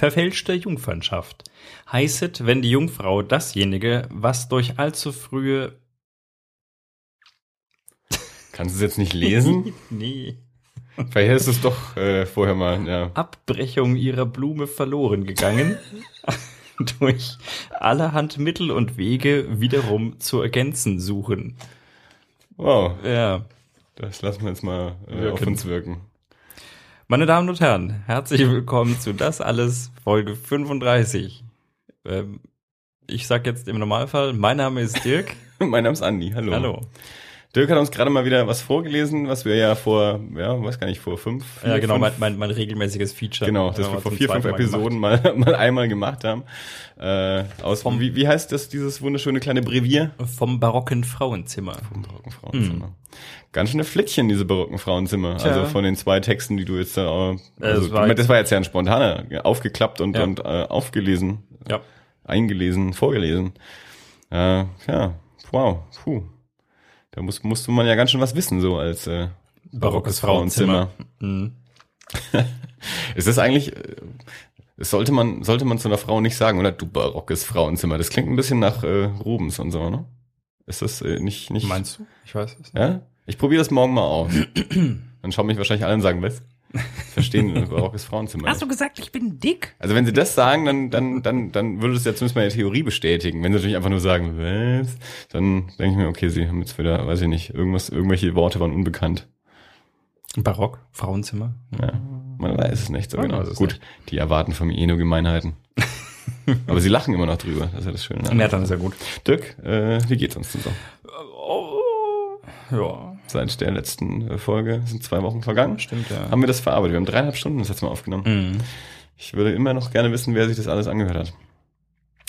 Verfälschte Jungfernschaft. Heißet, wenn die Jungfrau dasjenige, was durch allzu frühe Kannst du es jetzt nicht lesen? nee. Vielleicht hättest du es doch äh, vorher mal, ja. Abbrechung ihrer Blume verloren gegangen, durch allerhand Mittel und Wege wiederum zu ergänzen suchen. Wow, Ja. das lassen wir jetzt mal äh, auf uns wirken. Meine Damen und Herren, herzlich willkommen zu Das Alles Folge 35. Ähm, ich sag jetzt im Normalfall, mein Name ist Dirk. mein Name ist Andi, hallo. Hallo. Dirk hat uns gerade mal wieder was vorgelesen, was wir ja vor, ja, weiß gar nicht, vor fünf, vier, Ja, genau, fünf, mein, mein, mein regelmäßiges Feature. Genau, das wir vor vier, fünf Mal Episoden mal, mal einmal gemacht haben. Äh, aus, Vom- wie, wie heißt das, dieses wunderschöne kleine Brevier? Vom barocken Frauenzimmer. Vom barocken Frauenzimmer. Ganz schöne Flittchen, diese barocken Frauenzimmer. Tja. Also von den zwei Texten, die du jetzt da, äh, also, das war das war jetzt ja ein spontaner, aufgeklappt und, Ja. und äh, aufgelesen, Ja. eingelesen, vorgelesen. Äh, ja, wow, puh. Da muss, musste man ja ganz schön was wissen, so als äh, Barockes Frauenzimmer. Mhm. Ist das eigentlich, äh, das sollte man, sollte man zu einer Frau nicht sagen, oder? Du barockes Frauenzimmer. Das klingt ein bisschen nach äh, Rubens und so, ne? Ist das äh, nicht, nicht. Meinst du? Ich weiß es nicht. Ja? Ich probiere das morgen mal aus. Dann schauen mich wahrscheinlich alle und sagen, was? Verstehen, äh, barockes Frauenzimmer. Hast du gesagt, ich bin dick? Also wenn sie das sagen, dann, dann, dann, dann würde es ja zumindest meine Theorie bestätigen. Wenn sie natürlich einfach nur sagen, was? Dann denke ich mir, okay, sie haben jetzt wieder, weiß ich nicht, irgendwas, irgendwelche Worte waren unbekannt. Barock, Frauenzimmer. Ja, man weiß es nicht so Man genau. Gut, nicht. die erwarten von mir eh nur Gemeinheiten. Aber sie lachen immer noch drüber. Das ist ja das Schöne. Ja, dann ist ja gut. Dirk, äh, wie geht's uns denn so? Oh, ja, Seit der letzten äh, Folge sind zwei Wochen vergangen. stimmt, ja. Haben wir das verarbeitet? Wir haben dreieinhalb Stunden das letzte Mal aufgenommen. Mhm. Ich würde immer noch gerne wissen, wer sich das alles angehört hat.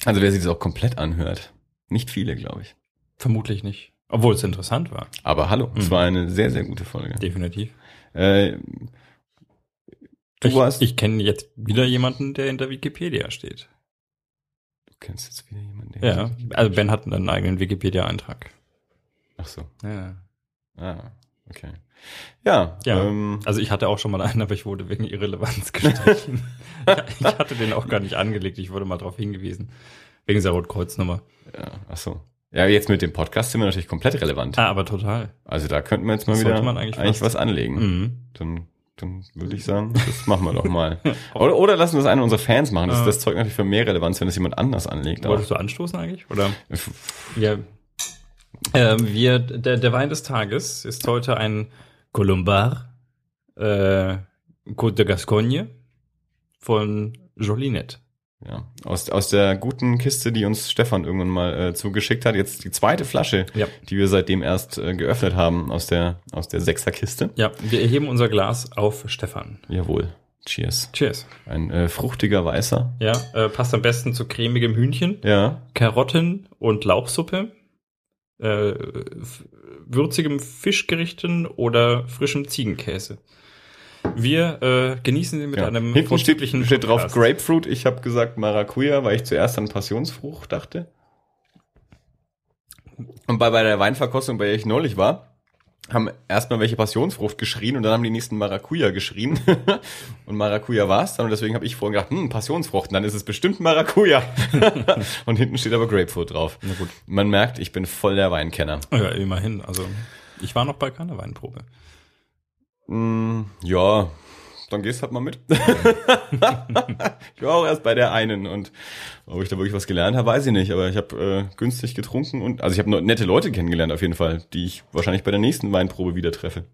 Also wer sich das auch komplett anhört. Nicht viele, glaube ich. Vermutlich nicht. Obwohl es interessant war. Aber hallo, es Mhm. war eine sehr, sehr gute Folge. Definitiv. Äh, du ich warst... ich kenne jetzt wieder jemanden, der in der Wikipedia steht. du kennst jetzt wieder jemanden, der... Ja, also Ben hat einen eigenen Wikipedia-Eintrag. Ach so. Ja. Ah, okay. Ja, Ja. Ähm, Also ich hatte auch schon mal einen, aber ich wurde wegen Irrelevanz gestrichen. ich hatte den auch gar nicht angelegt, ich wurde mal darauf hingewiesen. Wegen dieser Rotkreuznummer. ja, ach so. Ja, jetzt mit dem Podcast sind wir natürlich komplett relevant. Ah, aber total. Also da könnten wir jetzt mal Das wieder eigentlich eigentlich, was anlegen. Mhm. Dann, dann würde ich sagen, das machen wir doch mal. Oder, oder lassen wir das einer unserer Fans machen. Das, Ja. das zeugt natürlich für mehr Relevanz, wenn das jemand anders anlegt. Wolltest du anstoßen eigentlich? Oder? Ja. Ähm, wir, der, der Wein des Tages ist heute ein Colombar äh, Côte de Gascogne von Jolinet. ja, aus, aus der guten Kiste, die uns Stefan irgendwann mal äh, zugeschickt hat, jetzt die zweite Flasche, Ja. die wir seitdem erst äh, geöffnet haben aus der, aus der Sechserkiste. Ja, wir erheben unser Glas auf Stefan. Jawohl. Cheers. Cheers. Ein äh, fruchtiger Weißer. Ja, äh, passt am besten zu cremigem Hühnchen, Ja. Karotten und Lauchsuppe, äh, würzigem Fischgerichten oder frischem Ziegenkäse. Wir äh, genießen sie mit ja. einem Hinten steht, steht drauf Podcast. Grapefruit. Ich habe gesagt Maracuja, weil ich zuerst an Passionsfrucht dachte. Und bei, bei der Weinverkostung, bei der ich neulich war, haben erstmal welche Passionsfrucht geschrien und dann haben die nächsten Maracuja geschrien. und Maracuja war's dann und deswegen habe ich vorhin gedacht, hm, Passionsfrucht, und dann ist es bestimmt Maracuja. und hinten steht aber Grapefruit drauf. Na gut. Man merkt, ich bin voll der Weinkenner. Ja, immerhin. Also ich war noch bei keiner Weinprobe. Mm, ja, dann gehst halt mal mit. ich war auch erst bei der einen und ob ich da wirklich was gelernt habe, weiß ich nicht. Aber ich habe äh, günstig getrunken und also ich habe nette Leute kennengelernt auf jeden Fall, die ich wahrscheinlich bei der nächsten Weinprobe wieder treffe.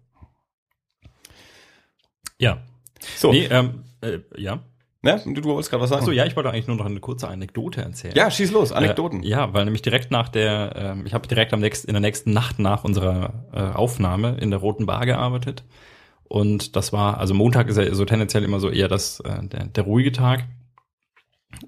Ja. So, Nee, ähm, äh, ja. ne? du, du wolltest gerade was sagen? Achso, ja, ich wollte eigentlich nur noch eine kurze Anekdote erzählen. Ja, schieß los, Anekdoten. Äh, ja, weil nämlich direkt nach der, ähm, ich habe direkt am nächsten, in der nächsten Nacht nach unserer äh, Aufnahme in der Roten Bar gearbeitet. Und das war, also Montag ist ja so tendenziell immer so eher das, äh, der, der ruhige Tag.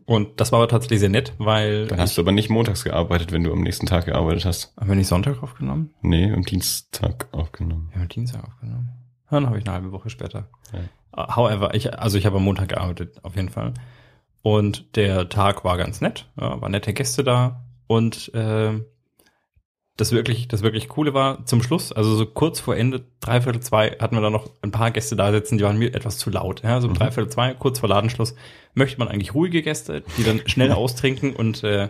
Und das war aber tatsächlich sehr nett, weil Dann hast du aber nicht montags gearbeitet, wenn du am nächsten Tag gearbeitet hast. haben wir nicht Sonntag aufgenommen? Nee, am Dienstag aufgenommen. Wir haben Dienstag aufgenommen. Dann habe ich eine halbe Woche später. Ja. However, ich, also ich habe am Montag gearbeitet, auf jeden Fall. Und der Tag war ganz nett, ja, waren nette Gäste da. Und äh, das wirklich, das wirklich coole war zum Schluss, also so kurz vor Ende, dreiviertel zwei, hatten wir da noch ein paar Gäste da sitzen, die waren mir etwas zu laut. Ja, so um dreiviertel zwei, kurz vor Ladenschluss, möchte man eigentlich ruhige Gäste, die dann schnell austrinken und äh,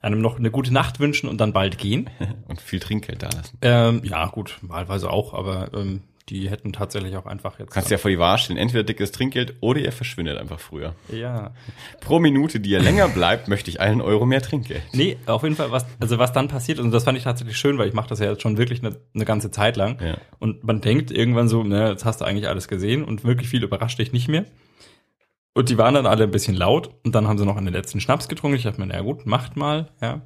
einem noch eine gute Nacht wünschen und dann bald gehen. Und viel Trinkgeld da lassen. Ähm, ja, gut, wahlweise auch, aber ähm, die hätten tatsächlich auch einfach jetzt. Kannst ja vor die Wahl stellen, entweder dickes Trinkgeld oder ihr verschwindet einfach früher. ja. Pro Minute, die ihr länger bleibt, möchte ich einen Euro mehr Trinkgeld. Nee, auf jeden Fall, was, also was dann passiert, und das fand ich tatsächlich schön, weil ich mache das ja jetzt schon wirklich eine, eine ganze Zeit lang. Ja. Und man denkt irgendwann so, ne, jetzt hast du eigentlich alles gesehen und wirklich viel überrascht dich nicht mehr. Und die waren dann alle ein bisschen laut und dann haben sie noch einen letzten Schnaps getrunken. Ich dachte mir, na gut, macht mal, ja.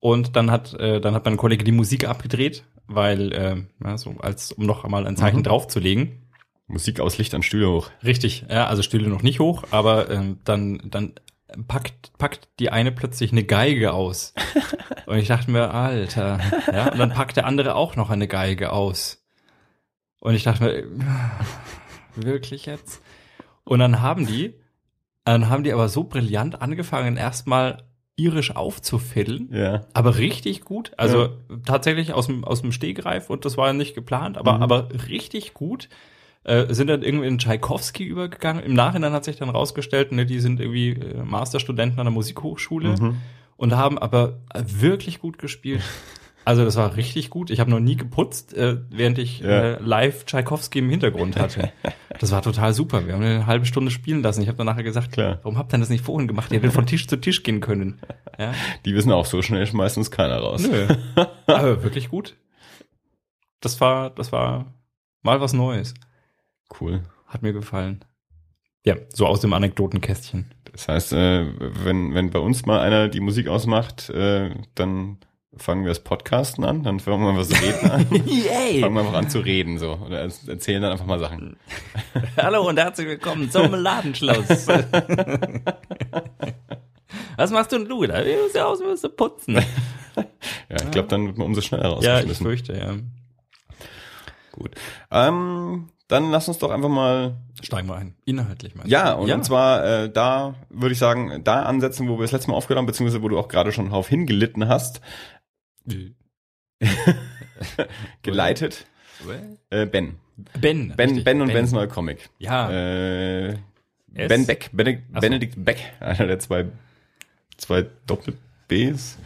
Und dann hat, äh, dann hat mein Kollege die Musik abgedreht, weil, äh, ja, so als um noch einmal ein Zeichen Mhm. draufzulegen. Musik aus Licht an Stühle hoch. Richtig, ja, also Stühle noch nicht hoch, aber ähm, dann, dann packt, packt die eine plötzlich eine Geige aus. Und ich dachte mir, Alter, ja, und dann packt der andere auch noch eine Geige aus. Und ich dachte mir, wirklich jetzt? Und dann haben die, dann haben die aber so brillant angefangen, erstmal irisch aufzufiddeln. Ja. Aber richtig gut. Also tatsächlich aus dem, aus dem Stehgreif und das war nicht geplant, aber, Mhm. aber richtig gut. Äh, sind dann irgendwie in Tchaikovsky übergegangen. Im Nachhinein hat sich dann rausgestellt, ne, die sind irgendwie äh, Masterstudenten an der Musikhochschule Mhm. und haben aber wirklich gut gespielt. Also das war richtig gut. Ich habe noch nie geputzt, äh, während ich Ja. äh, live Tchaikovsky im Hintergrund hatte. Das war total super. Wir haben eine halbe Stunde spielen lassen. Ich habe dann nachher gesagt, Klar. warum habt ihr das nicht vorhin gemacht? Ihr hättet von Tisch zu Tisch gehen können. Ja. Die wissen auch, so schnell schmeißt uns keiner raus. Nö. Aber wirklich gut. Das war, das war mal was Neues. Cool. Hat mir gefallen. Ja, so aus dem Anekdotenkästchen. Das heißt, äh, wenn, wenn bei uns mal einer die Musik ausmacht, äh, dann fangen wir das Podcasten an, dann fangen wir was reden an. Yay! fangen wir einfach an zu reden so oder erzählen dann einfach mal Sachen. Hallo und herzlich willkommen zum Ladenschluss. Was machst du denn du da? Du siehst ja aus, würdest du putzen. Ja, ich glaube, dann wird man umso schneller Ja, ich rausgeschmissen. fürchte, ja. Gut. Ähm, dann lass uns doch einfach mal Steigen wir ein. Inhaltlich mal. Ja, und, und zwar äh, da würde ich sagen, da ansetzen, wo wir das letzte Mal aufgehört haben, beziehungsweise wo du auch gerade schon drauf hingelitten hast, geleitet. Äh, Ben. Ben. Ben, richtig. ben und Bens neuer Comic. Ja. Äh, ben Beck, Benedikt, so. Benedikt Beck, einer der zwei, zwei Doppel-Bs.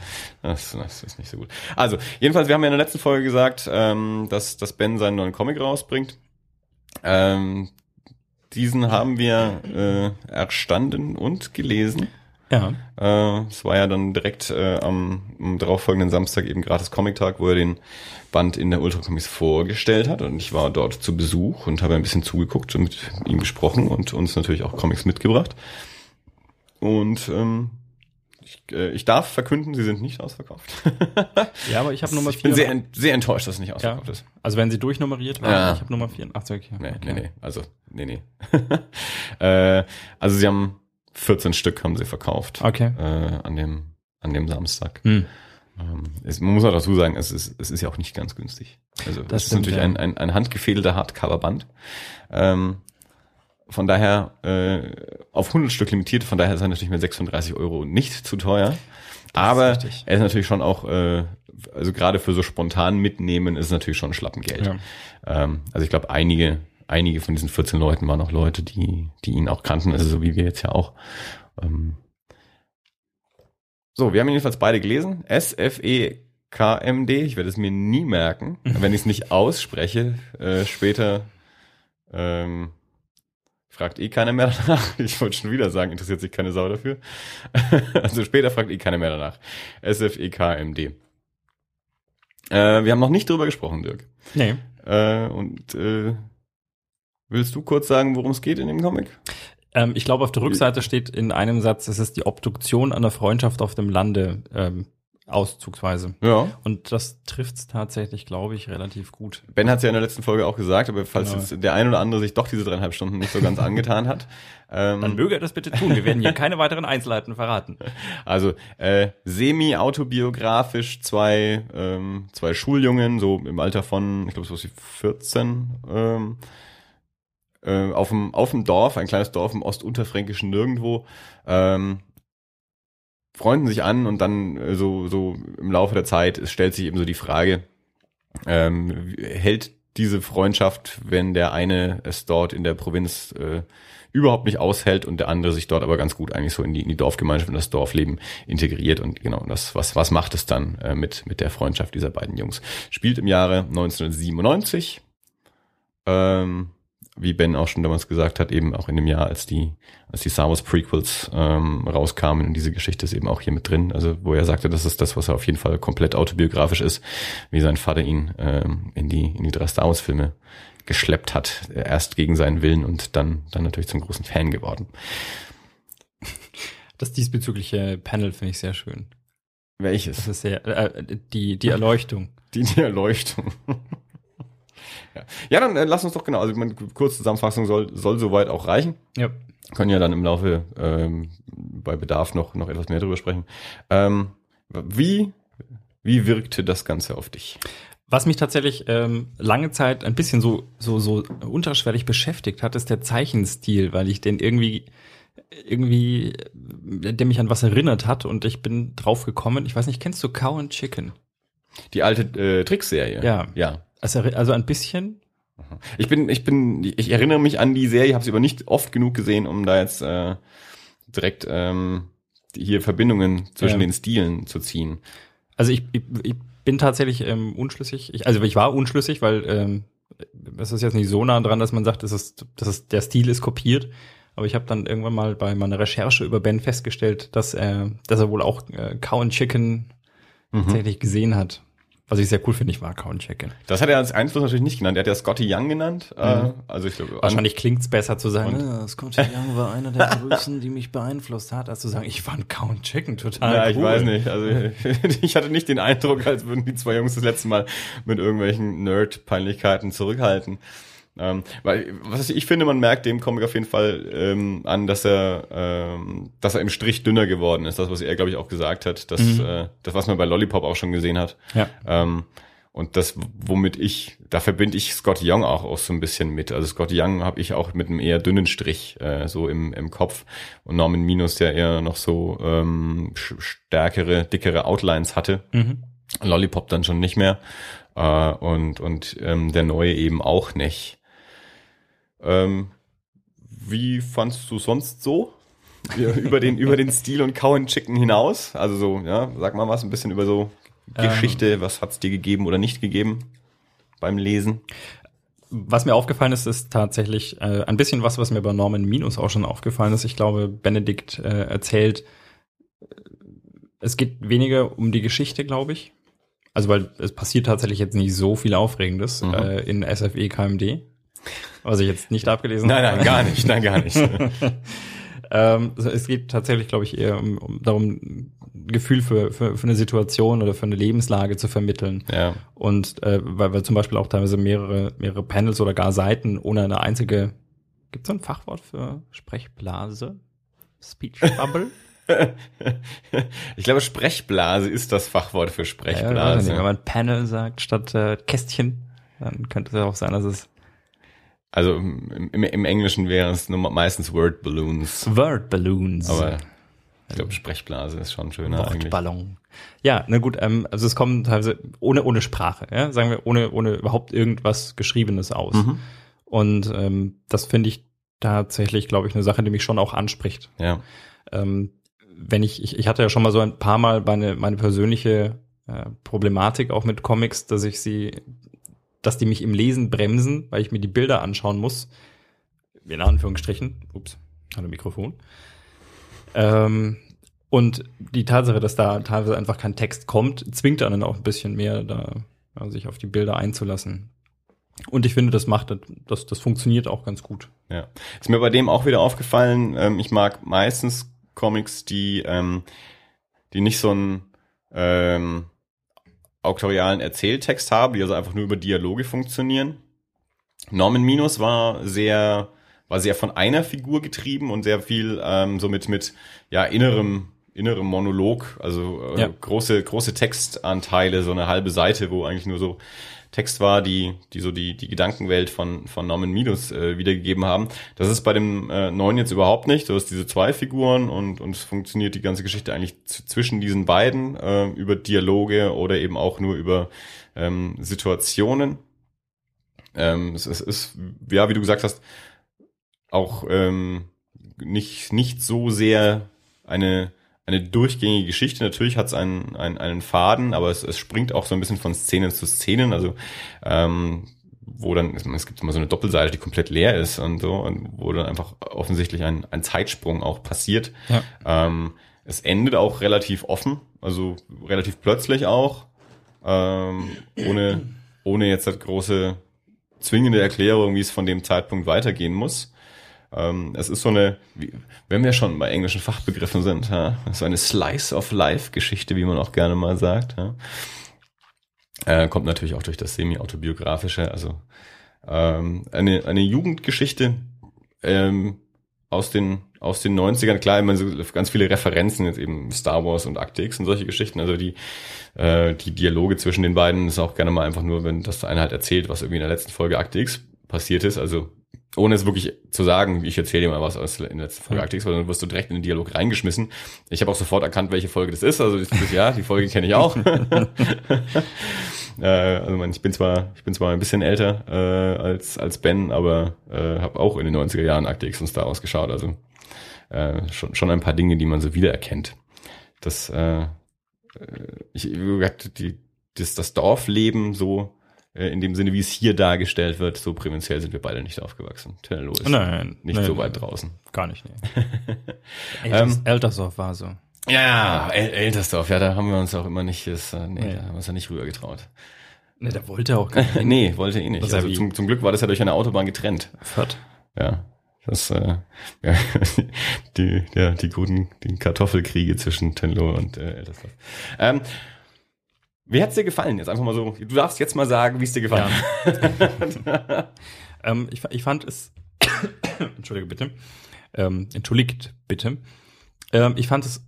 Das, das ist nicht so gut. Also, jedenfalls, wir haben ja in der letzten Folge gesagt, ähm, dass, dass Ben seinen neuen Comic rausbringt. Ähm, diesen haben wir äh, erstanden und gelesen. Ja. Äh, es war ja dann direkt äh, am, am darauffolgenden Samstag eben gratis Comic-Tag, wo er den Band in der Ultra Comics vorgestellt hat. Und ich war dort zu Besuch und habe ein bisschen zugeguckt und mit ihm gesprochen und uns natürlich auch Comics mitgebracht. Und ähm, ich, äh, ich darf verkünden, sie sind nicht ausverkauft. Ja, aber ich habe Nummer ich bin sehr, ent- sehr enttäuscht, dass es nicht ja. ausverkauft ist. Also wenn sie durchnummeriert waren, Ja. ich habe Nummer 84. Nee, okay. nee, nee. Also, nee, nee. äh, also sie haben 14 Stück haben sie verkauft. Okay. Äh, an dem, an dem Samstag. Hm. Ähm, es, man muss auch dazu sagen, es ist, es ist ja auch nicht ganz günstig. Also Das das ist stimmt, natürlich ja. ein, ein, ein handgefädelter Hardcover-Band. Ähm, von daher äh, auf 100 Stück limitiert, von daher ist er natürlich mit 36 Euro nicht zu teuer. Aber richtig. er ist natürlich schon auch, äh, also gerade für so spontan mitnehmen, ist es natürlich schon Schlappengeld. Ja. Ähm, also ich glaube, einige, einige von diesen 14 Leuten waren auch Leute, die, die ihn auch kannten, also so wie wir jetzt ja auch. Ähm, so, wir haben ihn jedenfalls beide gelesen. S-F-E-K-M-D. Ich werde es mir nie merken, wenn ich es nicht ausspreche. Äh, später ähm, fragt eh keiner mehr danach. Ich wollte schon wieder sagen, interessiert sich keine Sau dafür. also später fragt eh keiner mehr danach. S-F-E-K-M-D. Äh, wir haben noch nicht drüber gesprochen, Dirk. Nee. Äh, und äh, willst du kurz sagen, worum es geht in dem Comic? Ähm, ich glaube, auf der Rückseite steht in einem Satz, es ist die Obduktion einer Freundschaft auf dem Lande, ähm, auszugsweise. Ja. Und das trifft's tatsächlich, glaube ich, relativ gut. Ben hat es ja in der letzten Folge auch gesagt, aber falls Genau. jetzt der ein oder andere sich doch diese dreieinhalb Stunden nicht so ganz angetan hat. Ähm, Dann möge er das bitte tun. Wir werden hier keine weiteren Einzelheiten verraten. Also äh, semi-autobiografisch zwei, ähm, zwei Schuljungen, so im Alter von, ich glaube, so was wie 14, ähm, äh, auf dem auf dem Dorf, ein kleines Dorf im ostunterfränkischen Nirgendwo, ähm, freunden sich an und dann äh, so, so im Laufe der Zeit stellt sich eben so die Frage, ähm, hält diese Freundschaft, wenn der eine es dort in der Provinz äh, überhaupt nicht aushält und der andere sich dort aber ganz gut eigentlich so in die, in die Dorfgemeinschaft und das Dorfleben integriert und genau das was was macht es dann äh, mit mit der Freundschaft dieser beiden Jungs? Spielt im Jahre 1997 ähm, wie Ben auch schon damals gesagt hat, eben auch in dem Jahr, als die, als die Star Wars Prequels ähm, rauskamen und diese Geschichte ist eben auch hier mit drin. Also wo er sagte, das ist das, was er auf jeden Fall komplett autobiografisch ist, wie sein Vater ihn ähm, in die in die drei Star Wars Filme geschleppt hat, erst gegen seinen Willen und dann dann natürlich zum großen Fan geworden. Das diesbezügliche Panel finde ich sehr schön. Welches? Das ist sehr äh, die die Erleuchtung. Die, die Erleuchtung. Ja, ja dann äh, lass uns doch genau, also meine Kurzzusammenfassung soll, soll soweit auch reichen. Ja. Können ja dann im Laufe ähm, bei Bedarf noch, noch etwas mehr drüber sprechen. Ähm, wie, wie wirkte das Ganze auf dich? Was mich tatsächlich ähm, lange Zeit ein bisschen so, so, so unterschwellig beschäftigt hat, ist der Zeichenstil, weil ich den irgendwie irgendwie, der mich an was erinnert hat und ich bin drauf gekommen. Ich weiß nicht, kennst du Cow and Chicken? Die alte äh, Trickserie. Ja. Ja. Also, also ein bisschen. Ich bin, ich bin, ich erinnere mich an die Serie, habe sie aber nicht oft genug gesehen, um da jetzt äh, direkt ähm, hier Verbindungen zwischen Ja. den Stilen zu ziehen. Also ich, ich, ich bin tatsächlich ähm, unschlüssig. Ich, also ich war unschlüssig, weil ähm, es ist jetzt nicht so nah dran, dass man sagt, das ist, das ist, der Stil ist kopiert. Aber ich habe dann irgendwann mal bei meiner Recherche über Ben festgestellt, dass er, dass er wohl auch äh, Cow and Chicken Mhm. tatsächlich gesehen hat. Was ich sehr cool finde, ich war Cow and Chicken. Das hat er als Einfluss natürlich nicht genannt. Er hat ja Scotty Young genannt. Äh, also ich glaube, Wahrscheinlich klingt's besser zu sagen, Und- "Ah, Scotty Young war einer der größten, die mich beeinflusst hat, als zu sagen, ich fand Cow and Chicken total Ja, cool. ich weiß nicht. Also ich hatte nicht den Eindruck, als würden die zwei Jungs das letzte Mal mit irgendwelchen Nerd-Peinlichkeiten zurückhalten. Ähm, weil was ich finde, man merkt dem Comic auf jeden Fall ähm, an, dass er, ähm, dass er im Strich dünner geworden ist. Das, was er, glaube ich, auch gesagt hat. Das, Mhm. äh, das, was man bei Lollipop auch schon gesehen hat. Ja. Ähm, und das, womit ich, da verbinde ich Scott Young auch, auch so ein bisschen mit. Also Scott Young habe ich auch mit einem eher dünnen Strich äh, so im, im Kopf. Und Norman Minus, der eher noch so ähm, stärkere, dickere Outlines hatte. Mhm. Lollipop dann schon nicht mehr. Äh, und und ähm, der neue eben auch nicht. Ähm, wie fandst du sonst so? Über den über den Stil und Cow Chicken hinaus? Also so, ja, sag mal was ein bisschen über so Ähm. Geschichte, was hat's dir gegeben oder nicht gegeben beim Lesen? Was mir aufgefallen ist, ist tatsächlich äh, ein bisschen was, was mir bei Norman Minus auch schon aufgefallen ist. Ich glaube, Benedikt äh, erzählt, äh, es geht weniger um die Geschichte, glaube ich. Also, weil es passiert tatsächlich jetzt nicht so viel Aufregendes Mhm. äh, in SFE KMD. Was ich jetzt nicht abgelesen Nein, habe. nein, gar nicht, nein, gar nicht. Ähm, es geht tatsächlich, glaube ich, eher um, um darum, ein Gefühl für, für, für eine Situation oder für eine Lebenslage zu vermitteln. ja. Und äh, weil wir zum Beispiel auch teilweise mehrere, mehrere Panels oder gar Seiten ohne eine einzige, gibt es so ein Fachwort für Sprechblase? Speech Bubble? Ich glaube, Sprechblase ist das Fachwort für Ja, Sprechblase. nicht. Wenn man Panel sagt statt äh, Kästchen, dann könnte es ja auch sein, dass es also im, im, im Englischen wäre es nur meistens Word Balloons. Word Balloons. Aber ich glaube, Sprechblase ist schon schöner eigentlich. Wortballon. Ja, na gut, ähm, also es kommen teilweise ohne, ohne Sprache, ja, sagen wir, ohne, ohne überhaupt irgendwas Geschriebenes aus. Mhm. Und ähm, das finde ich tatsächlich, glaube ich, eine Sache, die mich schon auch anspricht. Ja. Ähm, wenn ich, ich, ich hatte ja schon mal so ein paar Mal meine, meine persönliche äh, Problematik auch mit Comics, dass ich sie, dass die mich im Lesen bremsen, weil ich mir die Bilder anschauen muss. In Anführungsstrichen. Ups, hallo Mikrofon. Ähm, und die Tatsache, dass da teilweise einfach kein Text kommt, zwingt einen auch ein bisschen mehr, da ja, sich auf die Bilder einzulassen. Und ich finde, das macht, das, das funktioniert auch ganz gut. Ja. Ist mir bei dem auch wieder aufgefallen, ähm, ich mag meistens Comics, die, ähm, die nicht so einen ähm, auktorialen Erzähltext haben, die also einfach nur über Dialoge funktionieren. Norman Minus war sehr, war sehr von einer Figur getrieben und sehr viel ähm, so mit, mit ja, innerem, innere Monolog, also äh, Ja. große, große Textanteile, so eine halbe Seite, wo eigentlich nur so Text war, die, die so die, die Gedankenwelt von, von Norman Minus äh, wiedergegeben haben. Das ist bei dem äh, neuen jetzt überhaupt nicht. Du hast diese zwei Figuren und, und es funktioniert die ganze Geschichte eigentlich zwischen diesen beiden äh, über Dialoge oder eben auch nur über ähm, Situationen. Ähm, es, es ist, ja, wie du gesagt hast, auch ähm, nicht, nicht so sehr eine, eine durchgängige Geschichte. Natürlich hat es einen, einen, einen Faden, aber es, es springt auch so ein bisschen von Szenen zu Szenen. Also ähm, wo dann, es gibt immer so eine Doppelseite, die komplett leer ist und so, und wo dann einfach offensichtlich ein, ein Zeitsprung auch passiert. Ja. Ähm, es endet auch relativ offen, also relativ plötzlich auch, ähm, ohne, ohne jetzt das große zwingende Erklärung, wie es von dem Zeitpunkt weitergehen muss. Ähm, es ist so eine, wie, wenn wir schon bei englischen Fachbegriffen sind, ja, so eine Slice of Life Geschichte, wie man auch gerne mal sagt. Ja. Äh, kommt natürlich auch durch das semi-autobiografische, also ähm, eine, eine Jugendgeschichte ähm, aus den aus den 90ern, klar, immer so ganz viele Referenzen, jetzt eben Star Wars und Akte X und solche Geschichten, also die, äh, die Dialoge zwischen den beiden ist auch gerne mal einfach nur, wenn das eine halt erzählt, was irgendwie in der letzten Folge Akte X passiert ist, also ohne es wirklich zu sagen, ich erzähle dir mal was aus in der letzten Folge weil dann wirst du direkt in den Dialog reingeschmissen. Ich habe auch sofort erkannt, welche Folge das ist, also das, ja, die Folge kenne ich auch. Äh, also man, ich bin zwar, ich bin zwar ein bisschen älter äh, als als Ben, aber äh, habe auch in den 90er Jahren X und Star Wars geschaut. Also äh, schon schon ein paar Dinge, die man so wiedererkennt. Das, äh, äh, ich, wie gesagt, die, das, das Dorfleben so in dem Sinne, wie es hier dargestellt wird, so provinziell sind wir beide nicht aufgewachsen. Tello ist Nein, nicht nein, so weit draußen. Gar nicht, nee. Elters, Eltersdorf war so. Ja, El Eltersdorf, ja, da haben wir uns auch immer nicht, das, äh, nee, Nee. da haben wir uns ja nicht rüber getraut. Ne, der wollte auch gar nicht. nee, wollte eh nicht. Das ist Also zum, zum Glück war das ja durch eine Autobahn getrennt. Fürth. Ja, das, äh, ja, die, ja, die guten, die Kartoffelkriege zwischen Tenlo und äh, Eltersdorf. Ähm, wie hat's dir gefallen? Jetzt einfach mal so, du darfst jetzt mal sagen, wie es dir gefallen hat. Ähm, ich, ich fand es, entschuldige bitte, ähm, entschuldigt bitte. Ähm, ich fand es,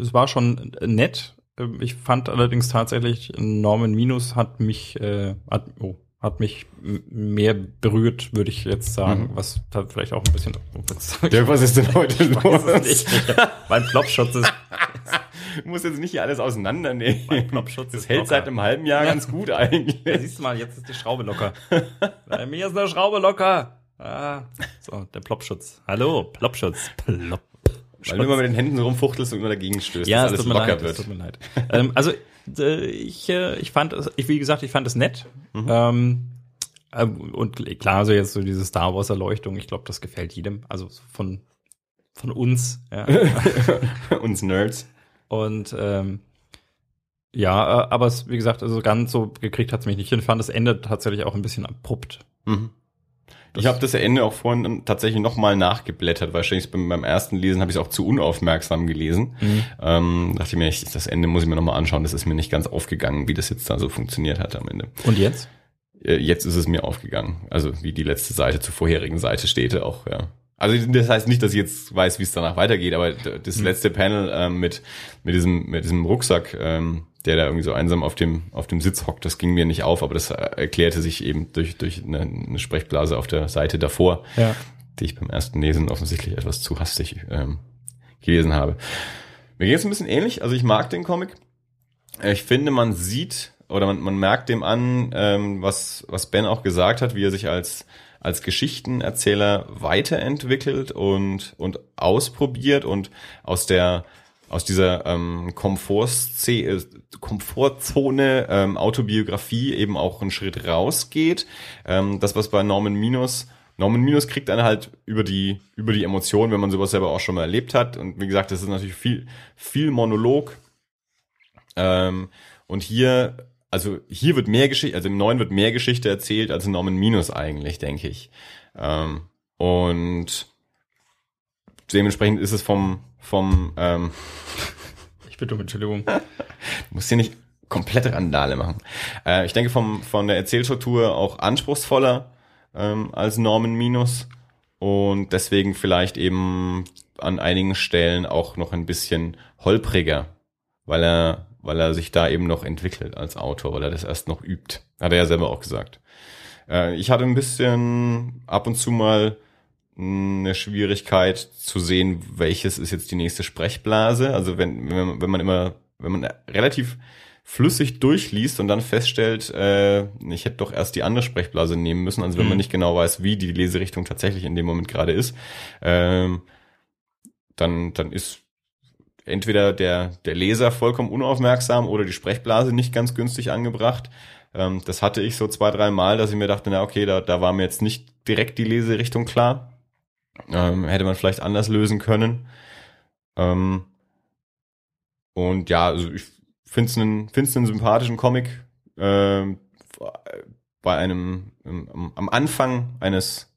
es war schon nett. Ähm, Ich fand allerdings tatsächlich, Norman Minus hat mich, äh, hat, oh, hat mich mehr berührt, würde ich jetzt sagen, was da vielleicht auch ein bisschen. Oh, Ja, was ist denn heute Ich weiß es los? nicht. mein Plopschutz ist, Du musst jetzt nicht hier alles auseinandernehmen. mein Das hält locker. seit einem halben Jahr ganz gut Ja, eigentlich. siehst du mal, jetzt ist die Schraube locker. Bei mir ist eine Schraube locker. Ah, so, der Plopschutz. Hallo, Plopschutz. Plop. Weil du immer mit den Händen so rumfuchtelst und immer dagegen stößt, Ja, dass es alles locker leid, wird. tut mir leid. ähm, also äh, ich, äh, ich fand es, ich, wie gesagt, ich fand es nett. Ähm, ähm, und klar, also jetzt so diese Star Wars Erleuchtung, ich glaube, das gefällt jedem. Also von von uns. Ja. Uns Nerds. Und ähm, ja, äh, aber es, wie gesagt, also ganz so gekriegt hat's mich nicht. Ich fand das Ende tatsächlich auch ein bisschen abrupt. Mhm. Ich habe das Ende auch vorhin tatsächlich nochmal nachgeblättert, weil wahrscheinlich beim, ersten Lesen habe ich es auch zu unaufmerksam gelesen. Ähm, dachte ich mir, ich, das Ende muss ich mir nochmal anschauen. Das ist mir nicht ganz aufgegangen, wie das jetzt da so funktioniert hat am Ende. Und jetzt? Äh, Jetzt ist es mir aufgegangen. Also wie die letzte Seite zur vorherigen Seite steht auch, ja. Also das heißt nicht, dass ich jetzt weiß, wie es danach weitergeht, aber das letzte Panel ähm, mit mit diesem mit diesem Rucksack, ähm, der da irgendwie so einsam auf dem auf dem Sitz hockt, das ging mir nicht auf, aber das äh, erklärte sich eben durch durch eine, eine Sprechblase auf der Seite davor, Ja. die ich beim ersten Lesen offensichtlich etwas zu hastig ähm, gelesen habe. Mir geht es ein bisschen ähnlich. Also ich mag den Comic. Ich finde, man sieht oder man, man merkt dem an, ähm, was, was Ben auch gesagt hat, wie er sich als, als Geschichtenerzähler weiterentwickelt und, und ausprobiert und aus der aus dieser ähm, äh, Komfortzone ähm, Autobiografie eben auch einen Schritt rausgeht. Ähm, das, was bei Norman Minus Norman Minus kriegt dann halt über die, über die Emotionen, wenn man sowas selber auch schon mal erlebt hat. Und wie gesagt, das ist natürlich viel, viel Monolog. Ähm, und hier, also hier wird mehr Geschichte, also im neuen wird mehr Geschichte erzählt als in Norman Minus eigentlich, denke ich. Ähm, und dementsprechend ist es vom, vom, ähm, Ich bitte um Entschuldigung. Du musst hier nicht komplett Randale machen. Äh, ich denke vom, von der Erzählstruktur auch anspruchsvoller ähm, als Norman Minus. und deswegen vielleicht eben an einigen Stellen auch noch ein bisschen holpriger, weil er, weil er sich da eben noch entwickelt als Autor, weil er das erst noch übt. Hat er ja selber auch gesagt. Äh, ich hatte ein bisschen ab und zu mal eine Schwierigkeit zu sehen, welches ist jetzt die nächste Sprechblase. Also wenn, wenn, man, wenn man immer, wenn man relativ flüssig durchliest und dann feststellt, äh, ich hätte doch erst die andere Sprechblase nehmen müssen, also wenn mhm. man nicht genau weiß, wie die Leserichtung tatsächlich in dem Moment gerade ist, ähm, dann, dann ist entweder der, der Leser vollkommen unaufmerksam oder die Sprechblase nicht ganz günstig angebracht. Ähm, das hatte ich so zwei, drei Mal, dass ich mir dachte, na okay, da, da war mir jetzt nicht direkt die Leserichtung klar. Ähm, hätte man vielleicht anders lösen können. Ähm, und ja, also ich finde es einen, find's einen sympathischen Comic. Äh, bei einem ähm, am Anfang eines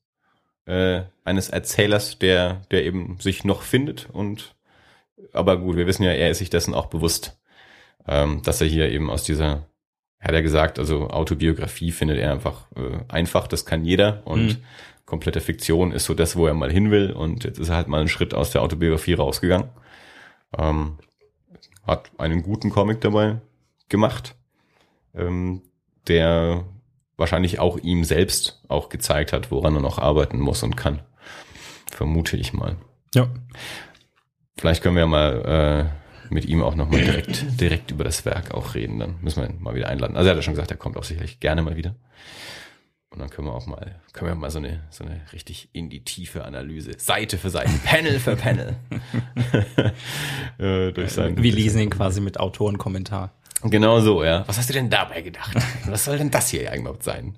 äh, eines Erzählers, der der eben sich noch findet und aber gut, wir wissen ja, er ist sich dessen auch bewusst, ähm, dass er hier eben aus dieser hat er gesagt, also Autobiografie findet er einfach äh, einfach, das kann jeder und mhm. komplette Fiktion ist so das, wo er mal hin will und jetzt ist er halt mal einen Schritt aus der Autobiografie rausgegangen. Ähm, hat einen guten Comic dabei gemacht, ähm, der wahrscheinlich auch ihm selbst auch gezeigt hat, woran er noch arbeiten muss und kann. Vermute ich mal. Ja. Vielleicht können wir ja mal äh, mit ihm auch nochmal direkt, direkt über das Werk auch reden. Dann müssen wir ihn mal wieder einladen. Also er hat ja schon gesagt, er kommt auch sicherlich gerne mal wieder. Und dann können wir auch mal, können wir mal so eine, so eine richtig in die tiefe Analyse, Seite für Seite, Panel für Panel, äh, durch sein. Wir lesen ihn quasi mit Autorenkommentar. Genau so, ja. Was hast du denn dabei gedacht? Was soll denn das hier eigentlich sein?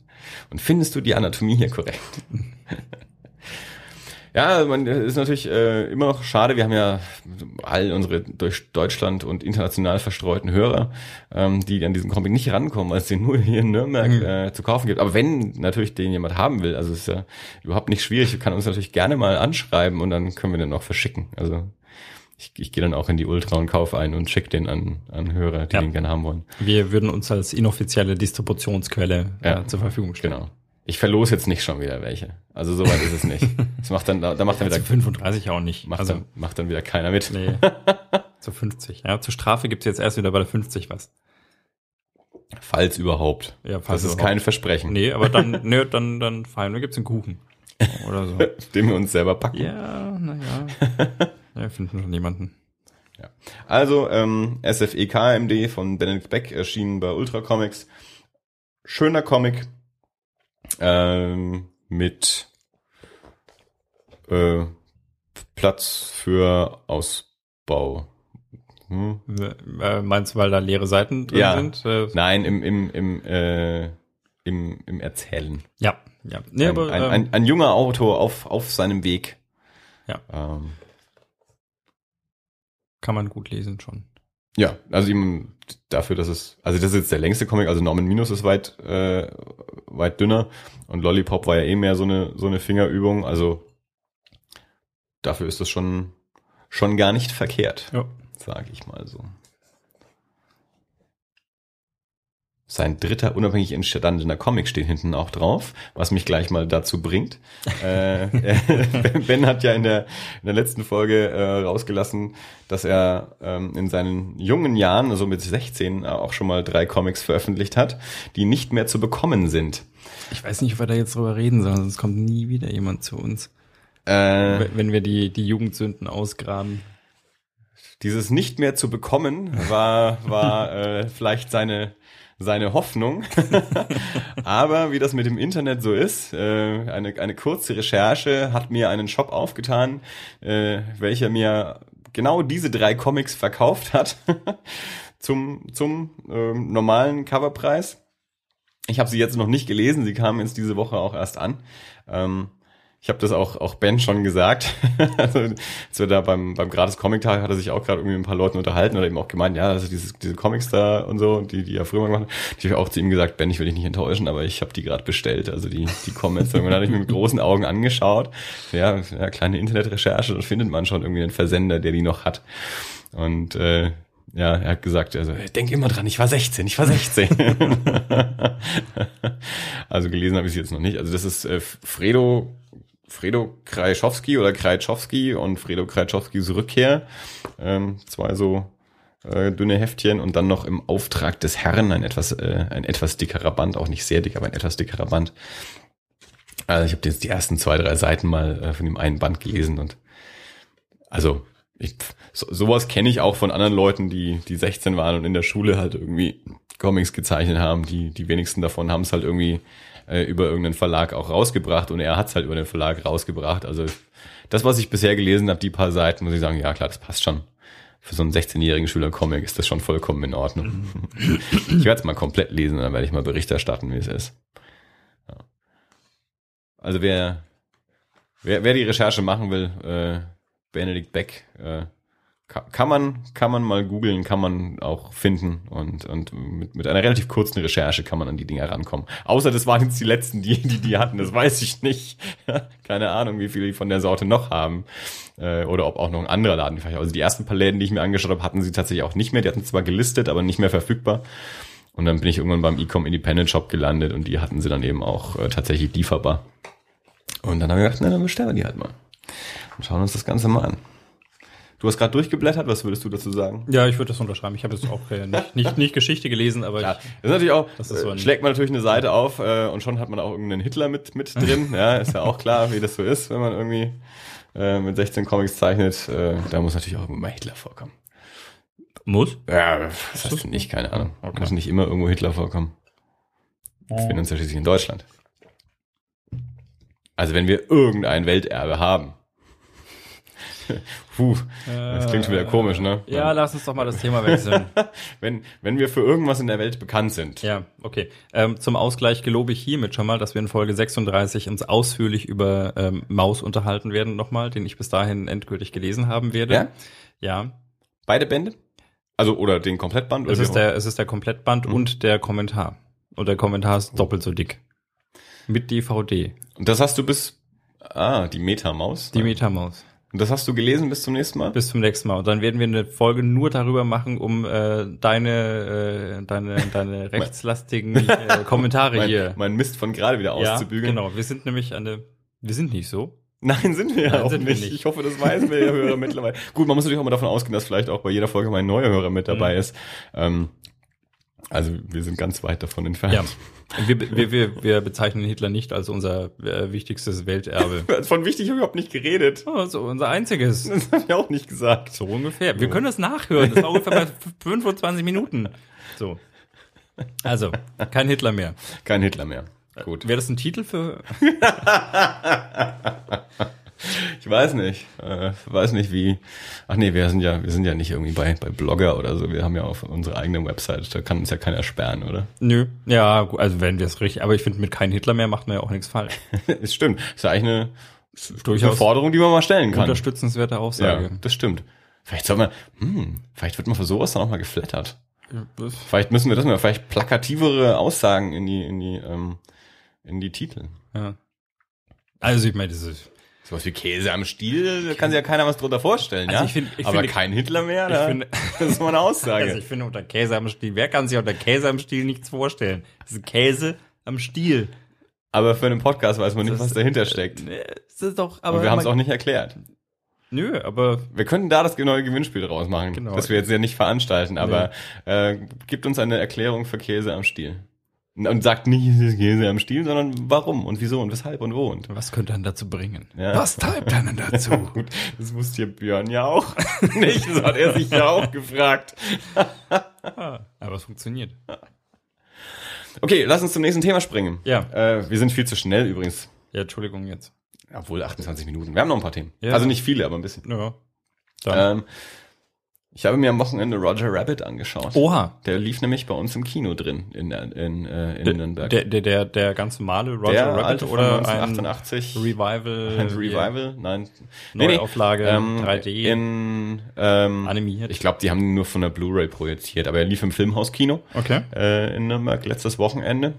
Und findest du die Anatomie hier korrekt? Ja, man ist natürlich äh, immer noch schade. Wir haben ja all unsere durch Deutschland und international verstreuten Hörer, ähm, die an diesen Comic nicht rankommen, weil es den nur hier in Nürnberg mhm. äh, zu kaufen gibt. Aber wenn natürlich den jemand haben will, also ist ja überhaupt nicht schwierig, kann uns natürlich gerne mal anschreiben und dann können wir den auch verschicken. Also ich, ich gehe dann auch in die Ultra und kaufe einen und schicke den an, an Hörer, die ja. den gerne haben wollen. Wir würden uns als inoffizielle Distributionsquelle ja. äh, zur Verfügung stellen. Genau. Ich verlose jetzt nicht schon wieder welche. Also soweit ist es nicht. Das macht dann, da macht dann wieder. Zu 35 auch nicht. Macht, also, dann, macht dann wieder keiner mit. Nee. zu 50. Ja, zur Strafe gibt's jetzt erst wieder bei der 50 was. Falls überhaupt. Ja, falls das ist kein Versprechen. Nee, aber dann, nö, dann, dann feiern wir, gibt's einen Kuchen. Oder so. Den wir uns selber packen. Ja, naja. ja, finden schon jemanden. Ja. Also, ähm, SFEKMD von Benedict Beck erschienen bei Ultra Comics. Schöner Comic, ähm, mit äh, Platz für Ausbau. Hm? Äh, meinst du, weil da leere Seiten drin ja. sind? Äh, Nein, im, im, im, äh, im, im Erzählen. Ja, ja. Nee, ein, aber, ein, ein, ähm, ein, junger Autor auf, auf seinem Weg. Ja. Ähm, Kann man gut lesen schon. Ja, also ihm dafür, dass es, also das ist jetzt der längste Comic, also Norman Minus ist weit, äh, weit dünner und Lollipop war ja eh mehr so eine, so eine Fingerübung, also dafür ist das schon, schon gar nicht verkehrt, ja. sage ich mal so. Sein dritter unabhängig entstandener Comic steht hinten auch drauf, was mich gleich mal dazu bringt. äh, ben hat ja in der, in der letzten Folge äh, rausgelassen, dass er ähm, in seinen jungen Jahren, also mit 16, auch schon mal drei Comics veröffentlicht hat, die nicht mehr zu bekommen sind. Ich weiß nicht, ob wir da jetzt drüber reden sollen, sonst kommt nie wieder jemand zu uns. Äh, wenn wir die, die Jugendsünden ausgraben. Dieses nicht mehr zu bekommen war, war äh, vielleicht seine seine Hoffnung. Aber wie das mit dem Internet so ist, äh, eine, eine kurze Recherche hat mir einen Shop aufgetan, äh, welcher mir genau diese drei Comics verkauft hat zum, zum äh, normalen Coverpreis. Ich habe sie jetzt noch nicht gelesen, sie kamen jetzt diese Woche auch erst an. Ähm, ich habe das auch, auch Ben schon gesagt. also, als wir da beim, beim gratis Comic Tag hat er sich auch gerade irgendwie mit ein paar Leuten unterhalten oder eben auch gemeint, ja, also diese, diese Comics da und so, die, die er früher mal gemacht hat. Ich habe auch zu ihm gesagt, Ben, ich will dich nicht enttäuschen, aber ich habe die gerade bestellt. Also die, die kommen jetzt. Und dann habe ich mir mit großen Augen angeschaut. Ja, ja, kleine Internetrecherche, da findet man schon irgendwie einen Versender, der die noch hat. Und äh, ja, er hat gesagt, also denk immer dran, ich war 16, ich war 16. also gelesen habe ich es jetzt noch nicht. Also das ist äh, Fredo Fredo Krajewski oder Krajewski und Fredo Krajewskis Rückkehr. Ähm, zwei so äh, dünne Heftchen und dann noch im Auftrag des Herrn ein etwas, äh, ein etwas dickerer Band, auch nicht sehr dick, aber ein etwas dickerer Band. Also ich habe jetzt die ersten zwei, drei Seiten mal äh, von dem einen Band gelesen und also ich, so, sowas kenne ich auch von anderen Leuten, die, die 16 waren und in der Schule halt irgendwie Comics gezeichnet haben. Die, die wenigsten davon haben es halt irgendwie äh, über irgendeinen Verlag auch rausgebracht und er hat es halt über den Verlag rausgebracht. Also das, was ich bisher gelesen habe, die paar Seiten, muss ich sagen, ja klar, das passt schon. Für so einen 16-jährigen Schüler-Comic ist das schon vollkommen in Ordnung. ich werde es mal komplett lesen und dann werde ich mal Bericht erstatten, wie es ist. Ja. Also wer, wer, wer die Recherche machen will, äh, Benedikt Beck, äh, kann man, kann man mal googeln, kann man auch finden und, und mit, mit einer relativ kurzen Recherche kann man an die Dinger rankommen. Außer das waren jetzt die letzten, die, die die hatten, das weiß ich nicht. Keine Ahnung, wie viele die von der Sorte noch haben. Äh, oder ob auch noch ein anderer Laden vielleicht. Also die ersten paar Läden, die ich mir angeschaut habe, hatten sie tatsächlich auch nicht mehr. Die hatten zwar gelistet, aber nicht mehr verfügbar. Und dann bin ich irgendwann beim Ecom Independent Shop gelandet und die hatten sie dann eben auch äh, tatsächlich lieferbar. Und dann habe ich gedacht, na, dann bestellen wir die halt mal. Und schauen uns das Ganze mal an. Du hast gerade durchgeblättert, was würdest du dazu sagen? Ja, ich würde das unterschreiben. Ich habe jetzt auch äh, nicht, nicht, nicht Geschichte gelesen, aber ja, das ist natürlich auch, das ist so äh, schlägt man natürlich eine Seite auf äh, und schon hat man auch irgendeinen Hitler mit, mit drin. ja, ist ja auch klar, wie das so ist, wenn man irgendwie äh, mit 16 Comics zeichnet. Äh, da muss natürlich auch immer Hitler vorkommen. muss. Ja, das heißt nicht, keine Ahnung. Okay. Muss nicht immer irgendwo Hitler vorkommen. Wir befinden uns ja schließlich in Deutschland. Also wenn wir irgendein Welterbe haben. Puh, das klingt schon wieder komisch, ne? Ja, lass uns doch mal das Thema wechseln. Wenn, wenn wir für irgendwas in der Welt bekannt sind. ja, okay. Ähm, zum Ausgleich gelobe ich hiermit schon mal, dass wir in Folge 36 uns ausführlich über ähm, Maus unterhalten werden nochmal, den ich bis dahin endgültig gelesen haben werde. Ja? Ja. Beide Bände? Also, oder den Komplettband? Oder Es ist der, es ist der Komplettband Mhm. und der Kommentar. Und der Kommentar ist doppelt so dick. Mit DVD. Und das hast du bis, ah, die Metamaus. Die Metamaus. Und das hast du gelesen bis zum nächsten Mal? Bis zum nächsten Mal. Und dann werden wir eine Folge nur darüber machen, um äh, deine, äh, deine, deine rechtslastigen äh, Kommentare mein, hier. mein Mist von gerade wieder ja, auszubügeln. genau. Wir sind nämlich eine, wir sind nicht so. Nein, sind wir ja Nein, auch sind wir nicht. nicht. Ich hoffe, das weiß wir Hörer mittlerweile. Gut, man muss natürlich auch mal davon ausgehen, dass vielleicht auch bei jeder Folge mal ein neuer Hörer mit dabei Mhm. ist. Ähm, also wir sind ganz weit davon entfernt. Ja. Wir, wir, wir, wir bezeichnen Hitler nicht als unser äh, wichtigstes Welterbe. Von wichtig habe ich überhaupt nicht geredet. Oh, so unser einziges. Das habe ich auch nicht gesagt. So ungefähr. Wir können das nachhören. Das war ungefähr bei 25 Minuten. So. Also, kein Hitler mehr. Kein Hitler mehr. Gut. Wäre das ein Titel für. Ich weiß nicht. Äh, weiß nicht wie. Ach nee, wir sind ja, wir sind ja nicht irgendwie bei, bei Blogger oder so. Wir haben ja auf unserer eigenen Website. Da kann uns ja keiner sperren, oder? Nö. Ja, gut, also wenn wir es richtig. Aber ich finde, mit kein Hitler mehr macht man ja auch nichts falsch. Es stimmt. Ist ja eigentlich eine, eine Durchaus Forderung, die man mal stellen kann. Unterstützenswerte Ja, Aussage. das stimmt. Vielleicht soll man, hm, vielleicht wird man für sowas dann auch mal geflattert. Ja. Vielleicht müssen wir das mal, vielleicht plakativere Aussagen in die, in die, ähm, in die Titel. ja. Also ich meine, das ist. Sowas wie Käse am Stiel, da kann sich ja keiner was drunter vorstellen, Also ja? ich find- ich Aber finde- kein Hitler mehr, da, finde- das ist mal eine Aussage. Also ich finde unter Käse am Stiel, wer kann sich unter Käse am Stiel nichts vorstellen? Das ist Käse am Stiel. aber für einen Podcast weiß man nicht, Das- was dahinter steckt. Nee, Das ist doch, aber Und wir haben es auch nicht erklärt. Nö, aber Wir können da das neue Gewinnspiel draus machen, Genau. das wir jetzt ja nicht veranstalten, aber äh, gibt uns eine Erklärung für Käse am Stiel. Und sagt nicht, es ist Käse am Stiel, sondern warum und wieso und weshalb und wo und. was könnte dann dazu bringen? Ja. Was treibt einen dazu? Gut, das wusste hier Björn ja auch nicht, das hat er sich ja auch gefragt. Ah, aber es funktioniert. Okay, lass uns zum nächsten Thema springen. Ja. Äh, wir sind viel zu schnell übrigens. Ja, Entschuldigung jetzt. Obwohl 28 Minuten. Wir haben noch ein paar Themen. Ja. Also nicht viele, aber ein bisschen. Ja. Dann. Ähm, ich habe mir am Wochenende Roger Rabbit angeschaut. Oha. Der lief nämlich bei uns im Kino drin in, in, äh, in Der, Nürnberg. der, der, der, der ganz normale Roger Der Rabbit alte oder 1988. ein Revival? Ein Revival? Nein. Neuauflage, ähm, 3D. In, ähm, Animiert. Ich glaube, die haben ihn nur von der Blu-ray projiziert, aber er lief im Filmhauskino Okay. äh, in Nürnberg letztes Wochenende,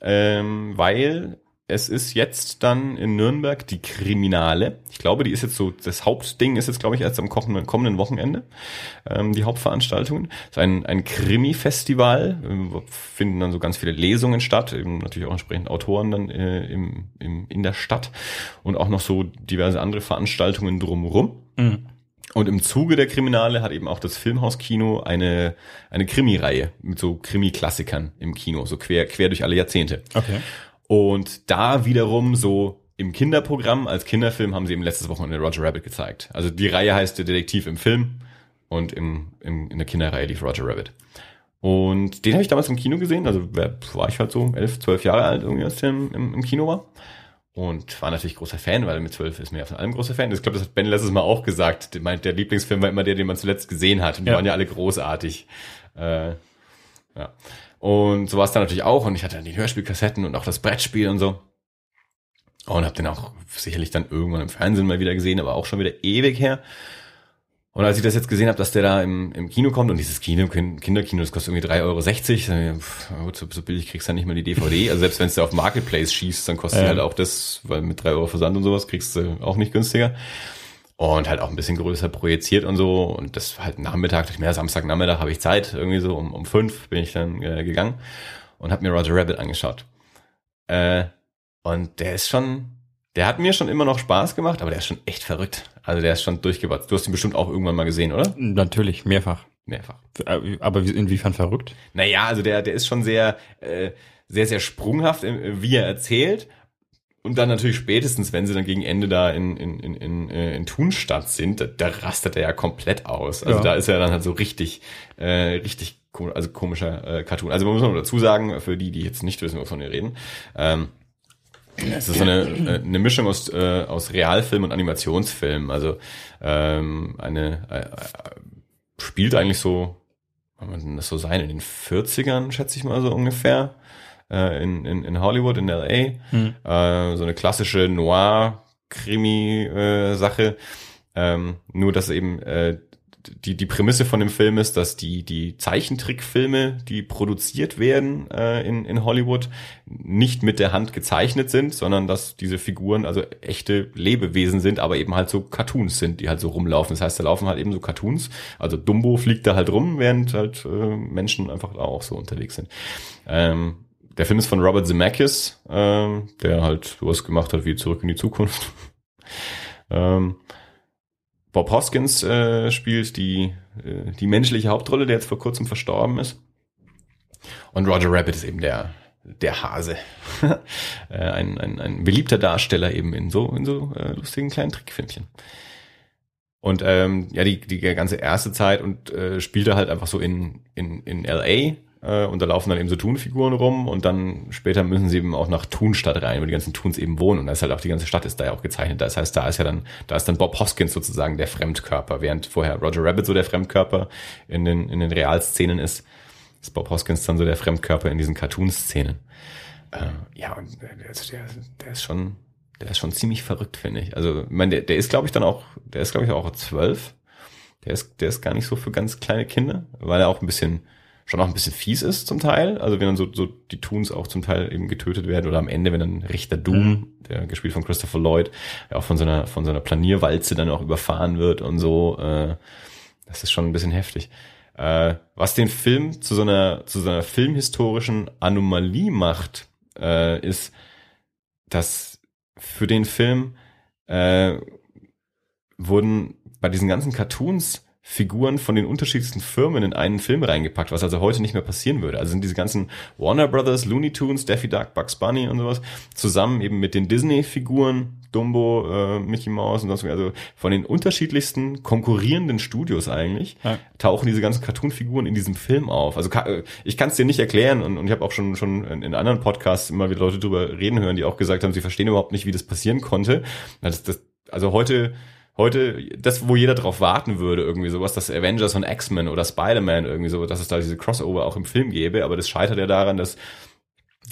ähm, weil es ist jetzt dann in Nürnberg die Kriminale. Ich glaube, die ist jetzt so, das Hauptding ist jetzt, glaube ich, erst am kommenden, Wochenende, ähm, die Hauptveranstaltungen. Es ist ein, ein Krimi-Festival, äh, finden dann so ganz viele Lesungen statt, eben natürlich auch entsprechend Autoren dann äh, im, im, in der Stadt und auch noch so diverse andere Veranstaltungen drumherum. Mhm. Und im Zuge der Kriminale hat eben auch das Filmhauskino eine, eine Krimi-Reihe mit so Krimi-Klassikern im Kino, so quer, quer durch alle Jahrzehnte. Okay. Und da wiederum so im Kinderprogramm als Kinderfilm haben sie eben letztes Wochenende Roger Rabbit gezeigt. Also die Reihe heißt der Detektiv im Film und im, im, in der Kinderreihe lief Roger Rabbit. Und den habe ich damals im Kino gesehen, also war ich halt so elf, zwölf Jahre alt, irgendwie als der im, im, Kino war. Und war natürlich großer Fan, weil mit zwölf ist mir ja von allem großer Fan. Ich glaube, das hat Ben letztes Mal auch gesagt. Der Lieblingsfilm war immer der, den man zuletzt gesehen hat. Und die ja. waren ja alle großartig. Äh, ja. Und so war es dann natürlich auch. Und ich hatte dann die Hörspielkassetten und auch das Brettspiel und so. Und habe den auch sicherlich dann irgendwann im Fernsehen mal wieder gesehen, aber auch schon wieder ewig her. Und als ich das jetzt gesehen habe, dass der da im, im Kino kommt und dieses Kino, Kinderkino, das kostet irgendwie 3,60 Euro, pff, gut, so, so billig kriegst du dann nicht mal die DVD. Also selbst wenn es da auf Marketplace schießt, dann kostet ja. halt auch das, weil mit 3 Euro Versand und sowas kriegst du auch nicht günstiger und halt auch ein bisschen größer projiziert und so. Und das halt Nachmittag, ich mehr Samstagnachmittag habe ich Zeit, irgendwie so um, um fünf bin ich dann äh, gegangen und habe mir Roger Rabbit angeschaut. Äh, und der ist schon, der hat mir schon immer noch Spaß gemacht, aber der ist schon echt verrückt. Also der ist schon durchgewatzt. Du hast ihn bestimmt auch irgendwann mal gesehen, oder? Natürlich, mehrfach. Mehrfach. Äh, aber inwiefern verrückt? Naja, also der, der ist schon sehr, äh, sehr, sehr sprunghaft, wie er erzählt und dann natürlich spätestens, wenn sie dann gegen Ende da in, in, in, in, äh, in Thunstadt sind, da, da rastet er ja komplett aus. Also ja. da ist er dann halt so richtig, äh, richtig also komischer äh, Cartoon. Also man muss noch dazu sagen, für die, die jetzt nicht wissen, wovon wir reden, ähm, es ist so eine, äh, eine Mischung aus, äh, aus Realfilm und Animationsfilm. Also ähm, eine äh, äh spielt eigentlich so, kann man das so sein, in den 40ern, schätze ich mal so ungefähr äh, in, in, in Hollywood, in LA. Hm. Äh, so eine klassische Noir-Krimi-Sache. ähm, nur, dass eben äh, die, die Prämisse von dem Film ist, dass die, die Zeichentrickfilme, die produziert werden äh, in, in Hollywood, nicht mit der Hand gezeichnet sind, sondern dass diese Figuren also echte Lebewesen sind, aber eben halt so Cartoons sind, die halt so rumlaufen. Das heißt, da laufen halt eben so Cartoons. Also Dumbo fliegt da halt rum, während halt äh, Menschen einfach da auch so unterwegs sind. Ähm, der Film ist von Robert Zemeckis, ähm, der halt sowas gemacht hat wie Zurück in die Zukunft. ähm, Bob Hoskins äh, spielt die, äh, die menschliche Hauptrolle, der jetzt vor kurzem verstorben ist. Und Roger Rabbit ist eben der, der Hase. äh, ein, ein, ein beliebter Darsteller eben in so, in so äh, lustigen kleinen Trickfilmchen. Und ähm, ja, die, die ganze erste Zeit und äh, spielte halt einfach so in, in, in LA äh, und da laufen dann eben so Thun-Figuren rum und dann später müssen sie eben auch nach Thunstadt rein, wo die ganzen Thuns eben wohnen und da ist halt auch die ganze Stadt ist da ja auch gezeichnet. Das heißt, da ist ja dann, da ist dann Bob Hoskins sozusagen der Fremdkörper, während vorher Roger Rabbit so der Fremdkörper in den, in den Realszenen ist, ist Bob Hoskins dann so der Fremdkörper in diesen Cartoon-Szenen. Äh, ja, und der, der, der ist schon, der ist schon ziemlich verrückt, finde ich. Also, ich meine, der, der ist, glaube ich, dann auch, der ist, glaube ich, auch zwölf. Der ist, der ist gar nicht so für ganz kleine Kinder, weil er auch ein bisschen schon auch ein bisschen fies ist zum Teil. Also wenn dann so, so die Toons auch zum Teil eben getötet werden oder am Ende, wenn dann Richter Doom, mhm. der gespielt von Christopher Lloyd, ja auch von so einer, von so einer Planierwalze dann auch überfahren wird und so, äh, das ist schon ein bisschen heftig. Äh, was den Film zu so einer, zu so einer filmhistorischen Anomalie macht, äh, ist, dass für den Film äh, wurden bei diesen ganzen Cartoons Figuren von den unterschiedlichsten Firmen in einen Film reingepackt, was also heute nicht mehr passieren würde. Also sind diese ganzen Warner Brothers, Looney Tunes, Daffy Duck, Bugs Bunny und sowas zusammen eben mit den Disney-Figuren, Dumbo, äh, Mickey Mouse und sonst was, also von den unterschiedlichsten konkurrierenden Studios eigentlich, ja. tauchen diese ganzen Cartoon-Figuren in diesem Film auf. Also äh, ich kann es dir nicht erklären und, und ich habe auch schon schon in anderen Podcasts immer wieder Leute drüber reden hören, die auch gesagt haben, sie verstehen überhaupt nicht, wie das passieren konnte. Das, das, also heute heute das, wo jeder drauf warten würde, irgendwie sowas, dass Avengers und X-Men oder Spider-Man irgendwie so, dass es da diese Crossover auch im Film gäbe, aber das scheitert ja daran, dass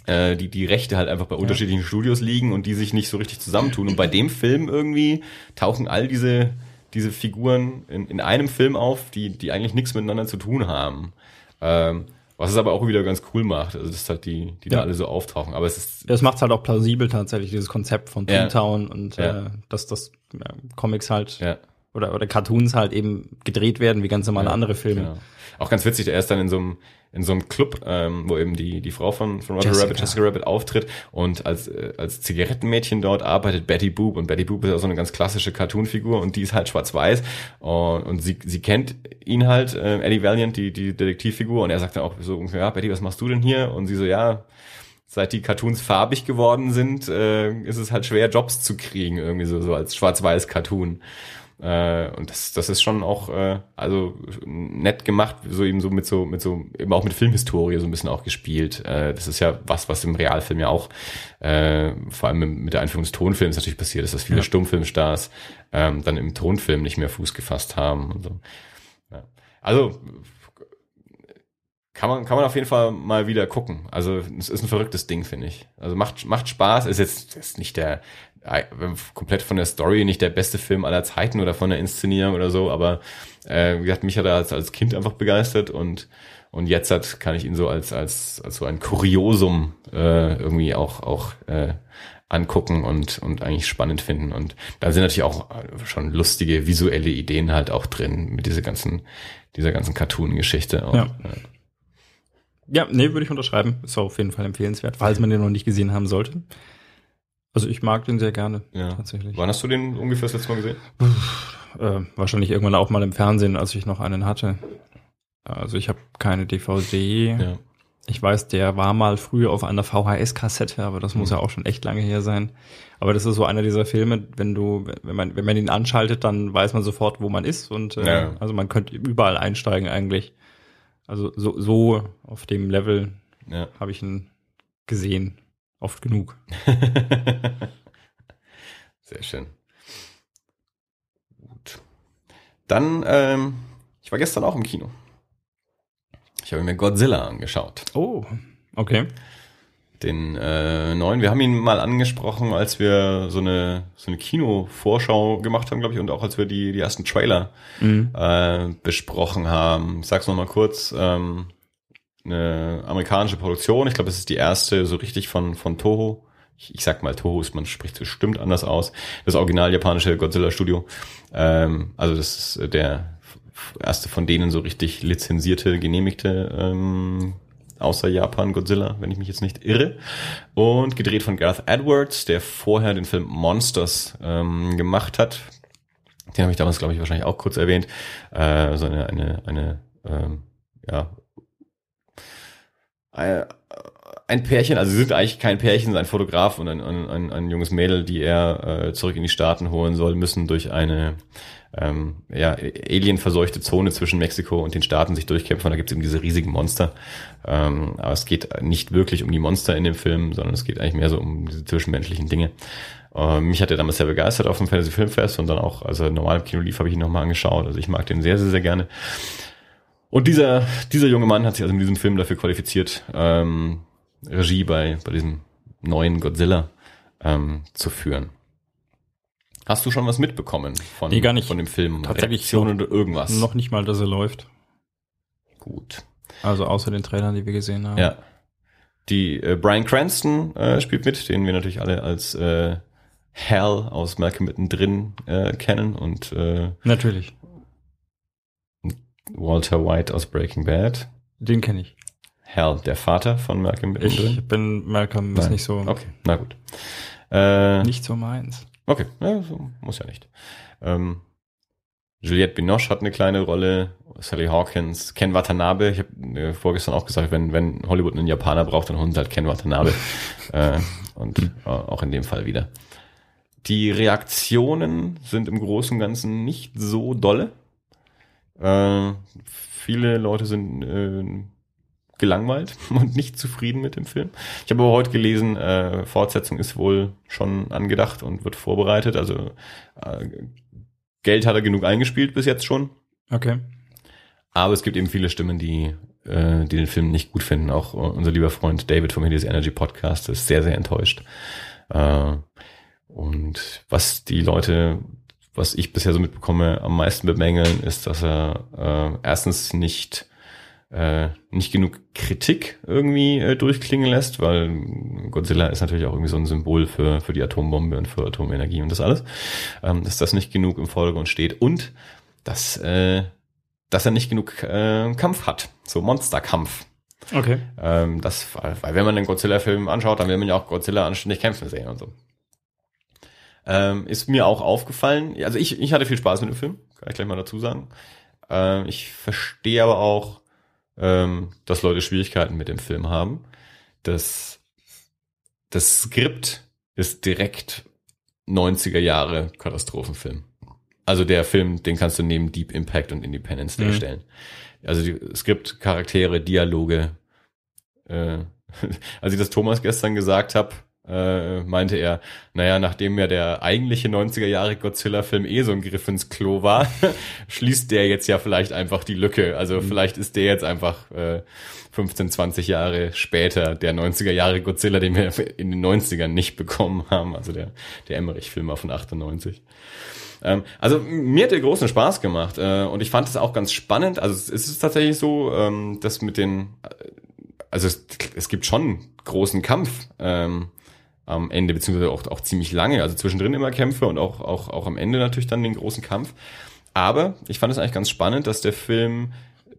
äh, die, die Rechte halt einfach bei ja. unterschiedlichen Studios liegen und die sich nicht so richtig zusammentun. Und bei dem Film irgendwie tauchen all diese, diese Figuren in, in einem Film auf, die, die eigentlich nichts miteinander zu tun haben. Ähm, Was es aber auch wieder ganz cool macht. Also das ist halt die, die Ja. da alle so auftauchen. Aber es ist Das macht halt auch plausibel tatsächlich, dieses Konzept von Ja. Toontown und Ja. äh, dass das ja, Comics halt ja. oder, oder Cartoons halt eben gedreht werden, wie ganz normale Ja, andere Filme. Genau. Auch ganz witzig, er ist dann in so einem in so einem Club, ähm, wo eben die die Frau von von Roger Jessica. Rabbit, Jessica Rabbit auftritt und als äh, als Zigarettenmädchen dort arbeitet Betty Boop und Betty Boop ist auch so eine ganz klassische Cartoonfigur und die ist halt schwarz-weiß und, und sie sie kennt ihn halt äh, Eddie Valiant, die die Detektivfigur und er sagt dann auch so ungefähr, ja Betty, was machst du denn hier? Und sie so, ja, seit die Cartoons farbig geworden sind, äh, ist es halt schwer Jobs zu kriegen irgendwie so so als schwarz-weiß Cartoon. Äh, und das, das ist schon auch äh, also nett gemacht, so eben so mit so mit so eben auch mit Filmhistorie so ein bisschen auch gespielt. Äh, das ist ja was, was im Realfilm ja auch äh, vor allem mit- der Einführung des Tonfilms natürlich passiert ist, dass viele Ja. Stummfilmstars ähm, dann im Tonfilm nicht mehr Fuß gefasst haben und so. Ja. Also kann man, kann man auf jeden Fall mal wieder gucken. Also es ist ein verrücktes Ding, finde ich. Also macht, macht Spaß. Ist jetzt ist nicht der äh, komplett von der Story nicht der beste Film aller Zeiten oder von der Inszenierung oder so, aber äh, wie gesagt, mich hat er als, als Kind einfach begeistert und und jetzt hat, kann ich ihn so als als als so ein Kuriosum äh, irgendwie auch auch äh, angucken und und eigentlich spannend finden und da sind natürlich auch schon lustige visuelle Ideen halt auch drin mit dieser ganzen dieser ganzen Cartoon-Geschichte. auch. Ja. Ja, nee, würde ich unterschreiben. Ist auf jeden Fall empfehlenswert, falls man den noch nicht gesehen haben sollte. Also ich mag den sehr gerne, Ja. tatsächlich. Wann hast du den ungefähr das letzte Mal gesehen? Äh, wahrscheinlich irgendwann auch mal im Fernsehen, als ich noch einen hatte. Also ich habe keine DVD. Ja. Ich weiß, der war mal früher auf einer VHS-Kassette, aber das muss Mhm. ja auch schon echt lange her sein. Aber das ist so einer dieser Filme, wenn du, wenn man, wenn man ihn anschaltet, dann weiß man sofort, wo man ist und äh, Ja. also man könnte überall einsteigen eigentlich. Also so, so auf dem Level ja. habe ich ihn gesehen, oft genug. Sehr schön. Gut. Dann, ähm, ich war gestern auch im Kino. Ich habe mir Godzilla angeschaut. Oh, okay. Den äh, neuen. Wir haben ihn mal angesprochen, als wir so eine so eine Kino-Vorschau gemacht haben, glaube ich, und auch als wir die die ersten Trailer Mhm. äh, besprochen haben. Ich sag's noch mal kurz. Ähm, eine amerikanische Produktion. Ich glaube, es ist die erste so richtig von von Toho. Ich, ich sag mal Toho, ist man spricht bestimmt anders aus. Das original japanische Godzilla Studio. Ähm, also das ist der f- erste von denen so richtig lizenzierte, genehmigte ähm, außer Japan Godzilla, wenn ich mich jetzt nicht irre. Und gedreht von Gareth Edwards, der vorher den Film Monsters ähm, gemacht hat. Den habe ich damals, glaube ich, wahrscheinlich auch kurz erwähnt. Äh, so eine, eine, eine ähm, ja, ein, ein Pärchen, also sie sind eigentlich kein Pärchen, ein Fotograf und ein, ein, ein, ein junges Mädel, die er äh, zurück in die Staaten holen soll, müssen durch eine ähm, ja, alienverseuchte Zone zwischen Mexiko und den Staaten sich durchkämpfen. Da gibt es eben diese riesigen Monster. Ähm, aber es geht nicht wirklich um die Monster in dem Film, sondern es geht eigentlich mehr so um diese zwischenmenschlichen Dinge. Ähm, mich hat er damals sehr begeistert auf dem Fantasy Filmfest und dann auch, als er normal im Kino lief, habe ich ihn nochmal angeschaut. Also ich mag den sehr, sehr, sehr gerne. Und dieser, dieser junge Mann hat sich also in diesem Film dafür qualifiziert, ähm, Regie bei, bei diesem neuen Godzilla ähm, zu führen. Hast du schon was mitbekommen von, Nee, gar nicht. von dem Film? Tatsächlich Reaktionen oder irgendwas? Noch nicht mal, dass er läuft. Gut. Also außer den Trailern, die wir gesehen haben. Ja. Die äh, Brian Cranston äh, spielt mit, den wir natürlich alle als äh, Hal aus Malcolm mittendrin äh, kennen und äh, Natürlich. Walter White aus Breaking Bad. Den kenne ich. Hal, der Vater von Malcolm mittendrin. Ich bin Malcolm ist Nein. nicht so Okay, na gut. Äh, nicht so meins. Okay, ja, muss ja nicht. Ähm, Juliette Binoche hat eine kleine Rolle, Sally Hawkins, Ken Watanabe. Ich habe äh, vorgestern auch gesagt, wenn, wenn Hollywood einen Japaner braucht, dann holen sie halt Ken Watanabe. äh, und äh, auch in dem Fall wieder. Die Reaktionen sind im Großen und Ganzen nicht so dolle. Äh, viele Leute sind äh, gelangweilt und nicht zufrieden mit dem Film. Ich habe aber heute gelesen, äh, Fortsetzung ist wohl schon angedacht und wird vorbereitet. Also äh, Geld hat er genug eingespielt bis jetzt schon. Okay. Aber es gibt eben viele Stimmen, die, äh, die den Film nicht gut finden. Auch unser lieber Freund David vom Hideous Energy Podcast ist sehr, sehr enttäuscht. Äh, und was die Leute, was ich bisher so mitbekomme, am meisten bemängeln, ist, dass er äh, erstens nicht äh, nicht genug Kritik irgendwie äh, durchklingen lässt, weil Godzilla ist natürlich auch irgendwie so ein Symbol für, für die Atombombe und für Atomenergie und das alles, ähm, dass das nicht genug im Vordergrund steht und dass, äh, dass er nicht genug äh, Kampf hat, so Monsterkampf. Okay. Ähm, das, weil wenn man den Godzilla-Film anschaut, dann will man ja auch Godzilla anständig kämpfen sehen und so. Ähm, ist mir auch aufgefallen, also ich, ich hatte viel Spaß mit dem Film, kann ich gleich mal dazu sagen. Ähm, ich verstehe aber auch, ähm, dass Leute Schwierigkeiten mit dem Film haben. Das, das Skript ist direkt 90er Jahre Katastrophenfilm. Also der Film, den kannst du neben Deep Impact und Independence Day mhm. stellen. Also die Skript, Charaktere, Dialoge. Äh, als ich das Thomas gestern gesagt habe, äh, meinte er, naja, nachdem ja der eigentliche 90er Jahre Godzilla-Film eh so ein Griff ins Klo war, schließt der jetzt ja vielleicht einfach die Lücke. Also mhm. vielleicht ist der jetzt einfach äh, 15, 20 Jahre später der 90er Jahre Godzilla, den wir in den 90ern nicht bekommen haben. Also der, der Emmerich-Film von 98 ähm, also mir hat der großen Spaß gemacht äh, und ich fand es auch ganz spannend. Also es ist tatsächlich so, ähm, dass mit den, äh, also es, es gibt schon großen Kampf. Ähm, am Ende, beziehungsweise auch, auch ziemlich lange, also zwischendrin immer Kämpfe und auch, auch, auch am Ende natürlich dann den großen Kampf. Aber ich fand es eigentlich ganz spannend, dass der Film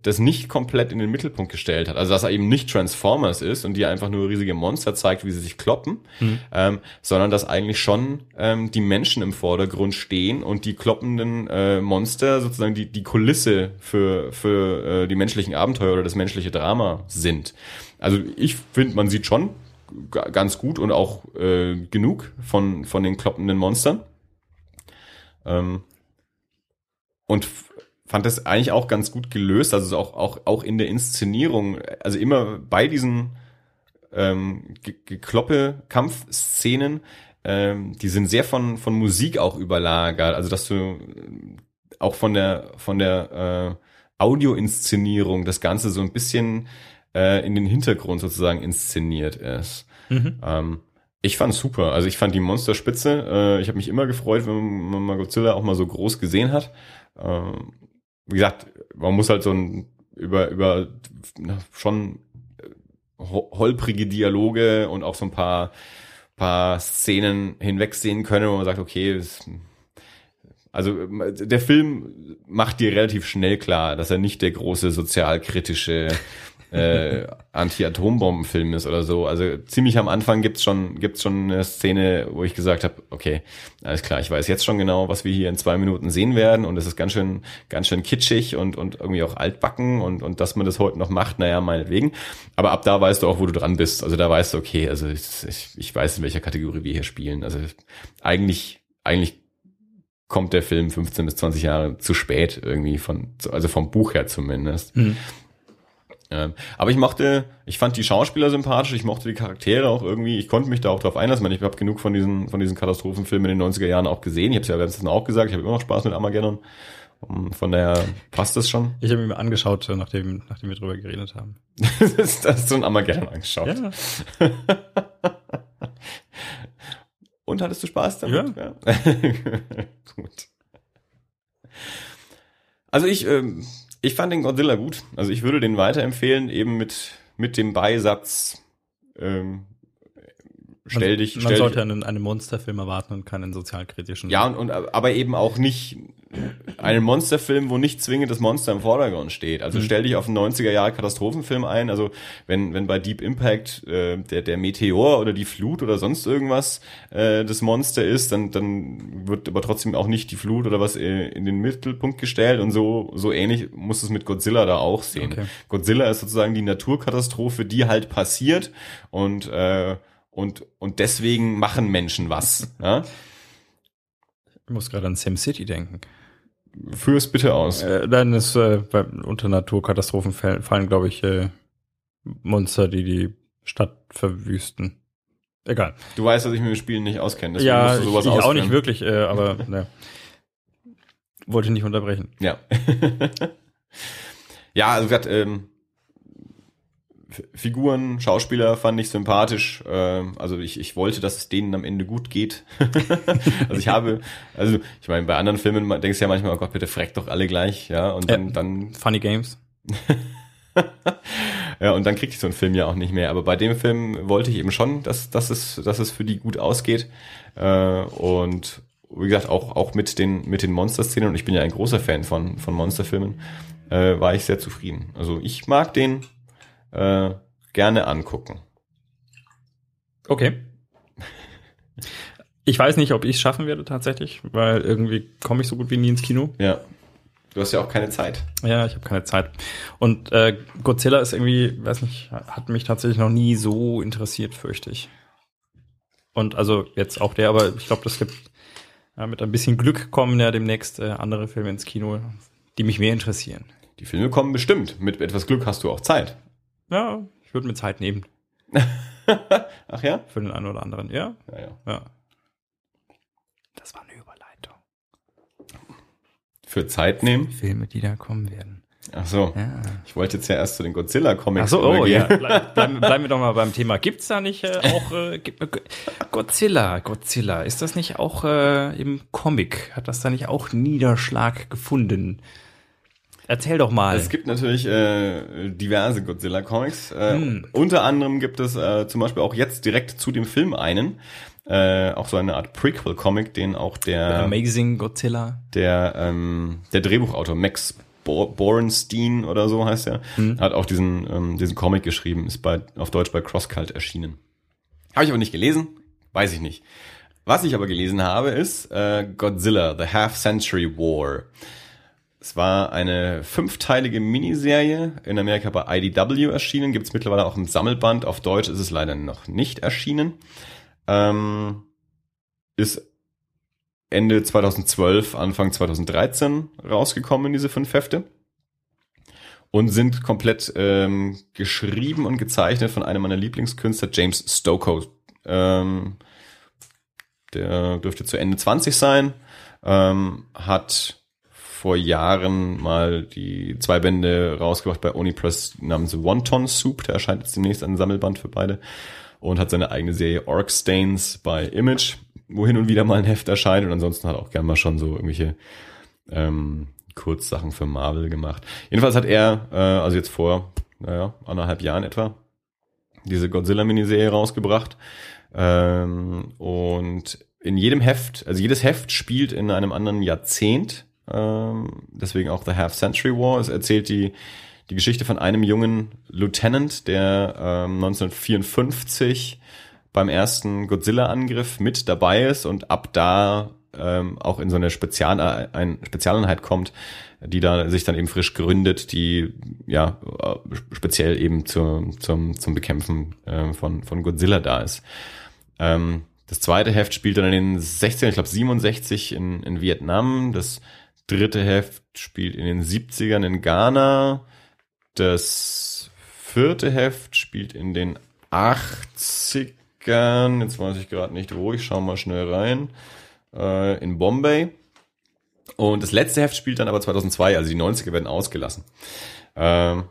das nicht komplett in den Mittelpunkt gestellt hat. Also dass er eben nicht Transformers ist und die einfach nur riesige Monster zeigt, wie sie sich kloppen, mhm. ähm, sondern dass eigentlich schon ähm, die Menschen im Vordergrund stehen und die kloppenden äh, Monster sozusagen die, die Kulisse für, für äh, die menschlichen Abenteuer oder das menschliche Drama sind. Also ich finde, man sieht schon ganz gut und auch äh, genug von, von den kloppenden Monstern. Ähm, und fand das eigentlich auch ganz gut gelöst, also auch, auch, auch in der Inszenierung, also immer bei diesen ähm, Gekloppe-Kampfszenen, ähm, die sind sehr von, von Musik auch überlagert, also dass du auch von der, von der äh, Audioinszenierung das Ganze so ein bisschen äh, in den Hintergrund sozusagen inszeniert ist. Mhm. Ähm, ich fand super. Also ich fand die Monsterspitze. Äh, ich habe mich immer gefreut, wenn man mal Godzilla auch mal so groß gesehen hat. Äh, wie gesagt, man muss halt so ein über über schon holprige Dialoge und auch so ein paar paar Szenen hinwegsehen können, wo man sagt, okay, das, also der Film macht dir relativ schnell klar, dass er nicht der große sozialkritische äh, Anti-Atombomben-Film ist oder so. Also ziemlich am Anfang gibt's schon gibt's schon eine Szene, wo ich gesagt habe, okay, alles klar, ich weiß jetzt schon genau, was wir hier in zwei Minuten sehen werden und es ist ganz schön ganz schön kitschig und und irgendwie auch altbacken und und dass man das heute noch macht, naja, meinetwegen. Aber ab da weißt du auch, wo du dran bist. Also da weißt du, okay, also ich, ich, weiß, in welcher Kategorie wir hier spielen. Also eigentlich eigentlich kommt der Film 15 bis 20 Jahre zu spät irgendwie von, also vom Buch her zumindest. Mhm. Aber ich mochte, ich fand die Schauspieler sympathisch, ich mochte die Charaktere auch irgendwie, ich konnte mich da auch drauf einlassen. Ich habe genug von diesen, von diesen Katastrophenfilmen in den 90er Jahren auch gesehen. Ich habe es ja letztens auch gesagt, ich habe immer noch Spaß mit Armageddon. Von daher passt es schon. Ich habe mir angeschaut, nachdem, nachdem wir drüber geredet haben. das hast du ein Armageddon angeschaut. Ja. Und hattest du Spaß damit? Ja. ja. Gut. Also ich, ähm, ich fand den Godzilla gut. Also ich würde den weiterempfehlen, eben mit, mit dem Beisatz, ähm, stell dich. Man, man sollte einen, einen Monsterfilm erwarten und keinen sozialkritischen. Ja, und, und aber eben auch nicht einen Monsterfilm, wo nicht zwingend das Monster im Vordergrund steht. Also mhm. stell dich auf einen 90er Jahre Katastrophenfilm ein. Also wenn, wenn bei Deep Impact äh, der, der Meteor oder die Flut oder sonst irgendwas äh, das Monster ist, dann, dann wird aber trotzdem auch nicht die Flut oder was äh, in den Mittelpunkt gestellt. Und so, so ähnlich muss es mit Godzilla da auch sehen. Okay. Godzilla ist sozusagen die Naturkatastrophe, die halt passiert und äh, und, und deswegen machen Menschen was. Ja? Ich muss gerade an SimCity denken. Führ es bitte aus. Äh, dann ist äh, bei, unter Naturkatastrophen fallen, glaube ich, äh, Monster, die die Stadt verwüsten. Egal. Du weißt, dass ich mit dem Spiel nicht auskenne. Ja, musst du sowas ich, ich auch nicht wirklich, äh, aber ne. wollte nicht unterbrechen. Ja. ja, also gesagt, ähm, Figuren, Schauspieler fand ich sympathisch. Äh, also ich, ich wollte, dass es denen am Ende gut geht. also ich habe, also ich meine, bei anderen Filmen denkst du ja manchmal, oh Gott, bitte freck doch alle gleich, ja. Und dann, ja, dann Funny Games. ja, und dann kriegt ich so einen Film ja auch nicht mehr. Aber bei dem Film wollte ich eben schon, dass, dass, es, dass es für die gut ausgeht. Äh, und wie gesagt, auch, auch mit den, mit den Monster-Szenen, und ich bin ja ein großer Fan von, von Monsterfilmen, äh, war ich sehr zufrieden. Also ich mag den äh, gerne angucken. Okay. Ich weiß nicht, ob ich es schaffen werde tatsächlich, weil irgendwie komme ich so gut wie nie ins Kino. Ja. Du hast ja auch keine Zeit. Ja, ich habe keine Zeit. Und äh, Godzilla ist irgendwie, weiß nicht, hat mich tatsächlich noch nie so interessiert, fürchte ich. Und also jetzt auch der, aber ich glaube, das gibt ja, mit ein bisschen Glück kommen ja demnächst äh, andere Filme ins Kino, die mich mehr interessieren. Die Filme kommen bestimmt. Mit etwas Glück hast du auch Zeit. Ja, ich würde mir Zeit nehmen. Ach ja? Für den einen oder anderen, ja. Ja, ja. Ja. Das war eine Überleitung. Für Zeit nehmen? Filme, die da kommen werden. Ach so. Ja. Ich wollte jetzt ja erst zu den Godzilla-Comics Ach so, oh ja. Bleib, bleiben, bleiben wir doch mal beim Thema. Gibt's da nicht äh, auch äh, gibt- äh, Godzilla? Godzilla, ist das nicht auch äh, im Comic? Hat das da nicht auch Niederschlag gefunden? Erzähl doch mal. Es gibt natürlich äh, diverse Godzilla-Comics. Äh, Hm. Unter anderem gibt es äh, zum Beispiel auch jetzt direkt zu dem Film einen. Äh, auch so eine Art Prequel-Comic, den auch der, Amazing Godzilla. der, ähm, der Drehbuchautor Max Bo Borenstein oder so heißt er, hat auch diesen, ähm, diesen Comic geschrieben, ist bei, auf Deutsch bei CrossCult erschienen. Habe ich aber nicht gelesen, weiß ich nicht. Was ich aber gelesen habe, ist äh, Godzilla, The Half Century War. Es war eine fünfteilige Miniserie, in Amerika bei IDW erschienen, gibt es mittlerweile auch im Sammelband. Auf Deutsch ist es leider noch nicht erschienen. Ähm, ist Ende 2012, Anfang 2013 rausgekommen, diese fünf Hefte. Und sind komplett ähm, geschrieben und gezeichnet von einem meiner Lieblingskünstler, James Stokoe. Ähm, der dürfte zu Ende 20 sein. Ähm, hat vor Jahren mal die zwei Bände rausgebracht bei Onipress namens Wonton Soup. Der erscheint jetzt demnächst ein Sammelband für beide. Und hat seine eigene Serie Orc Stains bei Image, wo hin und wieder mal ein Heft erscheint. Und ansonsten hat auch gerne mal schon so irgendwelche ähm, Kurzsachen für Marvel gemacht. Jedenfalls hat er, äh, also jetzt vor, naja, anderthalb Jahren etwa, diese Godzilla-Miniserie rausgebracht. Ähm, und in jedem Heft, also jedes Heft spielt in einem anderen Jahrzehnt. Ähm, deswegen auch The Half Century War. Es erzählt die, die Geschichte von einem jungen Lieutenant, der ähm, 1954 beim ersten Godzilla-Angriff mit dabei ist und ab da ähm, auch in so eine Spezial ein Spezialeinheit kommt, die da sich dann eben frisch gründet, die ja speziell eben zur, zum, zum Bekämpfen äh, von, von Godzilla da ist. Ähm, das zweite Heft spielt dann in den 16, ich glaube 67 in, in Vietnam. Das dritte Heft spielt in den 70ern in Ghana. Das vierte Heft spielt in den 80ern. Jetzt weiß ich gerade nicht wo, ich schau mal schnell rein. Äh, in Bombay. Und das letzte Heft spielt dann aber 2002, also die 90er werden ausgelassen. Ähm,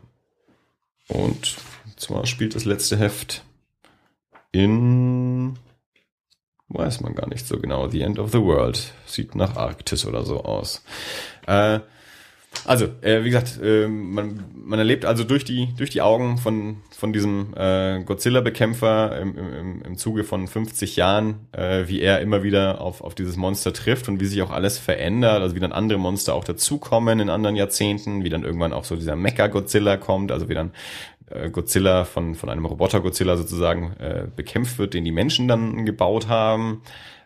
und zwar spielt das letzte Heft in weiß man gar nicht so genau. The End of the World sieht nach Arktis oder so aus. Äh, also, äh, wie gesagt, äh, man, man erlebt also durch die, durch die Augen von, von diesem äh, Godzilla-Bekämpfer im, im, im Zuge von 50 Jahren, äh, wie er immer wieder auf, auf dieses Monster trifft und wie sich auch alles verändert, also wie dann andere Monster auch dazukommen in anderen Jahrzehnten, wie dann irgendwann auch so dieser Mecha-Godzilla kommt, also wie dann äh, Godzilla von, von einem Roboter-Godzilla sozusagen äh, bekämpft wird, den die Menschen dann gebaut haben.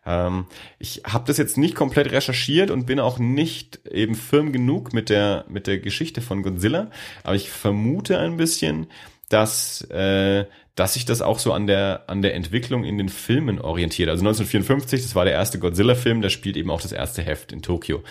Ähm, ich habe das jetzt nicht komplett recherchiert und bin auch nicht eben firm genug mit der, mit der Geschichte von Godzilla, aber ich vermute ein bisschen, dass, äh, dass sich das auch so an der, an der Entwicklung in den Filmen orientiert. Also 1954, das war der erste Godzilla-Film, da spielt eben auch das erste Heft in Tokio.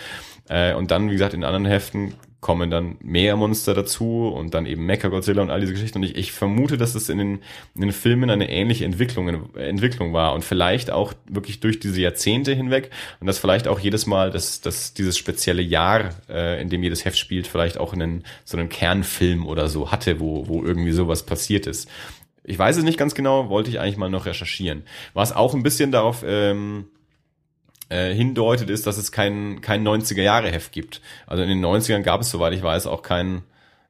Äh, und dann, wie gesagt, in anderen Heften kommen dann mehr Monster dazu und dann eben Mecha-Godzilla und all diese Geschichten. Und ich, ich vermute, dass es in den, in den Filmen eine ähnliche Entwicklung, Entwicklung war und vielleicht auch wirklich durch diese Jahrzehnte hinweg und dass vielleicht auch jedes Mal, dass, dass dieses spezielle Jahr, äh, in dem jedes Heft spielt, vielleicht auch einen, so einen Kernfilm oder so hatte, wo, wo irgendwie sowas passiert ist. Ich weiß es nicht ganz genau, wollte ich eigentlich mal noch recherchieren. Was auch ein bisschen darauf ähm, äh, hindeutet, ist, dass es kein, kein 90er-Jahre-Heft gibt. Also in den 90ern gab es, soweit ich weiß, auch kein,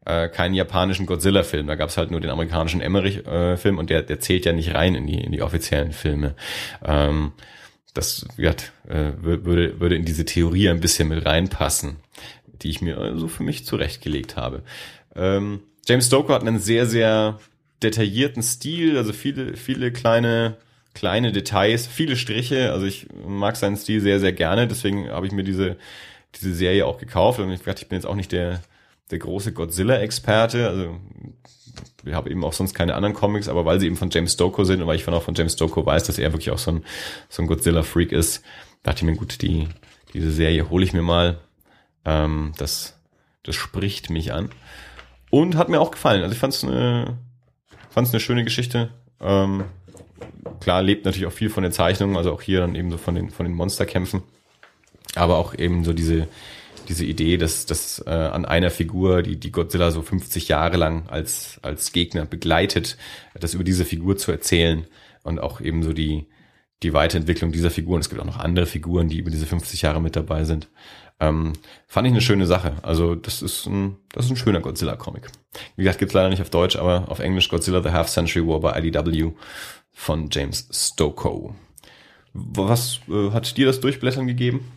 äh, keinen japanischen Godzilla-Film. Da gab es halt nur den amerikanischen Emmerich-Film und der, der zählt ja nicht rein in die, in die offiziellen Filme. Ähm, das ja, äh, würde, würde in diese Theorie ein bisschen mit reinpassen, die ich mir so also für mich zurechtgelegt habe. Ähm, James Stoker hat einen sehr, sehr detaillierten Stil, also viele, viele kleine, kleine Details, viele Striche. Also ich mag seinen Stil sehr, sehr gerne. Deswegen habe ich mir diese, diese Serie auch gekauft. Und ich dachte, ich bin jetzt auch nicht der, der große Godzilla-Experte. Also ich habe eben auch sonst keine anderen Comics, aber weil sie eben von James Stoker sind und weil ich von auch von James Stoker weiß, dass er wirklich auch so ein, so ein Godzilla-Freak ist, dachte ich mir, gut, die, diese Serie hole ich mir mal. Ähm, das, das spricht mich an. Und hat mir auch gefallen. Also ich fand es eine, fand's eine schöne Geschichte. Ähm, klar, lebt natürlich auch viel von den Zeichnungen, also auch hier dann eben so von den, von den Monsterkämpfen. Aber auch eben so diese, diese Idee, dass, dass äh, an einer Figur, die, die Godzilla so 50 Jahre lang als, als Gegner begleitet, das über diese Figur zu erzählen und auch eben so die, die Weiterentwicklung dieser Figuren. Es gibt auch noch andere Figuren, die über diese 50 Jahre mit dabei sind. Ähm, fand ich eine schöne Sache. Also das ist ein, das ist ein schöner Godzilla-Comic. Wie gesagt, gibt's leider nicht auf Deutsch, aber auf Englisch Godzilla The Half Century War bei IDW von James Stokoe. Was äh, hat dir das Durchblättern gegeben?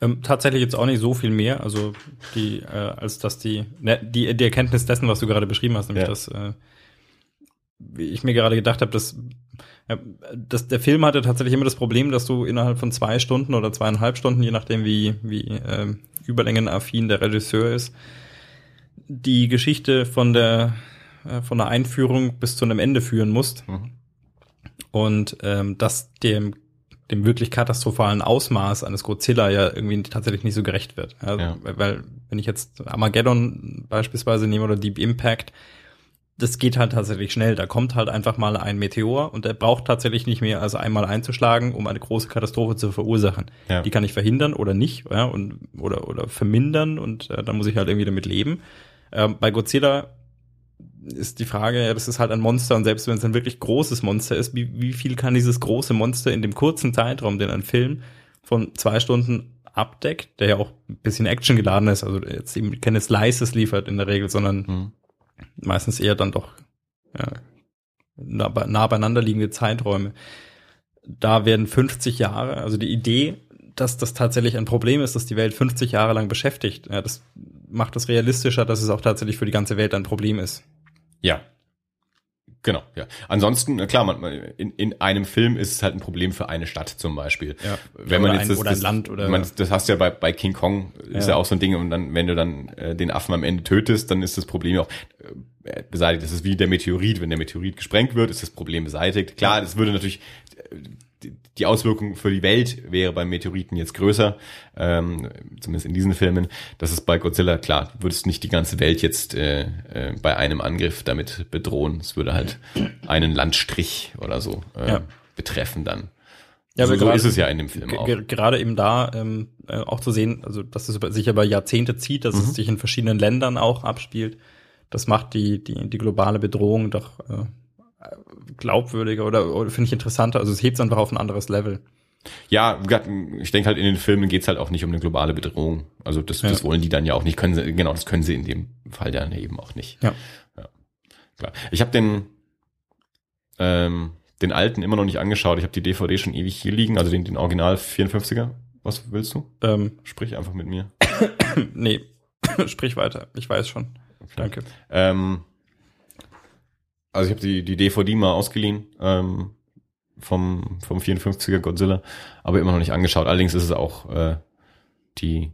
Ähm, tatsächlich jetzt auch nicht so viel mehr, also die, äh, als dass die, ne, die, die Erkenntnis dessen, was du gerade beschrieben hast, nämlich ja. dass äh, wie ich mir gerade gedacht habe, dass, ja, dass der Film hatte tatsächlich immer das Problem, dass du innerhalb von zwei Stunden oder zweieinhalb Stunden, je nachdem wie, wie äh, überlängenaffin der Regisseur ist, die Geschichte von der äh, von der Einführung bis zu einem Ende führen musst. Mhm. Und ähm, dass dem dem wirklich katastrophalen Ausmaß eines Godzilla ja irgendwie tatsächlich nicht so gerecht wird. Ja, ja. Weil, wenn ich jetzt Armageddon beispielsweise nehme oder Deep Impact, das geht halt tatsächlich schnell. Da kommt halt einfach mal ein Meteor und der braucht tatsächlich nicht mehr als einmal einzuschlagen, um eine große Katastrophe zu verursachen. Ja. Die kann ich verhindern oder nicht, ja, und, oder, oder vermindern und äh, dann muss ich halt irgendwie damit leben. Ähm, bei Godzilla ist die Frage, ja, das ist halt ein Monster und selbst wenn es ein wirklich großes Monster ist, wie, wie viel kann dieses große Monster in dem kurzen Zeitraum, den ein Film von zwei Stunden abdeckt, der ja auch ein bisschen Action geladen ist, also jetzt eben keine Slices liefert in der Regel, sondern mhm. meistens eher dann doch ja, nah, nah beieinander liegende Zeiträume. Da werden 50 Jahre, also die Idee, dass das tatsächlich ein Problem ist, dass die Welt 50 Jahre lang beschäftigt, ja, das macht es realistischer, dass es auch tatsächlich für die ganze Welt ein Problem ist. Ja. Genau, ja. Ansonsten, klar, man, in, in einem Film ist es halt ein Problem für eine Stadt zum Beispiel. Ja. Wenn man jetzt ein, das, oder ein Land oder. Man, das hast du ja bei, bei King Kong, ist ja. ja auch so ein Ding, und dann, wenn du dann äh, den Affen am Ende tötest, dann ist das Problem auch äh, beseitigt. Das ist wie der Meteorit. Wenn der Meteorit gesprengt wird, ist das Problem beseitigt. Klar, das würde natürlich äh, die Auswirkung für die Welt wäre beim Meteoriten jetzt größer, ähm, zumindest in diesen Filmen. Das ist bei Godzilla klar. Würdest nicht die ganze Welt jetzt äh, äh, bei einem Angriff damit bedrohen. Es würde halt einen Landstrich oder so äh, ja. betreffen dann. Ja, so, aber so grade, ist es ja in dem Film auch. Gerade eben da ähm, äh, auch zu sehen, also dass es sich über Jahrzehnte zieht, dass mhm. es sich in verschiedenen Ländern auch abspielt. Das macht die die die globale Bedrohung doch äh, glaubwürdiger oder, oder finde ich interessanter. Also es hebt es einfach auf ein anderes Level. Ja, ich denke halt in den Filmen geht's halt auch nicht um eine globale Bedrohung. Also das, ja. das wollen die dann ja auch nicht. Können sie, genau, das können sie in dem Fall dann eben auch nicht. Ja. ja klar. Ich habe den ähm, den alten immer noch nicht angeschaut. Ich habe die DVD schon ewig hier liegen, also den, den Original 54er. Was willst du? Ähm, Sprich einfach mit mir. nee, sprich weiter. Ich weiß schon. Okay. Danke. Ähm, also ich habe die, die DVD mal ausgeliehen ähm, vom, vom 54er Godzilla, aber immer noch nicht angeschaut. Allerdings ist es auch äh, die,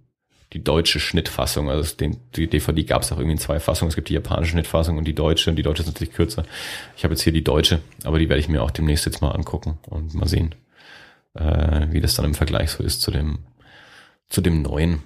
die deutsche Schnittfassung. Also den, die DVD gab es auch irgendwie in zwei Fassungen. Es gibt die japanische Schnittfassung und die deutsche. Und die deutsche ist natürlich kürzer. Ich habe jetzt hier die deutsche, aber die werde ich mir auch demnächst jetzt mal angucken und mal sehen, äh, wie das dann im Vergleich so ist zu dem, zu dem neuen.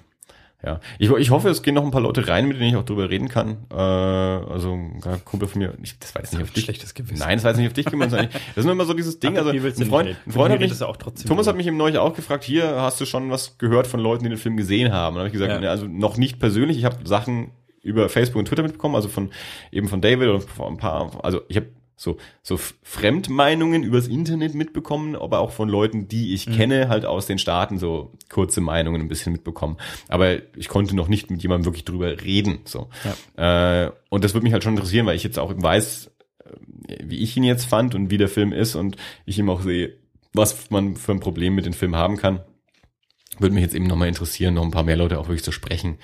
Ja, ich, ich hoffe, es gehen noch ein paar Leute rein, mit denen ich auch drüber reden kann. Äh, also ein Kumpel von mir, ich, das war jetzt nicht auf dich. Schlechtes Gewissen. Nein, das war jetzt nicht auf dich gemeint. das ist nur immer so dieses Ding. Also ein Freund, ein Freund hat mich, Thomas hat mich im neulich auch gefragt, hier hast du schon was gehört von Leuten, die den Film gesehen haben. Und habe ich gesagt, ja. also noch nicht persönlich. Ich habe Sachen über Facebook und Twitter mitbekommen, also von eben von David oder von ein paar. Also ich habe so, so Fremdmeinungen übers Internet mitbekommen, aber auch von Leuten, die ich mhm. kenne, halt aus den Staaten, so kurze Meinungen ein bisschen mitbekommen. Aber ich konnte noch nicht mit jemandem wirklich drüber reden. So. Ja. Äh, und das würde mich halt schon interessieren, weil ich jetzt auch weiß, äh, wie ich ihn jetzt fand und wie der Film ist und ich ihm auch sehe, was man für ein Problem mit dem Film haben kann. Würde mich jetzt eben nochmal interessieren, noch ein paar mehr Leute auch wirklich zu sprechen,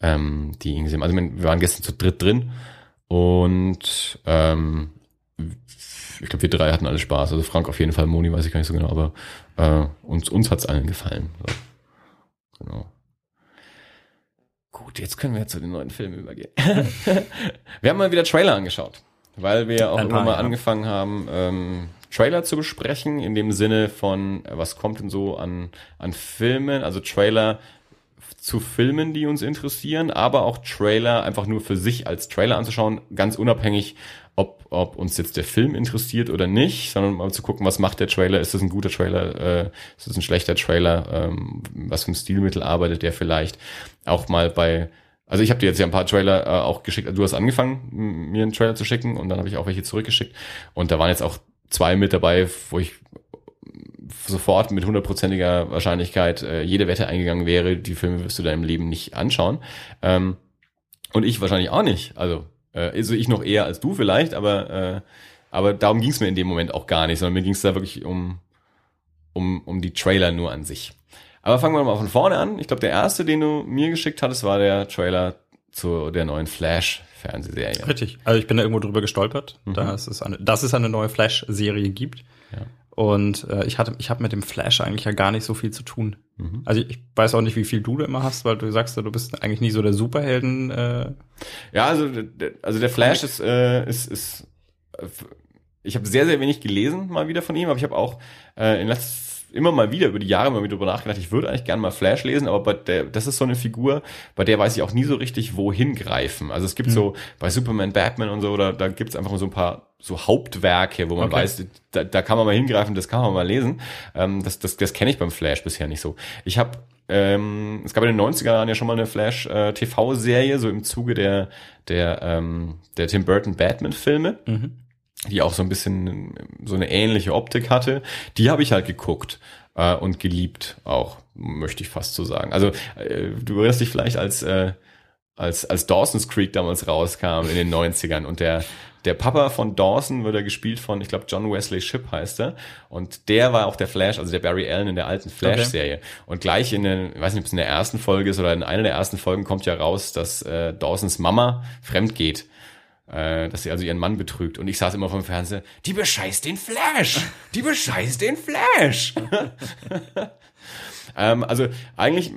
ähm, die ihn gesehen haben. Also wir waren gestern zu dritt drin und ähm, ich glaube, wir drei hatten alle Spaß. Also Frank auf jeden Fall, Moni weiß ich gar nicht so genau, aber äh, uns, uns hat's allen gefallen. So. Genau. Gut, jetzt können wir zu den neuen Filmen übergehen. wir haben mal wieder Trailer angeschaut, weil wir auch Ein immer mal ja. angefangen haben, ähm, Trailer zu besprechen, in dem Sinne von, äh, was kommt denn so an, an Filmen, also Trailer zu Filmen, die uns interessieren, aber auch Trailer einfach nur für sich als Trailer anzuschauen, ganz unabhängig ob, ob uns jetzt der Film interessiert oder nicht, sondern mal zu gucken, was macht der Trailer, ist das ein guter Trailer, äh, ist das ein schlechter Trailer, ähm, was für ein Stilmittel arbeitet der vielleicht. Auch mal bei, also ich habe dir jetzt ja ein paar Trailer äh, auch geschickt, du hast angefangen, mir einen Trailer zu schicken und dann habe ich auch welche zurückgeschickt. Und da waren jetzt auch zwei mit dabei, wo ich sofort mit hundertprozentiger Wahrscheinlichkeit äh, jede Wette eingegangen wäre, die Filme wirst du deinem Leben nicht anschauen. Ähm, und ich wahrscheinlich auch nicht. Also äh, also ich noch eher als du vielleicht, aber, äh, aber darum ging es mir in dem Moment auch gar nicht, sondern mir ging es da wirklich um, um, um die Trailer nur an sich. Aber fangen wir mal von vorne an. Ich glaube, der erste, den du mir geschickt hattest, war der Trailer zu der neuen Flash-Fernsehserie. Richtig. Also ich bin da irgendwo drüber gestolpert, mhm. dass, es eine, dass es eine neue Flash-Serie gibt. Ja. Und äh, ich hatte, ich habe mit dem Flash eigentlich ja gar nicht so viel zu tun. Mhm. Also ich, ich, weiß auch nicht, wie viel du da immer hast, weil du sagst, du bist eigentlich nie so der Superhelden. Äh ja, also also der Flash ist äh, ist ist äh, ich habe sehr sehr wenig gelesen mal wieder von ihm, aber ich habe auch äh, in letzter immer mal wieder über die Jahre mal wieder drüber nachgedacht, ich würde eigentlich gerne mal Flash lesen, aber bei der, das ist so eine Figur, bei der weiß ich auch nie so richtig, wohin greifen. Also es gibt mhm. so bei Superman, Batman und so, da, da gibt es einfach so ein paar so Hauptwerke, wo man okay. weiß, da, da kann man mal hingreifen, das kann man mal lesen. Ähm, das das, das kenne ich beim Flash bisher nicht so. Ich habe ähm, es gab in den 90er Jahren ja schon mal eine Flash äh, so im Zuge der, der, ähm, der Tim Burton Batman-Filme. Mhm die auch so ein bisschen so eine ähnliche Optik hatte, die habe ich halt geguckt äh, und geliebt auch, möchte ich fast so sagen. Also äh, du erinnerst dich vielleicht als äh, als als Dawson's Creek damals rauskam in den 90ern und der der Papa von Dawson wird er gespielt von, ich glaube, John Wesley Shipp heißt er. Und der war auch der Flash, also der Barry Allen in der alten Flash-Serie. Okay. Und gleich in den, ich weiß nicht, ob es in der ersten Folge ist oder in einer der ersten Folgen kommt ja raus, dass äh, Dawsons Mama fremd geht äh, dass sie also ihren Mann betrügt. Und ich saß immer vom Fernseher, die bescheißt den Flash! Die bescheißt den Flash! ähm, also eigentlich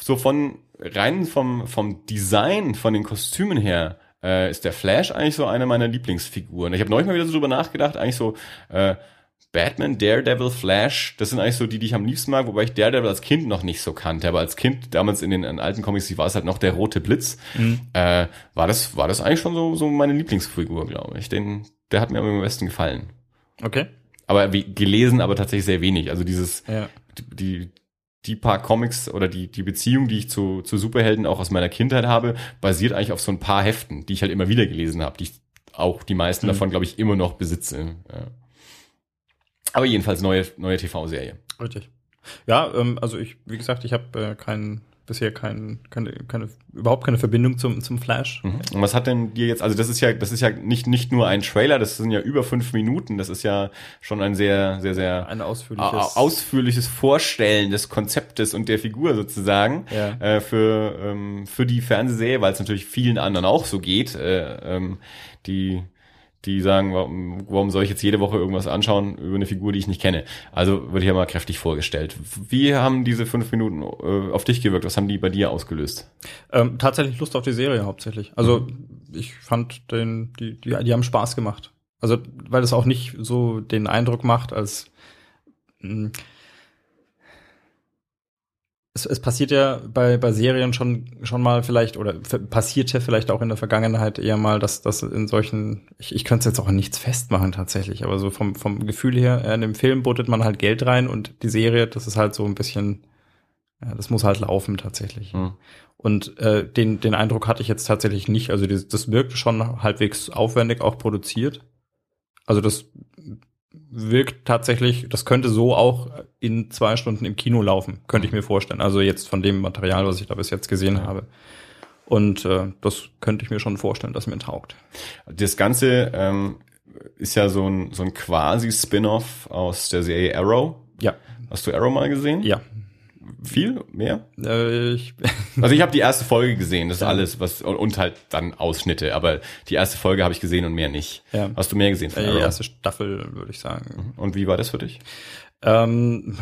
so von rein vom, vom Design, von den Kostümen her, äh, ist der Flash eigentlich so eine meiner Lieblingsfiguren. Ich habe neulich mal wieder so drüber nachgedacht, eigentlich so, äh, Batman, Daredevil, Flash, das sind eigentlich so die, die ich am liebsten mag, wobei ich Daredevil als Kind noch nicht so kannte, aber als Kind, damals in den in alten Comics, war es halt noch der rote Blitz, mhm. äh, war das, war das eigentlich schon so, so meine Lieblingsfigur, glaube ich. Den, der hat mir am besten gefallen. Okay. Aber wie, gelesen, aber tatsächlich sehr wenig. Also dieses, ja. die, die, die paar Comics oder die, die Beziehung, die ich zu, zu Superhelden auch aus meiner Kindheit habe, basiert eigentlich auf so ein paar Heften, die ich halt immer wieder gelesen habe, die ich auch die meisten mhm. davon, glaube ich, immer noch besitze. Ja. Aber jedenfalls neue, neue TV-Serie. Richtig. Ja, ähm, also ich, wie gesagt, ich habe äh, keinen bisher kein, keine, keine, überhaupt keine Verbindung zum, zum Flash. Mhm. Und was hat denn dir jetzt, also das ist ja, das ist ja nicht, nicht nur ein Trailer, das sind ja über fünf Minuten, das ist ja schon ein sehr, sehr, sehr ein ausführliches, ausführliches Vorstellen des Konzeptes und der Figur sozusagen ja. äh, für, ähm, für die Fernsehserie, weil es natürlich vielen anderen auch so geht, äh, ähm, die die sagen, warum, warum soll ich jetzt jede Woche irgendwas anschauen über eine Figur, die ich nicht kenne? Also wird hier mal kräftig vorgestellt. Wie haben diese fünf Minuten äh, auf dich gewirkt? Was haben die bei dir ausgelöst? Ähm, tatsächlich Lust auf die Serie hauptsächlich. Also mhm. ich fand den, die, die, die haben Spaß gemacht. Also weil es auch nicht so den Eindruck macht, als mh, hm, es, es passiert ja bei, bei Serien schon, schon mal vielleicht, oder passierte vielleicht auch in der Vergangenheit eher mal, dass das in solchen, ich, ich könnte es jetzt auch an nichts festmachen tatsächlich, aber so vom, vom Gefühl her, in dem Film bootet man halt Geld rein und die Serie, das ist halt so ein bisschen, ja, das muss halt laufen tatsächlich. Mhm. Und äh, den, den Eindruck hatte ich jetzt tatsächlich nicht. Also das, das wirkte schon halbwegs aufwendig auch produziert. Also das wirkt tatsächlich, das könnte so auch in zwei Stunden im Kino laufen, könnte ich mir vorstellen. Also jetzt von dem Material, was ich da bis jetzt gesehen habe. Und äh, das könnte ich mir schon vorstellen, dass mir taugt. Das Ganze ähm, ist ja so ein, so ein quasi Spin-off aus der Serie Arrow. Ja. Hast du Arrow mal gesehen? Ja. Viel? Mehr? Äh, ich, Also ich habe die erste Folge gesehen, das ist alles, was und halt dann Ausschnitte, aber die erste Folge habe ich gesehen und mehr nicht. Ja. Hast du mehr gesehen von die Arrow? erste Staffel, würde ich sagen. Und wie war das für dich? Ähm,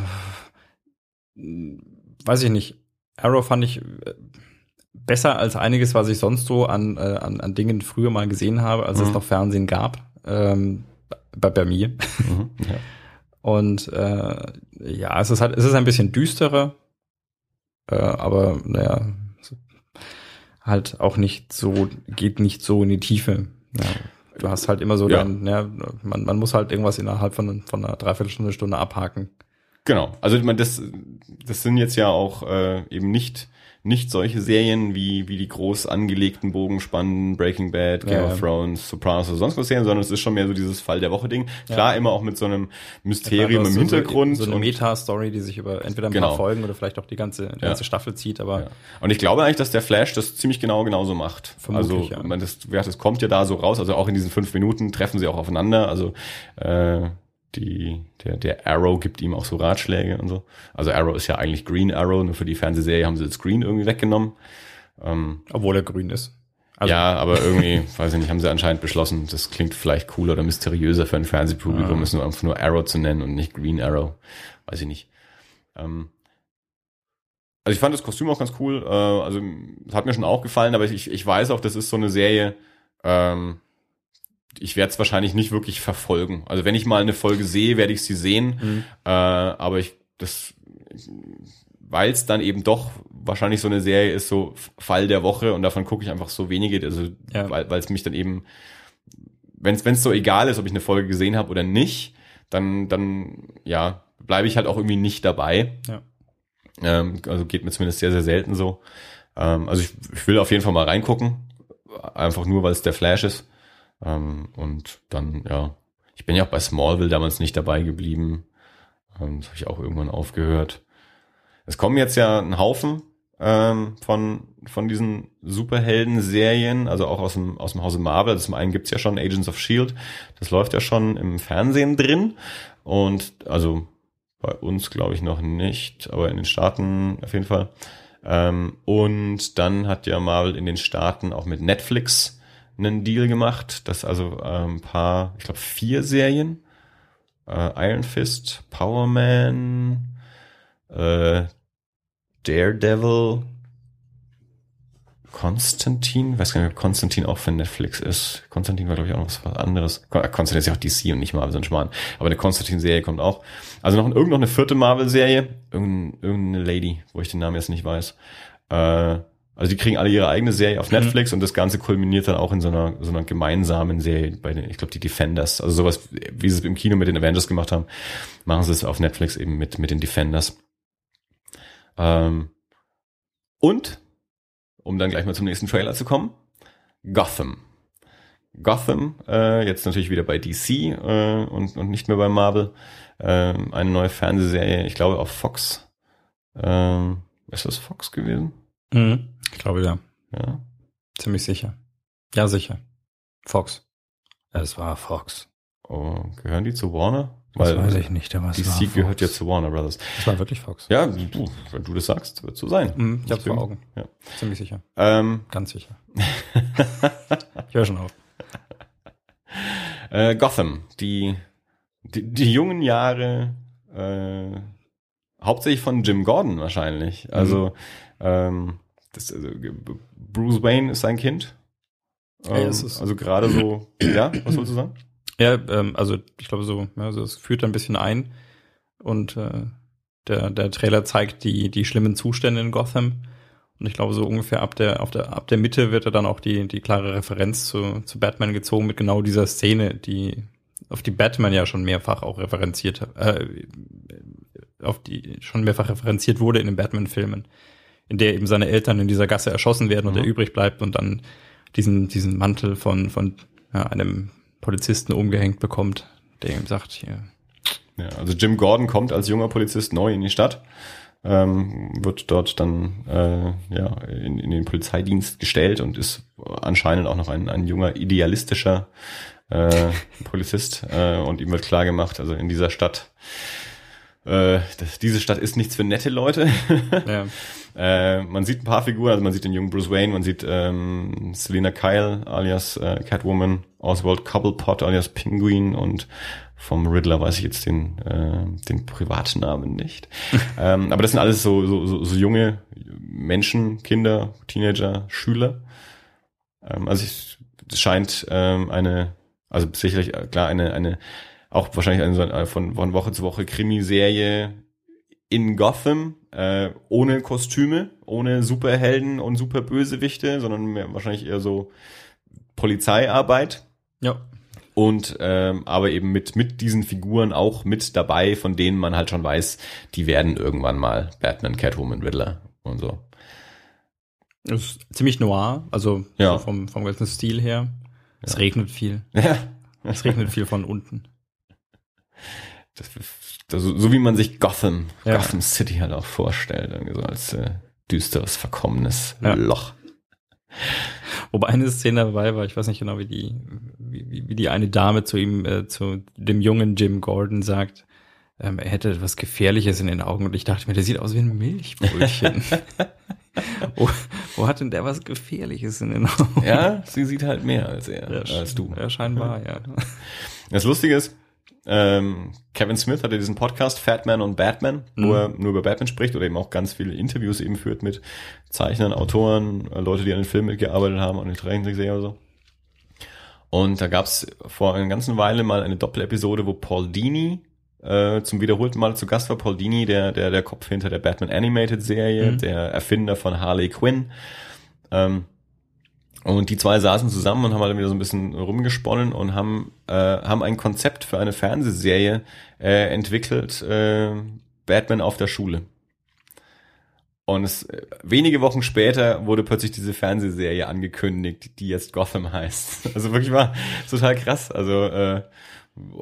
weiß ich nicht. Arrow fand ich äh, besser als einiges, was ich sonst so an, äh, an, an Dingen früher mal gesehen habe, als es Mhm. noch Fernsehen gab. Ähm, bei, bei mir. Mhm. Ja. Und äh, ja, es ist halt, es ist ein bisschen düsterer, äh, aber naja, halt auch nicht so, geht nicht so in die Tiefe. Ja, du hast halt immer so Ja. dein, ja, man, man muss halt irgendwas innerhalb von, von einer Dreiviertelstunde, Stunde abhaken. Genau. Also ich meine, das, das sind jetzt ja auch äh, eben nicht nicht solche Serien wie wie die groß angelegten Bogenspannen Breaking Bad, Game Ja, of ja. Thrones, Sopranos oder sonst was Serien, sondern es ist schon mehr so dieses Fall der Woche Ding. Klar, immer auch mit so einem Mysterium im so- Hintergrund So, so eine Meta-Story, die sich über entweder ein Genau. paar Folgen oder vielleicht auch die ganze, die ganze Staffel zieht, aber Ja. Und ich glaube eigentlich, dass der Flash das ziemlich genau genauso macht. Vermutlich, also, ja. man, das, ja, das kommt ja da so raus. Also auch in diesen fünf Minuten treffen sie auch aufeinander. Also äh, die, der, der Arrow gibt ihm auch so Ratschläge und so. Also Arrow ist ja eigentlich Green Arrow, nur für die Fernsehserie haben sie das Green irgendwie weggenommen. Ähm, obwohl er grün ist. Also, ja, aber irgendwie, weiß ich nicht, haben sie anscheinend beschlossen, das klingt vielleicht cooler oder mysteriöser für ein Fernsehpublikum, Ah. ist nur einfach nur Arrow zu nennen und nicht Green Arrow. Weiß ich nicht. Ähm, also ich fand das Kostüm auch ganz cool, äh, also es hat mir schon auch gefallen, aber ich, ich weiß auch, das ist so eine Serie, ähm, ich werde es wahrscheinlich nicht wirklich verfolgen. Also wenn ich mal eine Folge sehe, werde ich sie sehen, Mhm. äh, aber ich, das, weil es dann eben doch wahrscheinlich so eine Serie ist, so Fall der Woche und davon gucke ich einfach so wenige, also Ja. weil es mich dann eben, wenn es so egal ist, ob ich eine Folge gesehen habe oder nicht, dann dann ja bleibe ich halt auch irgendwie nicht dabei. Ja. Ähm, also geht mir zumindest sehr sehr selten so. Ähm, also ich, ich will auf jeden Fall mal reingucken, einfach nur weil es der Flash ist. Ähm, und dann ja, ich bin ja auch bei Smallville damals nicht dabei geblieben. Ähm, das habe ich auch irgendwann aufgehört. Es kommen jetzt ja ein Haufen ähm, von, von diesen Superhelden-Serien, also auch aus dem, aus dem Hause Marvel. Das zum einen gibt's ja schon Agents of S.H.I.E.L.D., das läuft ja schon im Fernsehen drin. Und also bei uns glaube ich noch nicht, aber in den Staaten auf jeden Fall. Ähm, und dann hat ja Marvel in den Staaten auch mit Netflix einen Deal gemacht, dass also ähm, ein paar, ich glaube vier Serien, äh, Iron Fist, Power Man, äh, Daredevil, Konstantin, weiß gar nicht, ob Konstantin auch für Netflix ist. Konstantin war, glaube ich, auch noch was anderes. Äh, Konstantin ist ja auch DC und nicht Marvel, so Schmarrn. Aber eine Konstantin-Serie kommt auch. Also noch irgend noch eine vierte Marvel-Serie. Irgendeine, irgendeine Lady, wo ich den Namen jetzt nicht weiß. Äh, also die kriegen alle ihre eigene Serie auf Netflix und das Ganze kulminiert dann auch in so einer, so einer gemeinsamen Serie bei den, ich glaube, die Defenders. Also sowas, wie sie es im Kino mit den Avengers gemacht haben, machen sie es auf Netflix eben mit, mit den Defenders. Ähm, und, um dann gleich mal zum nächsten Trailer zu kommen, Gotham. Gotham, äh, jetzt natürlich wieder bei DC äh, und, und nicht mehr bei Marvel. Ähm, eine neue Fernsehserie, ich glaube auf Fox. Ähm, ist das Fox gewesen? Mhm. Ich glaube ja. Ja. Ziemlich sicher. Ja, sicher. Fox. Es war Fox. Oh, gehören die zu Warner? Das weiß ich nicht, aber es war DC Fox. gehört ja zu Warner Brothers. Es war wirklich Fox. Ja, du, wenn du das sagst, wird so sein. Mhm, ich hab's vor Augen. Ja. Ziemlich sicher. Ähm, Ganz sicher. ich höre schon auf. äh, Gotham, die, die, die jungen Jahre, äh, hauptsächlich von Jim Gordon wahrscheinlich. Also, ähm, das, also, Bruce Wayne ist sein Kind. Ja, Ähm, es ist- also gerade so, ja, was wolltest du sagen? Ja, ähm, also ich glaube so, ja, also es führt ein bisschen ein und äh, der, der Trailer zeigt die, die schlimmen Zustände in Gotham. Und ich glaube, so ungefähr ab der, auf der, ab der Mitte wird er dann auch die, die klare Referenz zu, zu Batman gezogen mit genau dieser Szene, die, auf die Batman ja schon mehrfach auch referenziert hat, äh, auf die schon mehrfach referenziert wurde in den Batman-Filmen, in der eben seine Eltern in dieser Gasse erschossen werden und Mhm. er übrig bleibt und dann diesen, diesen Mantel von, von ja, einem Polizisten umgehängt bekommt, der ihm sagt, hier, Ja, also Jim Gordon kommt als junger Polizist neu in die Stadt, ähm, wird dort dann äh, ja, in, in den Polizeidienst gestellt und ist anscheinend auch noch ein, ein junger, idealistischer äh, Polizist. Äh, und ihm wird klar gemacht, also in dieser Stadt, äh, das, diese Stadt ist nichts für nette Leute. ja, Äh, man sieht ein paar Figuren, also man sieht den jungen Bruce Wayne, man sieht ähm, Selena Kyle alias äh, Catwoman, Oswald Cobblepot alias Penguin und vom Riddler weiß ich jetzt den, äh, den Privatnamen nicht. ähm, aber das sind alles so, so, so, so junge Menschen, Kinder, Teenager, Schüler. Ähm, also es scheint ähm, eine, also sicherlich äh, klar eine, eine auch wahrscheinlich eine, von, von Woche zu Woche Krimiserie in Gotham, äh, ohne Kostüme, ohne Superhelden und Superbösewichte, sondern mehr, wahrscheinlich eher so Polizeiarbeit. ja, Und ähm, aber eben mit, mit diesen Figuren auch mit dabei, von denen man halt schon weiß, die werden irgendwann mal Batman, Catwoman, Riddler und so. es ist ziemlich noir, also Ja. so vom, vom ganzen Stil her. Es regnet viel. Ja. Es regnet viel von unten. Das, das, so wie man sich Gotham, Ja. Gotham City halt auch vorstellt, irgendwie so als äh, düsteres, verkommenes Ja. Loch. Wobei eine Szene dabei war, ich weiß nicht genau, wie die, wie, wie- die eine Dame zu ihm, äh, zu dem jungen Jim Gordon sagt, ähm, er hätte etwas Gefährliches in den Augen und ich dachte mir, der sieht aus wie ein Milchbrötchen. wo, wo hat denn der was Gefährliches in den Augen? Ja, sie sieht halt mehr als er, Ja, als du. Ja, scheinbar, ja. Das Lustige ist, ähm, Kevin Smith hatte diesen Podcast Fat Man und Batman, wo Mhm. er nur über Batman spricht oder eben auch ganz viele Interviews eben führt mit Zeichnern, Autoren, äh, Leute, die an den Film mitgearbeitet haben, an den Zeichentrickserie oder so. Und da gab's vor einer ganzen Weile mal eine Doppelepisode, wo Paul Dini äh, zum wiederholten Mal zu Gast war. Paul Dini, der, der, der Kopf hinter der Batman Animated Serie, Mhm. der Erfinder von Harley Quinn. Ähm, und die zwei saßen zusammen und haben halt wieder so ein bisschen rumgesponnen und haben, äh, haben ein Konzept für eine Fernsehserie äh, entwickelt, äh, Batman auf der Schule. Und es, äh, wenige Wochen später wurde plötzlich diese Fernsehserie angekündigt, die jetzt Gotham heißt. Also wirklich war total krass. Also äh,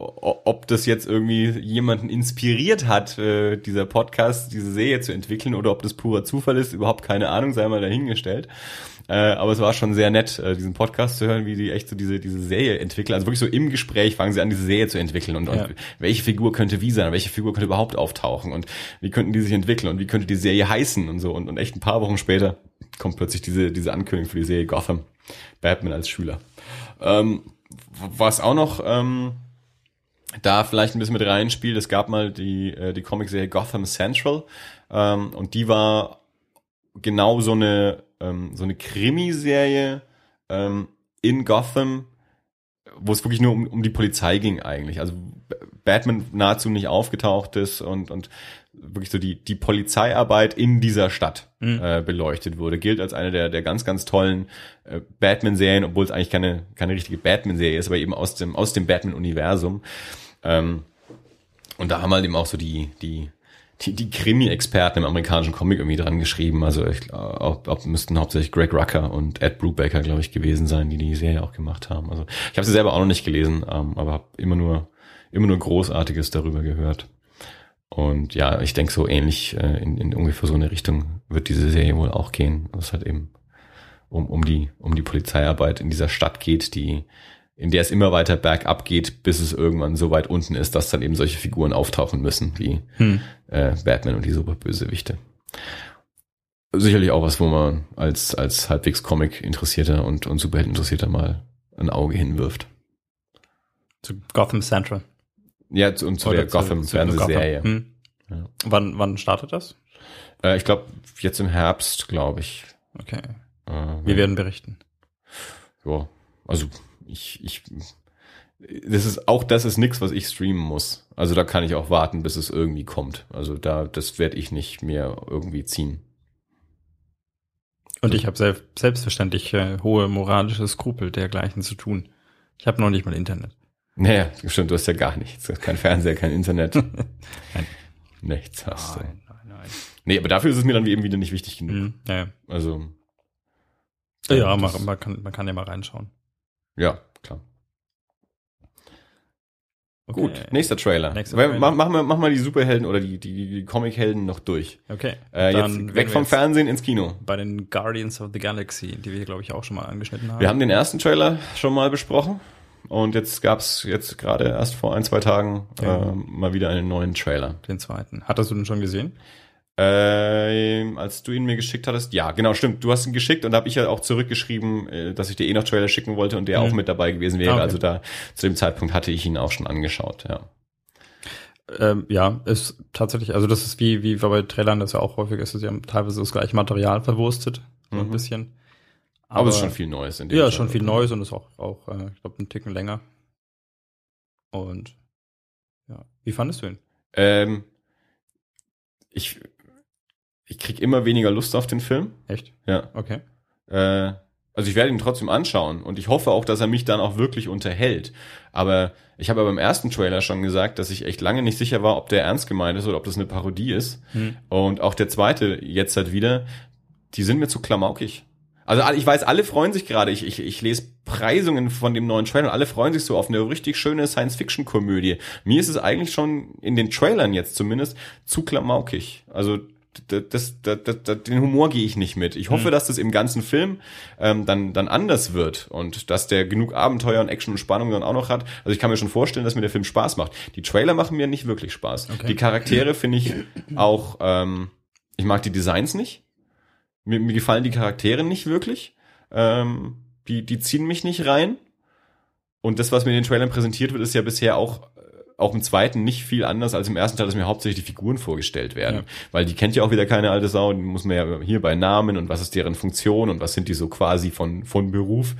ob das jetzt irgendwie jemanden inspiriert hat, äh, dieser Podcast, diese Serie zu entwickeln, oder ob das purer Zufall ist, überhaupt keine Ahnung, sei mal dahingestellt. Äh, aber es war schon sehr nett, äh, diesen Podcast zu hören, wie die echt so diese, diese Serie entwickeln. Also wirklich so im Gespräch fangen sie an, diese Serie zu entwickeln und, Ja. und welche Figur könnte wie sein, welche Figur könnte überhaupt auftauchen und wie könnten die sich entwickeln und wie könnte die Serie heißen und so. Und, und echt ein paar Wochen später kommt plötzlich diese, diese Ankündigung für die Serie Gotham. Batman als Schüler. Ähm, was auch noch ähm, da vielleicht ein bisschen mit reinspielt, es gab mal die, äh, die Comicserie Gotham Central ähm, und die war genau so eine, ähm, so eine Krimiserie ähm, in Gotham, wo es wirklich nur um, um die Polizei ging eigentlich. Also Batman nahezu nicht aufgetaucht ist und, und wirklich so die, die Polizeiarbeit in dieser Stadt Mhm. äh, beleuchtet wurde. Gilt als eine der, der ganz, ganz tollen äh, Batman-Serien, obwohl es eigentlich keine, keine richtige Batman-Serie ist, aber eben aus dem, aus dem Batman-Universum. Ähm, und da haben halt eben auch so die, die, die, die Krimi-Experten im amerikanischen Comic irgendwie dran geschrieben. Also ich glaube, auch, auch müssten hauptsächlich Greg Rucker und Ed Brubaker, glaube ich, gewesen sein, die die Serie auch gemacht haben. Also ich habe sie selber auch noch nicht gelesen, ähm, aber habe immer nur, immer nur Großartiges darüber gehört. Und ja, ich denke, so ähnlich äh, in, in ungefähr so eine Richtung wird diese Serie wohl auch gehen. Es halt eben um, um, die, um die Polizeiarbeit in dieser Stadt geht, die, in der es immer weiter bergab geht, bis es irgendwann so weit unten ist, dass dann eben solche Figuren auftauchen müssen, wie Hm. äh, Batman und die Superbösewichte. Sicherlich auch was, wo man als, als halbwegs Comic-Interessierter und, und Superheld-Interessierter mal ein Auge hinwirft. Zu Gotham Central. Ja, zu, und zu Oder der Gotham-Fernsehserie. Gotham. Hm. Ja. Wann, wann startet das? Äh, ich glaube, jetzt im Herbst, glaube ich. Okay. Äh, Wir werden berichten. ja, also ich, ich, das ist auch das ist nix, was ich streamen muss. Also da kann ich auch warten, bis es irgendwie kommt. Also da, das werde ich nicht mehr irgendwie ziehen. Und ich habe selbst, selbstverständlich äh, hohe moralische Skrupel dergleichen zu tun. Ich habe noch nicht mal Internet. Naja, stimmt, du hast ja gar nichts. Kein Fernseher, kein Internet. Nein. Nichts hast du. nein, nein. Nee, aber dafür ist es mir dann eben wieder nicht wichtig genug. Hm, ja, ja. Also. ja das- man, man, kann, man kann ja mal reinschauen. Ja, klar. Okay. Gut, nächster Trailer. Nächster Trailer. Mach, mach, mal, mach mal die Superhelden oder die, die, die Comic-Helden noch durch. Okay. Äh, jetzt weg vom jetzt Fernsehen ins Kino. Bei den Guardians of the Galaxy, die wir, glaube ich, auch schon mal angeschnitten haben. Wir haben den ersten Trailer schon mal besprochen und jetzt gab's jetzt gerade erst vor ein, zwei Tagen Ja. ähm, mal wieder einen neuen Trailer. den zweiten. Hattest du den schon gesehen? Ähm, als du ihn mir geschickt hattest, ja, genau, stimmt. Du hast ihn geschickt und da habe ich ja auch zurückgeschrieben, äh, dass ich dir eh noch Trailer schicken wollte und der Mhm. auch mit dabei gewesen wäre. Ah, okay. Also da zu dem Zeitpunkt hatte ich ihn auch schon angeschaut, ja. Ähm, ja, ist tatsächlich, also das ist wie, wie bei Trailern, das ja auch häufig ist, sie haben teilweise das gleiche Material verwurstet, so ein Mhm. bisschen. Aber, es ist schon viel Neues in dem Ja, Trailer. schon viel Neues und ist auch, auch äh, ich glaube, einen Ticken länger. Und ja, wie fandest du ihn? Ähm, ich, ich krieg immer weniger Lust auf den Film. Echt? Ja. Okay. Äh, also ich werde ihn trotzdem anschauen und ich hoffe auch, dass er mich dann auch wirklich unterhält. Aber ich habe ja beim ersten Trailer schon gesagt, dass ich echt lange nicht sicher war, ob der ernst gemeint ist oder ob das eine Parodie ist. Hm. Und auch der zweite jetzt halt wieder, die sind mir zu klamaukig. Also ich weiß, alle freuen sich gerade. Ich, ich, ich lese Preisungen von dem neuen Trailer und alle freuen sich so auf eine richtig schöne Science-Fiction-Komödie. Mir ist es eigentlich schon in den Trailern jetzt zumindest zu klamaukig. Also das, das, das, das, den Humor gehe ich nicht mit. Ich hoffe, Mhm. dass das im ganzen Film ähm, dann, dann anders wird und dass der genug Abenteuer und Action und Spannung dann auch noch hat. Also ich kann mir schon vorstellen, dass mir der Film Spaß macht. Die Trailer machen mir nicht wirklich Spaß. Okay. Die Charaktere finde ich auch, ähm, ich mag die Designs nicht. Mir, mir gefallen die Charaktere nicht wirklich. Ähm, die, die ziehen mich nicht rein. Und das, was mir in den Trailern präsentiert wird, ist ja bisher auch, auch im zweiten nicht viel anders als im ersten Teil, dass mir hauptsächlich die Figuren vorgestellt werden. Ja. Weil die kennt ja auch wieder keine alte Sau, die muss man ja hier bei Namen und was ist deren Funktion und was sind die so quasi von, von Beruf,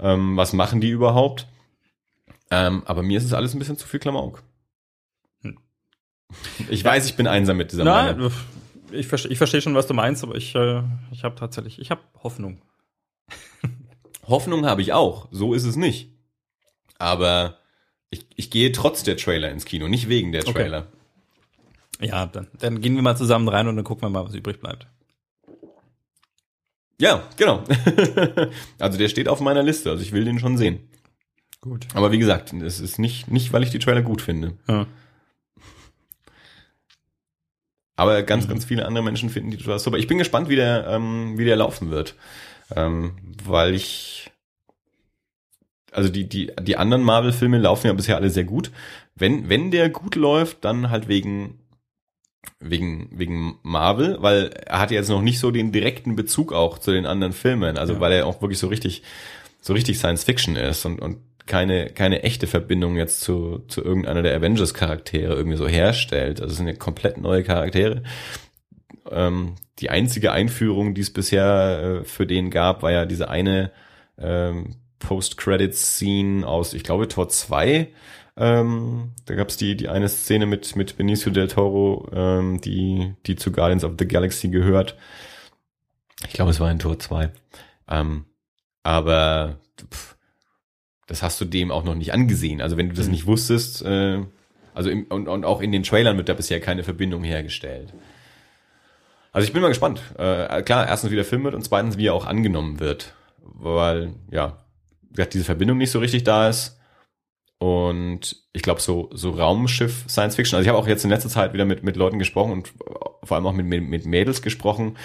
ähm, was machen die überhaupt. Ähm, aber mir ist es alles ein bisschen zu viel Klamauk. Hm. Ich weiß, ich bin einsam mit dieser Nein, Meinung. ich verstehe ich versteh schon, was du meinst, aber ich, äh, ich habe tatsächlich, ich habe Hoffnung. Hoffnung habe ich auch, so ist es nicht. Aber ich, ich gehe trotz der Trailer ins Kino, nicht wegen der Okay. Trailer. Ja, dann, dann gehen wir mal zusammen rein und dann gucken wir mal, was übrig bleibt. Ja, genau. also der steht auf meiner Liste, also ich will den schon sehen. Gut. Aber wie gesagt, es ist nicht, nicht, weil ich die Trailer gut finde. Ja. Aber ganz, Mhm. ganz viele andere Menschen finden die total super. Ich bin gespannt, wie der, ähm, wie der laufen wird. Ähm, weil ich, also die, die, die anderen Marvel-Filme laufen ja bisher alle sehr gut. Wenn, wenn der gut läuft, dann halt wegen, wegen, wegen Marvel, weil er hat jetzt noch nicht so den direkten Bezug auch zu den anderen Filmen. Also Ja. weil er auch wirklich so richtig, so richtig Science Fiction ist und, und keine, keine echte Verbindung jetzt zu, zu irgendeiner der Avengers-Charaktere irgendwie so herstellt. Also es sind ja komplett neue Charaktere. Ähm, die einzige Einführung, die es bisher äh, für den gab, war ja diese eine ähm, Post-Credit-Scene aus, ich glaube, Tor 2. Ähm, da gab es die, die eine Szene mit, mit Benicio del Toro, ähm, die, die zu Guardians of the Galaxy gehört. Ich glaube, es war in Tor 2. Ähm, aber pff, das hast du dem auch noch nicht angesehen. Also wenn du das Mhm. nicht wusstest, äh, also im, und, und auch in den Trailern wird da bisher keine Verbindung hergestellt. Also ich bin mal gespannt. Äh, klar, erstens wie der Film wird und zweitens wie er auch angenommen wird. Weil, ja, gesagt, diese Verbindung nicht so richtig da ist. Und ich glaube, so, so Raumschiff Science Fiction, also ich habe auch jetzt in letzter Zeit wieder mit, mit Leuten gesprochen und vor allem auch mit, mit, Mädels gesprochen.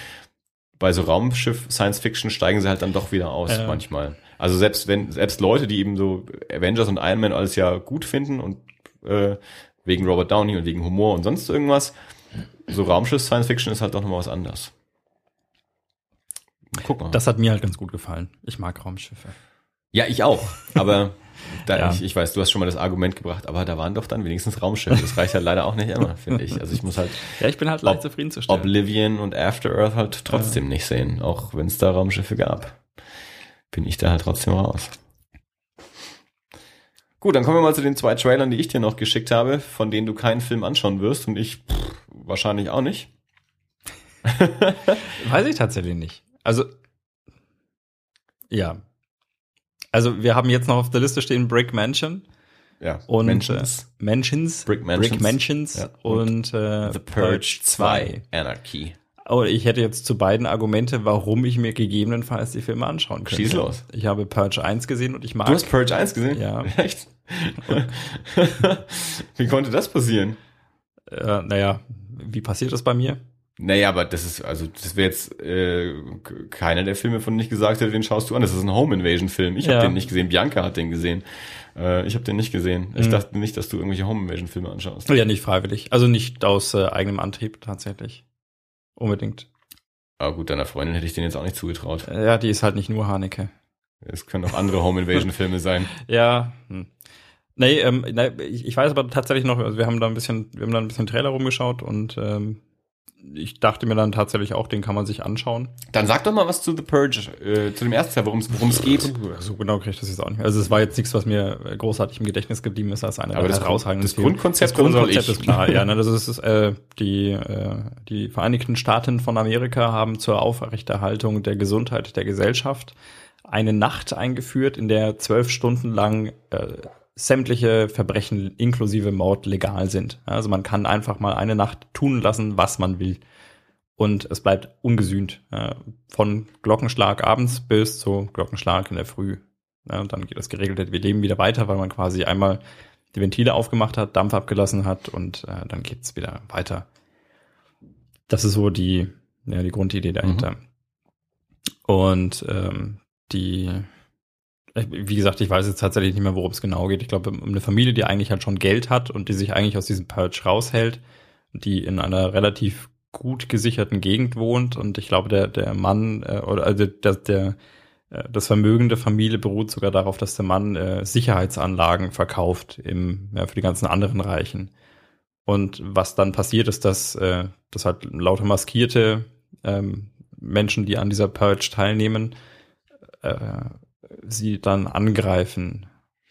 Bei so Raumschiff Science Fiction steigen sie halt dann doch wieder aus Ja. manchmal. Also selbst wenn, selbst Leute, die eben so Avengers und Iron Man alles ja gut finden und äh, wegen Robert Downey und wegen Humor und sonst irgendwas, so Raumschiff Science Fiction ist halt doch nochmal was anderes. Guck mal. Das hat mir halt ganz gut gefallen. Ich mag Raumschiffe. Ja, ich auch. Aber da, Ja. ich, ich weiß, du hast schon mal das Argument gebracht, aber da waren doch dann wenigstens Raumschiffe. Das reicht halt leider auch nicht immer, finde ich. Also ich muss halt Ja, ich bin halt leicht Ob- zufriedenzustellen. Oblivion und After Earth halt trotzdem nicht sehen, auch wenn es da Raumschiffe gab. Bin ich da halt trotzdem raus. Gut, dann kommen wir mal zu den zwei Trailern, die ich dir noch geschickt habe, von denen du keinen Film anschauen wirst und ich pff, wahrscheinlich auch nicht. Weiß ich tatsächlich nicht. Also, ja. Also, wir haben jetzt noch auf der Liste stehen Brick Mansion Ja, und Mentions. Äh, Mansions, Brick Mansions. Mansions Ja, und, äh, The Purge 2, Anarchy. Aber ich hätte jetzt zu beiden Argumente, warum ich mir gegebenenfalls die Filme anschauen könnte. Schieß los. Ich habe Purge 1 gesehen und ich mag. Du hast Purge 1 gesehen? Ja. Echt? Wie konnte das passieren? Äh, naja, wie passiert das bei mir? Naja, aber das ist, also das wäre jetzt äh, keiner der Filme, von denen ich gesagt hätte, den schaust du an. Das ist ein Home Invasion Film. Ich Ja. habe den nicht gesehen. Bianca hat den gesehen. Äh, ich habe den nicht gesehen. Ich Mhm. dachte nicht, dass du irgendwelche Home Invasion Filme anschaust. Ja, nicht freiwillig. Also nicht aus äh, eigenem Antrieb tatsächlich. Unbedingt. Aber gut, deiner Freundin hätte ich den jetzt auch nicht zugetraut. Äh, Ja, die ist halt nicht nur Haneke. Es können auch andere Home Invasion Filme sein. Ja. Hm. Nee, ähm, ich, ich weiß aber tatsächlich noch, also wir haben da ein bisschen, wir haben da ein bisschen Trailer rumgeschaut und ähm, ich dachte mir dann tatsächlich auch, den kann man sich anschauen. Dann sag doch mal was zu The Purge, äh, zu dem ersten Teil, worum es geht. So genau kriege ich das jetzt auch nicht mehr. Also es war jetzt nichts, was mir großartig im Gedächtnis geblieben ist als eine Aber das- herausragenden das. Grundkonzept das Grundkonzept ist klar. Ja, ne, das ist äh, die äh, die Vereinigten Staaten von Amerika haben zur Aufrechterhaltung der Gesundheit der Gesellschaft eine Nacht eingeführt, in der zwölf Stunden lang äh, sämtliche Verbrechen inklusive Mord legal sind. Also man kann einfach mal eine Nacht tun lassen, was man will. Und es bleibt ungesühnt. Von Glockenschlag abends bis zu Glockenschlag in der Früh. Und dann geht das geregelte Leben wieder weiter, weil man quasi einmal die Ventile aufgemacht hat, Dampf abgelassen hat und äh, dann geht's wieder weiter. Das ist so die, ja, die Grundidee dahinter. Und ähm, die, wie gesagt, ich weiß jetzt tatsächlich nicht mehr, worum es genau geht. Ich glaube, um eine Familie, die eigentlich halt schon Geld hat und die sich eigentlich aus diesem Purge raushält, die in einer relativ gut gesicherten Gegend wohnt und ich glaube, der, der Mann äh, oder also der, der äh, das Vermögen der Familie beruht sogar darauf, dass der Mann äh, Sicherheitsanlagen verkauft im, ja, für die ganzen anderen Reichen. Und was dann passiert, ist, dass, äh, dass halt lauter maskierte ähm, Menschen, die an dieser Purge teilnehmen, äh, sie dann angreifen.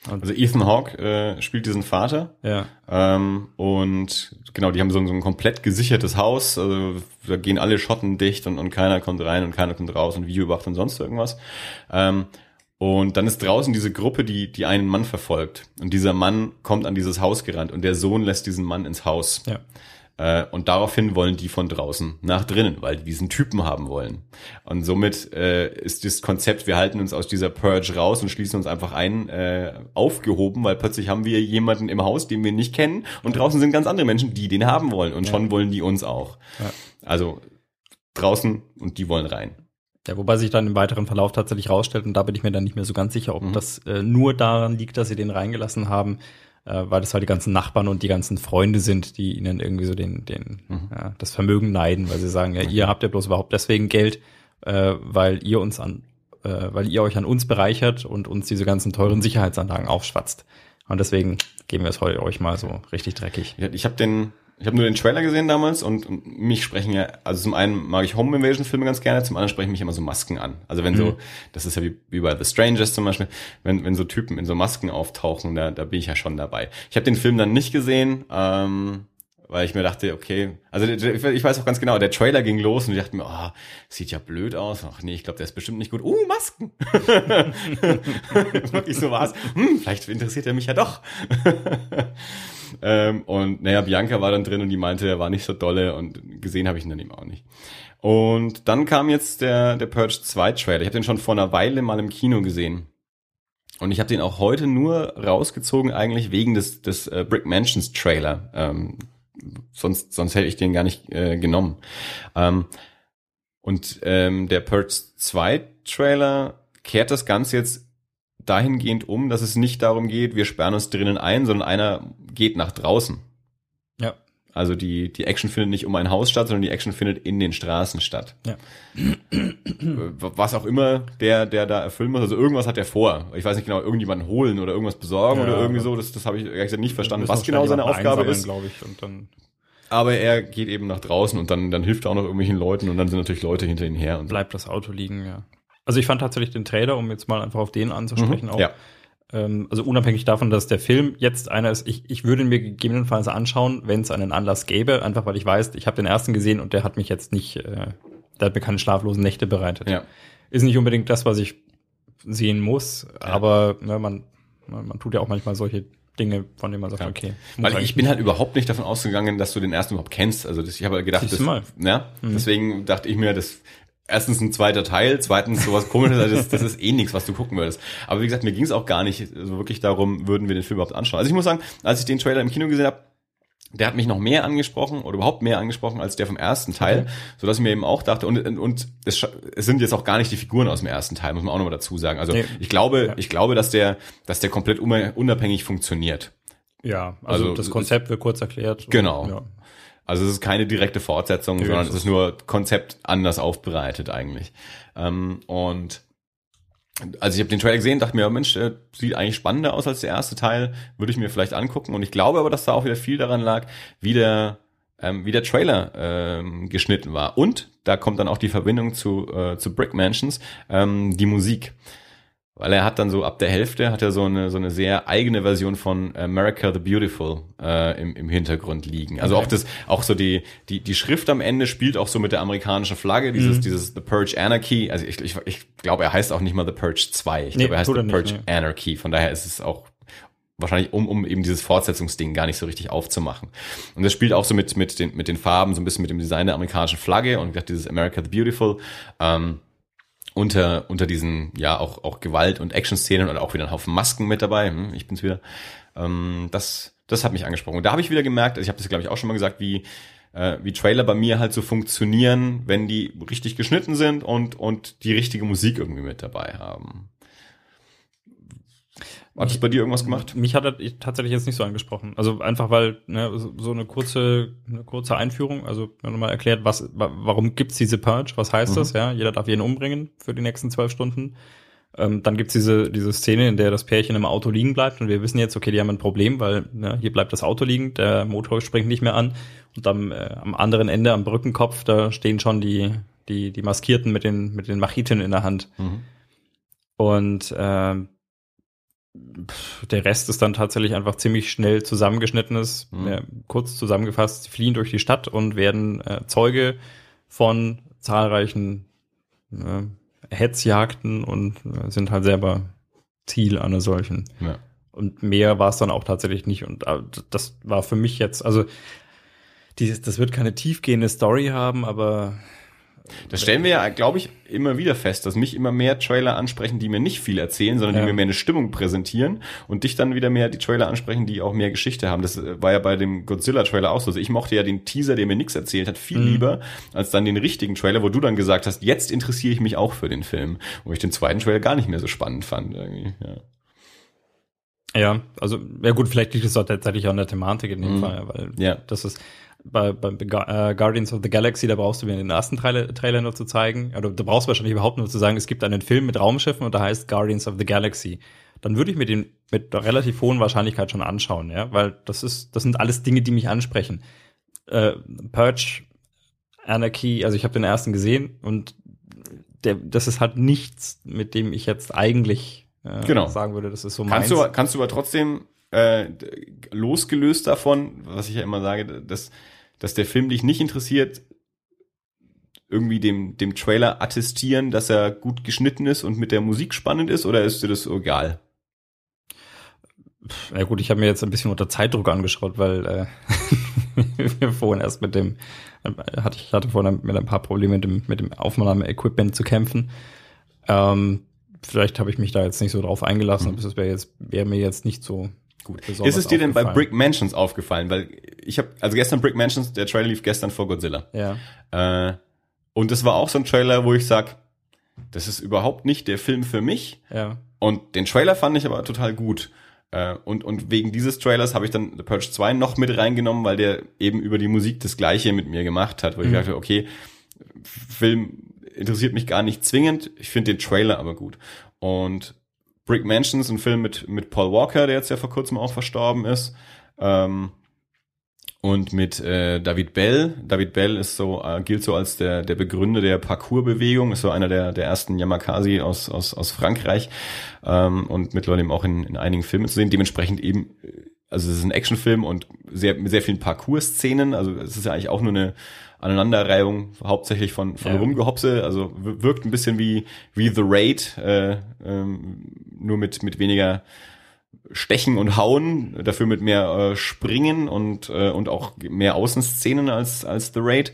Und, Also Ethan Hawke äh, spielt diesen Vater ja, ähm, und genau, die haben so, ein- so ein komplett gesichertes Haus. Also da gehen alle Schotten dicht und, und keiner kommt rein und keiner kommt raus und Video überwacht und sonst irgendwas. Ähm, und dann ist draußen diese Gruppe, die, die einen Mann verfolgt. Und dieser Mann kommt an dieses Haus gerannt und der Sohn lässt diesen Mann ins Haus. ja. Äh, und daraufhin wollen die von draußen nach drinnen, weil die diesen Typen haben wollen. Und somit äh, ist das Konzept, wir halten uns aus dieser Purge raus und schließen uns einfach ein, äh, aufgehoben, weil plötzlich haben wir jemanden im Haus, den wir nicht kennen und draußen sind ganz andere Menschen, die den haben wollen und Ja. schon wollen die uns auch. Ja. Also draußen und die wollen rein. Ja, wobei sich dann im weiteren Verlauf tatsächlich rausstellt, und da bin ich mir dann nicht mehr so ganz sicher, ob Mhm. das äh, nur daran liegt, dass sie den reingelassen haben, äh, weil das halt die ganzen Nachbarn und die ganzen Freunde sind, die ihnen irgendwie so den, den, Mhm. ja, das Vermögen neiden, weil sie sagen, ja, ihr habt ja bloß überhaupt deswegen Geld, äh, weil ihr uns an, äh, weil ihr euch an uns bereichert und uns diese ganzen teuren Sicherheitsanlagen aufschwatzt. Und deswegen geben wir es heute euch mal so richtig dreckig. Ich habe den, ich habe nur den Trailer gesehen damals und mich sprechen ja, also zum einen mag ich Home Invasion Filme ganz gerne, zum anderen sprechen mich immer so Masken an. Also wenn Mhm. so, das ist ja wie, wie bei The Strangers zum Beispiel, wenn, wenn so Typen in so Masken auftauchen, da, da bin ich ja schon dabei. Ich habe den Film dann nicht gesehen, ähm, weil ich mir dachte, okay, also ich weiß auch ganz genau, der Trailer ging los und ich dachte mir, oh, sieht ja blöd aus. Ach nee, ich glaube, der ist bestimmt nicht gut. Uh, Masken. Wirklich so war's. Hm, vielleicht interessiert er mich ja doch. ähm, und naja, Bianca war dann drin und die meinte, er war nicht so dolle und gesehen habe ich ihn dann eben auch nicht. Und dann kam jetzt der, der Purge 2 Trailer. Ich habe den schon vor einer Weile mal im Kino gesehen. Und ich habe den auch heute nur rausgezogen, eigentlich wegen des, des äh, Brick Mansions Trailer. Ähm, sonst, sonst hätte ich den gar nicht äh, genommen. Ähm, und ähm, der Purge 2 Trailer kehrt das Ganze jetzt dahingehend um, dass es nicht darum geht, wir sperren uns drinnen ein, sondern einer geht nach draußen. Ja. Also die, die Action findet nicht um ein Haus statt, sondern die Action findet in den Straßen statt. Ja. Äh, Was auch immer der, der da erfüllen muss. Also irgendwas hat er vor. Ich weiß nicht genau, irgendjemanden holen oder irgendwas besorgen Ja, oder irgendwie so. Das, das habe ich ehrlich gesagt nicht verstanden, was genau seine Aufgabe ist. glaube ich, und dann Aber er geht eben nach draußen und dann, dann hilft er auch noch irgendwelchen Leuten und dann sind natürlich Leute hinter ihm her. Und bleibt das Auto liegen, ja. Also ich fand tatsächlich den Trailer, um jetzt mal einfach auf den anzusprechen, Mhm, auch. ja. Ähm, also unabhängig davon, dass der Film jetzt einer ist, ich, ich würde ihn mir gegebenenfalls anschauen, wenn es einen Anlass gäbe, einfach weil ich weiß, ich habe den ersten gesehen und der hat mich jetzt nicht, äh, der hat mir keine schlaflosen Nächte bereitet. Ja. Ist nicht unbedingt das, was ich sehen muss, aber ne, man, man tut ja auch manchmal solche Dinge, von denen man sagt, Ja. okay. Weil ich bin halt überhaupt nicht davon ausgegangen, dass du den ersten überhaupt kennst. Also das, ich habe halt gedacht, das, mal. ja, deswegen dachte ich mir, das erstens ein zweiter Teil, zweitens sowas komisches, also das, das ist eh nichts, was du gucken würdest. Aber wie gesagt, mir ging es auch gar nicht so wirklich darum, würden wir den Film überhaupt anschauen. Also ich muss sagen, als ich den Trailer im Kino gesehen habe, der hat mich noch mehr angesprochen oder überhaupt mehr angesprochen als der vom ersten Teil, so dass ich mir eben auch dachte und und es, scha- es sind jetzt auch gar nicht die Figuren aus dem ersten Teil, muss man auch nochmal dazu sagen. Also Nee. ich glaube, Ja. ich glaube, dass der dass der komplett unabhängig funktioniert. Ja, also, Also, das Konzept wird kurz erklärt. Genau. Ja. Also es ist keine direkte Fortsetzung, Nö, sondern es es ist nur Konzept anders aufbereitet eigentlich. Ähm, und also ich habe den Trailer gesehen, dachte mir, Mensch, der sieht eigentlich spannender aus als der erste Teil, würde ich mir vielleicht angucken. Und ich glaube aber, dass da auch wieder viel daran lag, wie der, ähm, wie der Trailer ähm, geschnitten war. Und da kommt dann auch die Verbindung zu, äh, zu Brick Mansions, ähm, die Musik. Weil er hat dann so ab der Hälfte hat er so eine so eine sehr eigene Version von America the Beautiful äh, im, im Hintergrund liegen. Also Okay. auch das auch so die die die Schrift am Ende spielt auch so mit der amerikanischen Flagge dieses Mhm. dieses The Purge Anarchy. Also ich, ich, ich glaube er heißt auch nicht mal The Purge 2. Ich Nee, glaube er heißt The nicht, Purge nee. Anarchy. Von daher ist es auch wahrscheinlich um, um eben dieses Fortsetzungsding gar nicht so richtig aufzumachen. Und das spielt auch so mit, mit, den, mit den Farben, so ein bisschen mit dem Design der amerikanischen Flagge und wie gesagt, dieses America the Beautiful. Ähm, unter, unter diesen, ja, auch, auch Gewalt- und Action-Szenen und auch wieder ein Haufen Masken mit dabei. Hm, ich bin's wieder. Ähm, das, das hat mich angesprochen. Und da habe ich wieder gemerkt, also ich habe das, glaube ich, auch schon mal gesagt, wie, äh, wie Trailer bei mir halt so funktionieren, wenn die richtig geschnitten sind und, und die richtige Musik irgendwie mit dabei haben. Hat das bei dir irgendwas gemacht? Mich hat das tatsächlich jetzt nicht so angesprochen. Also einfach weil ne, so eine kurze, eine kurze Einführung, also nochmal erklärt, was, wa- warum gibt's diese Purge, was heißt Mhm. das, ja? Jeder darf jeden umbringen für die nächsten zwölf Stunden. Ähm, dann gibt's diese, diese Szene, in der das Pärchen im Auto liegen bleibt und wir wissen jetzt, okay, die haben ein Problem, weil ne, hier bleibt das Auto liegen, der Motor springt nicht mehr an und am, äh, am anderen Ende, am Brückenkopf, da stehen schon die, die, die Maskierten mit den, mit den Macheten in der Hand. Mhm. Und pff, der Rest ist dann tatsächlich einfach ziemlich schnell zusammengeschnittenes, Mhm. ja, kurz zusammengefasst, sie fliehen durch die Stadt und werden äh, Zeuge von zahlreichen äh, Hetzjagden und äh, sind halt selber Ziel einer solchen. Ja. Und mehr war es dann auch tatsächlich nicht. Und äh, das war für mich jetzt, also dieses, das wird keine tiefgehende Story haben, aber Das stellen wir ja, glaube ich, immer wieder fest, dass mich immer mehr Trailer ansprechen, die mir nicht viel erzählen, sondern Ja. die mir mehr eine Stimmung präsentieren und dich dann wieder mehr die Trailer ansprechen, die auch mehr Geschichte haben. Das äh, war ja bei dem Godzilla-Trailer auch so. Also ich mochte ja den Teaser, der mir nichts erzählt hat, viel Mhm. lieber als dann den richtigen Trailer, wo du dann gesagt hast, jetzt interessiere ich mich auch für den Film. Wo ich den zweiten Trailer gar nicht mehr so spannend fand. Irgendwie. Ja. Ja, also, ja gut, vielleicht liegt es auch tatsächlich auch an der Thematik in dem Mhm. Fall, weil Ja. das ist bei, bei äh, Guardians of the Galaxy, da brauchst du mir den ersten Trailer, Trailer nur zu zeigen, oder du brauchst wahrscheinlich überhaupt nur zu sagen, es gibt einen Film mit Raumschiffen und der heißt Guardians of the Galaxy. Dann würde ich mir den mit relativ hohen Wahrscheinlichkeit schon anschauen, ja, weil das ist, das sind alles Dinge, die mich ansprechen. Äh, Purge, Anarchy, also ich habe den ersten gesehen und der, das ist halt nichts, mit dem ich jetzt eigentlich äh, Genau. sagen würde, das ist so Kannst meins. du, kannst du aber trotzdem äh, losgelöst davon, was ich ja immer sage, dass, dass der Film dich nicht interessiert, irgendwie dem, dem Trailer attestieren, dass er gut geschnitten ist und mit der Musik spannend ist, oder ist dir das egal? Ja gut, ich habe mir jetzt ein bisschen unter Zeitdruck angeschaut, weil äh, wir vorhin erst mit dem, äh, hatte ich hatte vorhin mit ein paar Probleme mit dem, mit dem Aufnahmeequipment zu kämpfen. Ähm, vielleicht habe ich mich da jetzt nicht so drauf eingelassen, Mhm. aber das wäre jetzt wäre mir jetzt nicht so Gut. Ist es dir denn bei. Brick Mansions aufgefallen? Weil ich habe, also gestern Brick Mansions, der Trailer lief gestern vor Godzilla. Ja. Äh, und das war auch so ein Trailer, wo ich sag, das ist überhaupt nicht der Film für mich. Ja. Und den Trailer fand ich aber total gut. Äh, und, und wegen dieses Trailers habe ich dann The Purge 2 noch mit reingenommen, weil der eben über die Musik das Gleiche mit mir gemacht hat, wo ich Mhm. dachte, okay, Film interessiert mich gar nicht zwingend, ich finde den Trailer aber gut. Und Brick Mansions, ein Film mit, mit Paul Walker, der jetzt ja vor kurzem auch verstorben ist. Ähm, und mit äh, David Bell. David Bell ist so, äh, gilt so als der, der Begründer der Parkour-Bewegung, ist so einer der, der ersten Yamakasi aus, aus, aus Frankreich ähm, und mittlerweile eben auch in, in einigen Filmen zu sehen. Dementsprechend eben, äh, also es ist ein Actionfilm und sehr, mit sehr vielen Parkour-Szenen. Also es ist ja eigentlich auch nur eine Aneinanderreihung hauptsächlich von, von Ja. Rumgehopse. Also wirkt ein bisschen wie, wie The Raid, äh, ähm, nur mit, mit weniger Stechen und Hauen, dafür mit mehr äh, Springen und, äh, und auch mehr Außenszenen als, als The Raid.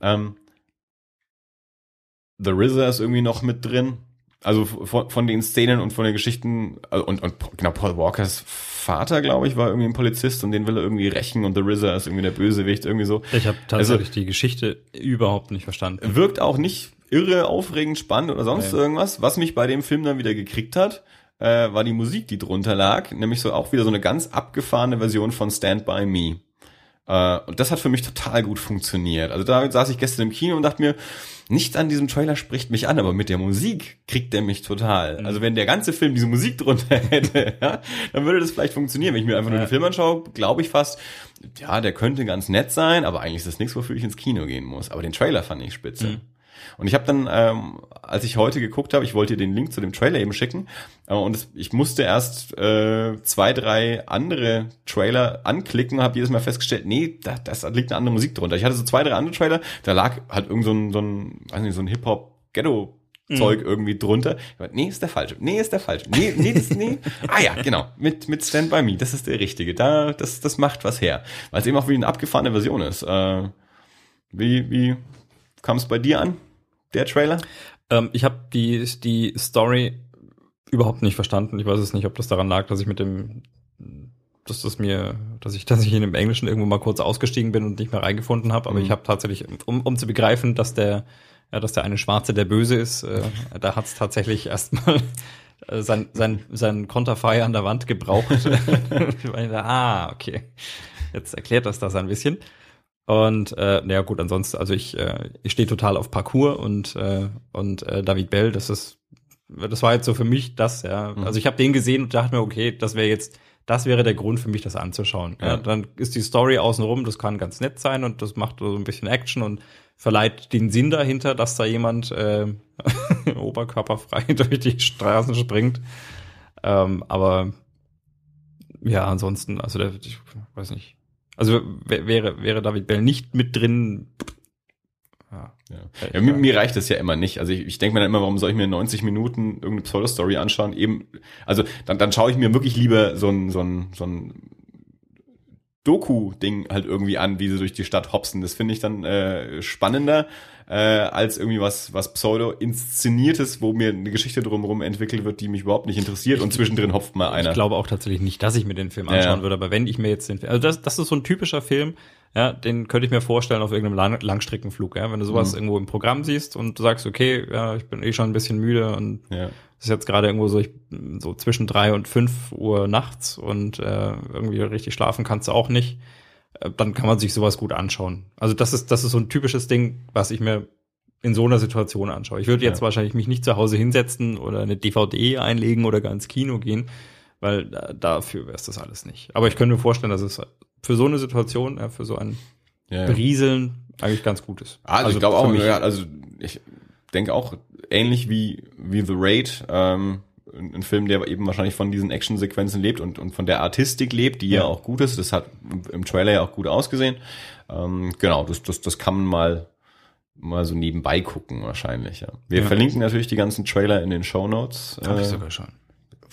Ähm, The RZA ist irgendwie noch mit drin. Also von, von den Szenen und von den Geschichten also und, und genau Paul Walkers Vater, glaube ich, war irgendwie ein Polizist und den will er irgendwie rächen und The RZA ist irgendwie der Bösewicht irgendwie so. Ich habe tatsächlich also, die Geschichte überhaupt nicht verstanden. Wirkt auch nicht irre, aufregend, spannend oder sonst Nein. irgendwas. Was mich bei dem Film dann wieder gekriegt hat, äh, war die Musik, die drunter lag, nämlich so auch wieder so eine ganz abgefahrene Version von Stand By Me. Äh, und das hat für mich total gut funktioniert. Also da saß ich gestern im Kino und dachte mir, nichts an diesem Trailer spricht mich an, aber mit der Musik kriegt der mich total. Mhm. Also wenn der ganze Film diese Musik drunter hätte, ja, dann würde das vielleicht funktionieren. Wenn ich mir einfach nur den Film anschaue, glaube ich fast, ja, der könnte ganz nett sein, aber eigentlich ist das nichts, wofür ich ins Kino gehen muss. Aber den Trailer fand ich spitze. Mhm. Und ich habe dann, ähm, als ich heute geguckt habe, ich wollte dir den Link zu dem Trailer eben schicken, äh, und es, ich musste erst äh, zwei, drei andere Trailer anklicken und habe jedes Mal festgestellt, nee, da, das liegt eine andere Musik drunter. Ich hatte so zwei, drei andere Trailer, da lag halt irgend so ein, so ein, weiß nicht, so ein Hip-Hop-Ghetto- Zeug mhm. irgendwie drunter. Nee, ist der falsche. Nee, ist der falsche. Nee, nee, das, nee. Ah ja, genau. Mit, mit Stand By Me. Das ist der richtige. Da, das, das macht was her. Weil es eben auch wie eine abgefahrene Version ist. Äh, wie, wie kam es bei dir an? Der Trailer? Ähm, ich habe die, die Story überhaupt nicht verstanden. Ich weiß es nicht, ob das daran lag, dass ich mit dem, dass das mir, dass ich, dass ich in dem Englischen irgendwo mal kurz ausgestiegen bin und nicht mehr reingefunden habe. Aber mhm. ich habe tatsächlich, um, um zu begreifen, dass der, ja, dass der eine Schwarze der Böse ist, äh, da hat es tatsächlich erstmal äh, sein, sein, sein Konterfei an der Wand gebraucht. ah, okay. Jetzt erklärt das das ein bisschen. Und äh, naja gut, ansonsten, also ich, äh, ich stehe total auf Parkour und, äh, und äh, David Bell, das ist, das war jetzt so für mich das, ja. Mhm. Also ich habe den gesehen und dachte mir, okay, das wäre jetzt, das wäre der Grund für mich, das anzuschauen. Ja. ja. Dann ist die Story außenrum, das kann ganz nett sein und das macht so ein bisschen Action und verleiht den Sinn dahinter, dass da jemand äh, oberkörperfrei durch die Straßen springt. Ähm, aber ja, ansonsten, also der, ich weiß nicht, also wäre, wäre David Bell nicht mit drin. Ja, ja. mir, mir, reicht das ja immer nicht. Also ich, ich denke mir dann immer, warum soll ich mir 90 Minuten irgendeine Pseudo-Story anschauen? Eben, also dann, dann schaue ich mir wirklich lieber so ein, so ein, so ein Doku-Ding halt irgendwie an, wie sie durch die Stadt hopsen. Das finde ich dann äh, spannender äh, als irgendwie was, was Pseudo-inszeniertes, wo mir eine Geschichte drumherum entwickelt wird, die mich überhaupt nicht interessiert und zwischendrin hopft mal einer. Ich glaube auch tatsächlich nicht, dass ich mir den Film anschauen ja. würde, aber wenn ich mir jetzt den Film, also das, das ist so ein typischer Film, ja, den könnte ich mir vorstellen auf irgendeinem Lang Langstreckenflug, ja, wenn du sowas mhm. irgendwo im Programm siehst und du sagst, okay, ja, ich bin eh schon ein bisschen müde und ja. ist jetzt gerade irgendwo so, ich, so zwischen drei und fünf Uhr nachts und äh, irgendwie richtig schlafen kannst du auch nicht dann kann man sich sowas gut anschauen. Also das ist, das ist so ein typisches Ding, was ich mir in so einer Situation anschaue. Ich würde jetzt ja. wahrscheinlich mich nicht zu Hause hinsetzen oder eine DVD einlegen oder gar ins Kino gehen, weil dafür wäre es das alles nicht. Aber ich könnte mir vorstellen, dass es für so eine Situation, ja, für so ein ja, Berieseln eigentlich ganz gut ist. Also, also ich glaube auch, ja, also ich denke auch ähnlich wie, wie The Raid, ähm, ein Film, der eben wahrscheinlich von diesen Actionsequenzen lebt und, und von der Artistik lebt, die ja. ja auch gut ist. Das hat im Trailer ja auch gut ausgesehen. Ähm, genau, das, das, das kann man mal, mal so nebenbei gucken wahrscheinlich. Ja. Wir ja. verlinken natürlich die ganzen Trailer in den Show Notes. Hab ich äh, sogar schon.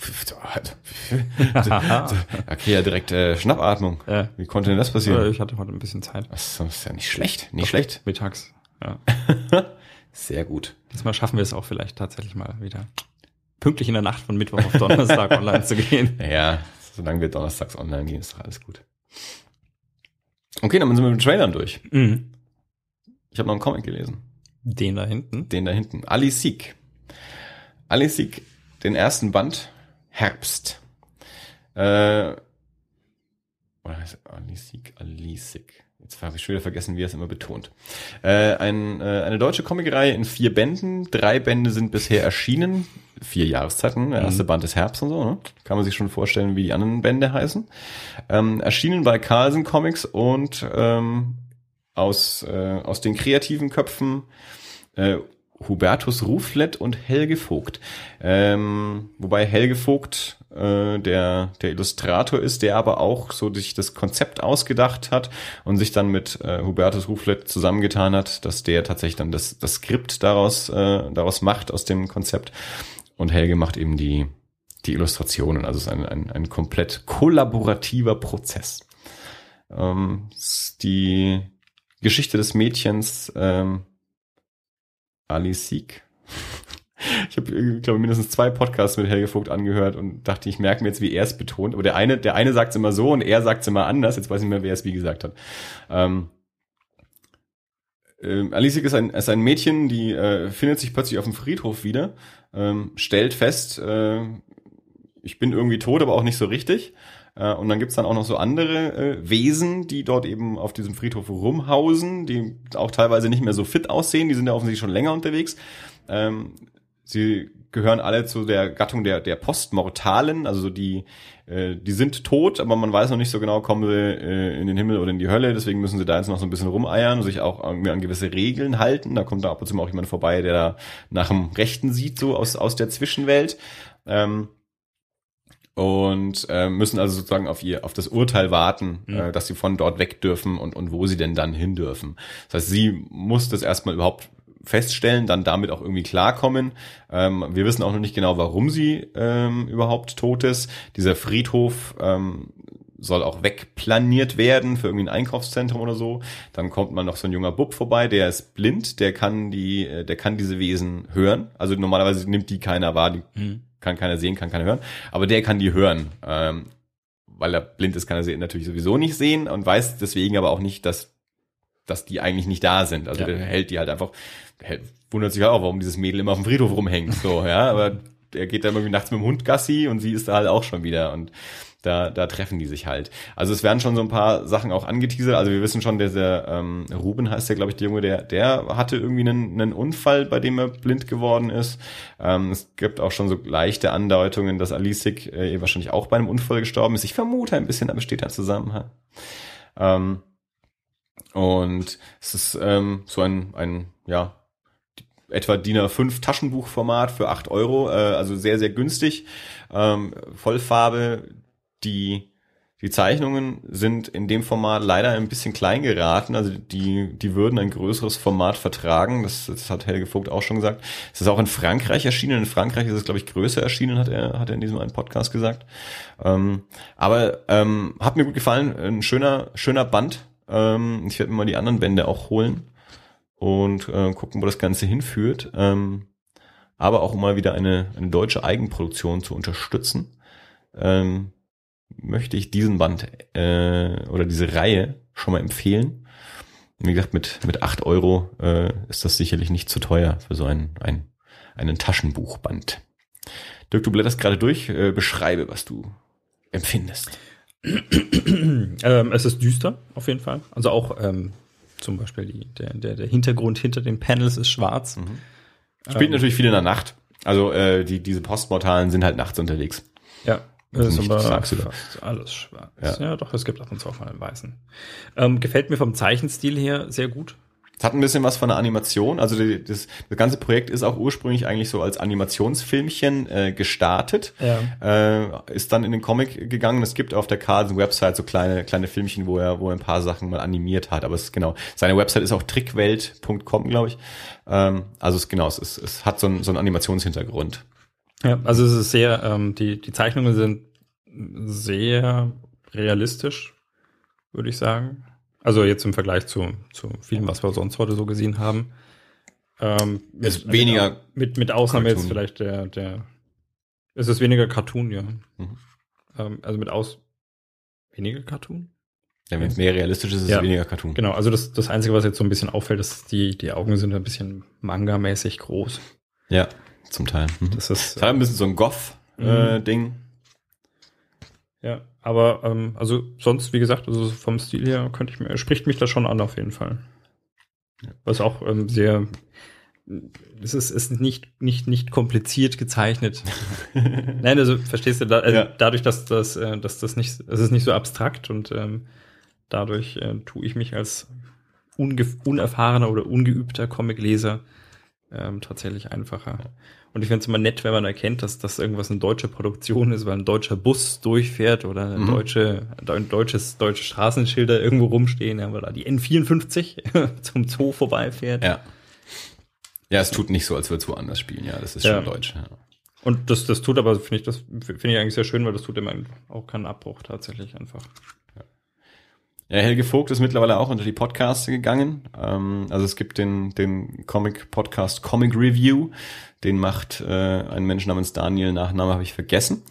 okay, ja direkt äh, Schnappatmung. Ja. Wie konnte denn das passieren? Ich hatte heute ein bisschen Zeit. Das ist ja nicht schlecht, nicht schlecht. Mittags. Ja. Sehr gut. Diesmal schaffen wir es auch vielleicht tatsächlich mal wieder pünktlich in der Nacht von Mittwoch auf Donnerstag online zu gehen. Ja, solange wir donnerstags online gehen, ist doch alles gut. Okay, dann sind wir mit den Trailern durch. Mhm. Ich habe noch einen Comic gelesen. Den da hinten? Den da hinten. Ali Sieg. Ali Sieg, den ersten Band, Herbst. Äh, oder heißt Ali Sieg, Ali Sieg. Jetzt habe ich schon wieder vergessen, wie er es immer betont. Äh, ein, äh, eine deutsche Comicreihe in vier Bänden. Drei Bände sind bisher erschienen. Vier Jahreszeiten. Der erste mhm. Band ist Herbst und so. Ne? Kann man sich schon vorstellen, wie die anderen Bände heißen. Ähm, erschienen bei Carlsen Comics und ähm, aus, äh, aus den kreativen Köpfen äh, Hubertus Ruflet und Helge Vogt. Ähm, wobei Helge Vogt äh, der, der Illustrator ist, der aber auch so sich das Konzept ausgedacht hat und sich dann mit äh, Hubertus Ruflet zusammengetan hat, dass der tatsächlich dann das, das Skript daraus, äh, daraus macht aus dem Konzept. Und Helge macht eben die, die Illustrationen. Also es ist ein, ein, ein komplett kollaborativer Prozess. Ähm, die Geschichte des Mädchens ähm, Ali Sieg. Ich habe, äh, glaube mindestens zwei Podcasts mit Helge Vogt angehört und dachte, ich merke mir jetzt, wie er es betont. Aber der eine, der eine sagt es immer so und er sagt es immer anders. Jetzt weiß ich nicht mehr, wer es wie gesagt hat. Ähm, äh, Alicia ist ein, ist ein Mädchen, die äh, findet sich plötzlich auf dem Friedhof wieder, ähm, stellt fest, äh, ich bin irgendwie tot, aber auch nicht so richtig. Äh, und dann gibt's dann auch noch so andere äh, Wesen, die dort eben auf diesem Friedhof rumhausen, die auch teilweise nicht mehr so fit aussehen, die sind ja offensichtlich schon länger unterwegs. Ähm, sie gehören alle zu der Gattung der, der Postmortalen, also die, äh, die sind tot, aber man weiß noch nicht so genau, kommen sie in den Himmel oder in die Hölle, deswegen müssen sie da jetzt noch so ein bisschen rumeiern und sich auch irgendwie an gewisse Regeln halten. Da kommt da ab und zu mal auch jemand vorbei, der da nach dem Rechten sieht, so aus, aus der Zwischenwelt. Ähm, und äh, müssen also sozusagen auf ihr auf das Urteil warten, mhm. äh, dass sie von dort weg dürfen und und wo sie denn dann hin dürfen. Das heißt, sie muss das erstmal überhaupt feststellen, dann damit auch irgendwie klarkommen. Ähm, wir wissen auch noch nicht genau, warum sie ähm, überhaupt tot ist. Dieser Friedhof ähm, soll auch wegplaniert werden für irgendwie ein Einkaufszentrum oder so. Dann kommt mal noch so ein junger Bub vorbei, der ist blind, der kann die, äh, der kann diese Wesen hören. Also normalerweise nimmt die keiner wahr, die mhm. Kann keiner sehen, kann keiner hören. Aber der kann die hören. Ähm, weil er blind ist, kann er sie natürlich sowieso nicht sehen und weiß deswegen aber auch nicht, dass dass die eigentlich nicht da sind. Also ja. der hält die halt einfach, wundert sich auch, warum dieses Mädel immer auf dem Friedhof rumhängt. So, ja, aber er geht dann irgendwie nachts mit dem Hund Gassi und sie ist da halt auch schon wieder und da, da treffen die sich halt. Also es werden schon so ein paar Sachen auch angeteasert. Also wir wissen schon, der, der ähm, Ruben heißt ja, glaube ich, der Junge, der, der hatte irgendwie einen, einen Unfall, bei dem er blind geworden ist. Ähm, es gibt auch schon so leichte Andeutungen, dass Alisik äh, wahrscheinlich auch bei einem Unfall gestorben ist. Ich vermute ein bisschen, da besteht ein Zusammenhang. Ähm, und es ist ähm, so ein, ein, ja, etwa DIN A5 Taschenbuchformat für acht Euro, äh, also sehr, sehr günstig. Ähm, Vollfarbe, die die Zeichnungen sind in dem Format leider ein bisschen klein geraten. Also die, die würden ein größeres Format vertragen. Das, das hat Helge Vogt auch schon gesagt. Es ist auch in Frankreich erschienen. In Frankreich ist es, glaube ich, größer erschienen, hat er, hat er in diesem einen Podcast gesagt. Ähm, aber ähm, hat mir gut gefallen. Ein schöner, schöner Band. Ähm, ich werde mir mal die anderen Bände auch holen und äh, gucken, wo das Ganze hinführt. Ähm, aber auch mal wieder eine, eine deutsche Eigenproduktion zu unterstützen, ähm, möchte ich diesen Band äh, oder diese Reihe schon mal empfehlen. Wie gesagt, mit, mit acht Euro äh, ist das sicherlich nicht zu teuer für so ein, ein, einen Taschenbuchband. Dirk, du blätterst gerade durch, äh, beschreibe, was du empfindest. ähm, es ist düster, auf jeden Fall. Also auch ähm, zum Beispiel die, der, der, der Hintergrund hinter den Panels ist schwarz. Mhm. Spielt ähm, natürlich viel in der Nacht. Also äh, die, diese Postmortalen sind halt nachts unterwegs. Ja, das ist aber fast alles schwarz. Ja. ja. doch, es gibt ab und zu auch mal einen weißen. Ähm, gefällt mir vom Zeichenstil her sehr gut. Es hat ein bisschen was von einer Animation. Also die, das, das ganze Projekt ist auch ursprünglich eigentlich so als Animationsfilmchen äh, gestartet. Ja. Äh, ist dann in den Comic gegangen. Es gibt auf der Carlsen Website so kleine kleine Filmchen, wo er wo er ein paar Sachen mal animiert hat. Aber es ist genau seine Website ist auch trickwelt.com, glaube ich. Ähm, also es genau es, ist, es hat so, ein, so einen Animationshintergrund. Ja, also es ist sehr ähm, die die Zeichnungen sind sehr realistisch, würde ich sagen. Also jetzt im Vergleich zu, zu vielem, was wir sonst heute so gesehen haben. Ähm, ist mit, weniger. Mit, mit Ausnahme Cartoon. jetzt vielleicht der, der. Es ist weniger Cartoon, ja. Mhm. Ähm, also mit aus. Weniger Cartoon? Ja, wenn es mehr realistisch ist, ist ja, es weniger Cartoon. Genau, also das, das Einzige, was jetzt so ein bisschen auffällt, ist, die, die Augen sind ein bisschen manga-mäßig groß. Ja, zum Teil. Mhm. Das ist. Das hat ein bisschen so ein Goth-Ding. Mhm. Ja, aber ähm, also sonst, wie gesagt, also vom Stil her könnte ich mir, spricht mich das schon an auf jeden Fall. Was auch ähm, sehr, es ist, ist nicht, nicht, nicht kompliziert gezeichnet. Nein, also verstehst du, da, also, ja. dadurch, dass das, äh, dass das nicht, es ist nicht so abstrakt und ähm, dadurch äh, tue ich mich als unerfahrener oder ungeübter Comicleser ähm, tatsächlich einfacher. Und ich finde es immer nett, wenn man erkennt, dass das irgendwas eine deutsche Produktion ist, weil ein deutscher Bus durchfährt oder mhm. deutsche, ein deutsches, deutsche Straßenschilder irgendwo rumstehen, ja, weil da die N54 zum Zoo vorbeifährt. Ja. Ja, es tut nicht so, als würde es woanders spielen, ja, das ist ja. schon deutsch. Ja. Und das, das tut aber, finde ich, das finde ich eigentlich sehr schön, weil das tut immer auch keinen Abbruch tatsächlich einfach. Ja, Helge Vogt ist mittlerweile auch unter die Podcasts gegangen. Ähm, also es gibt den, den Comic-Podcast Comic Review. Den macht äh, ein Mensch namens Daniel, Nachname habe ich vergessen.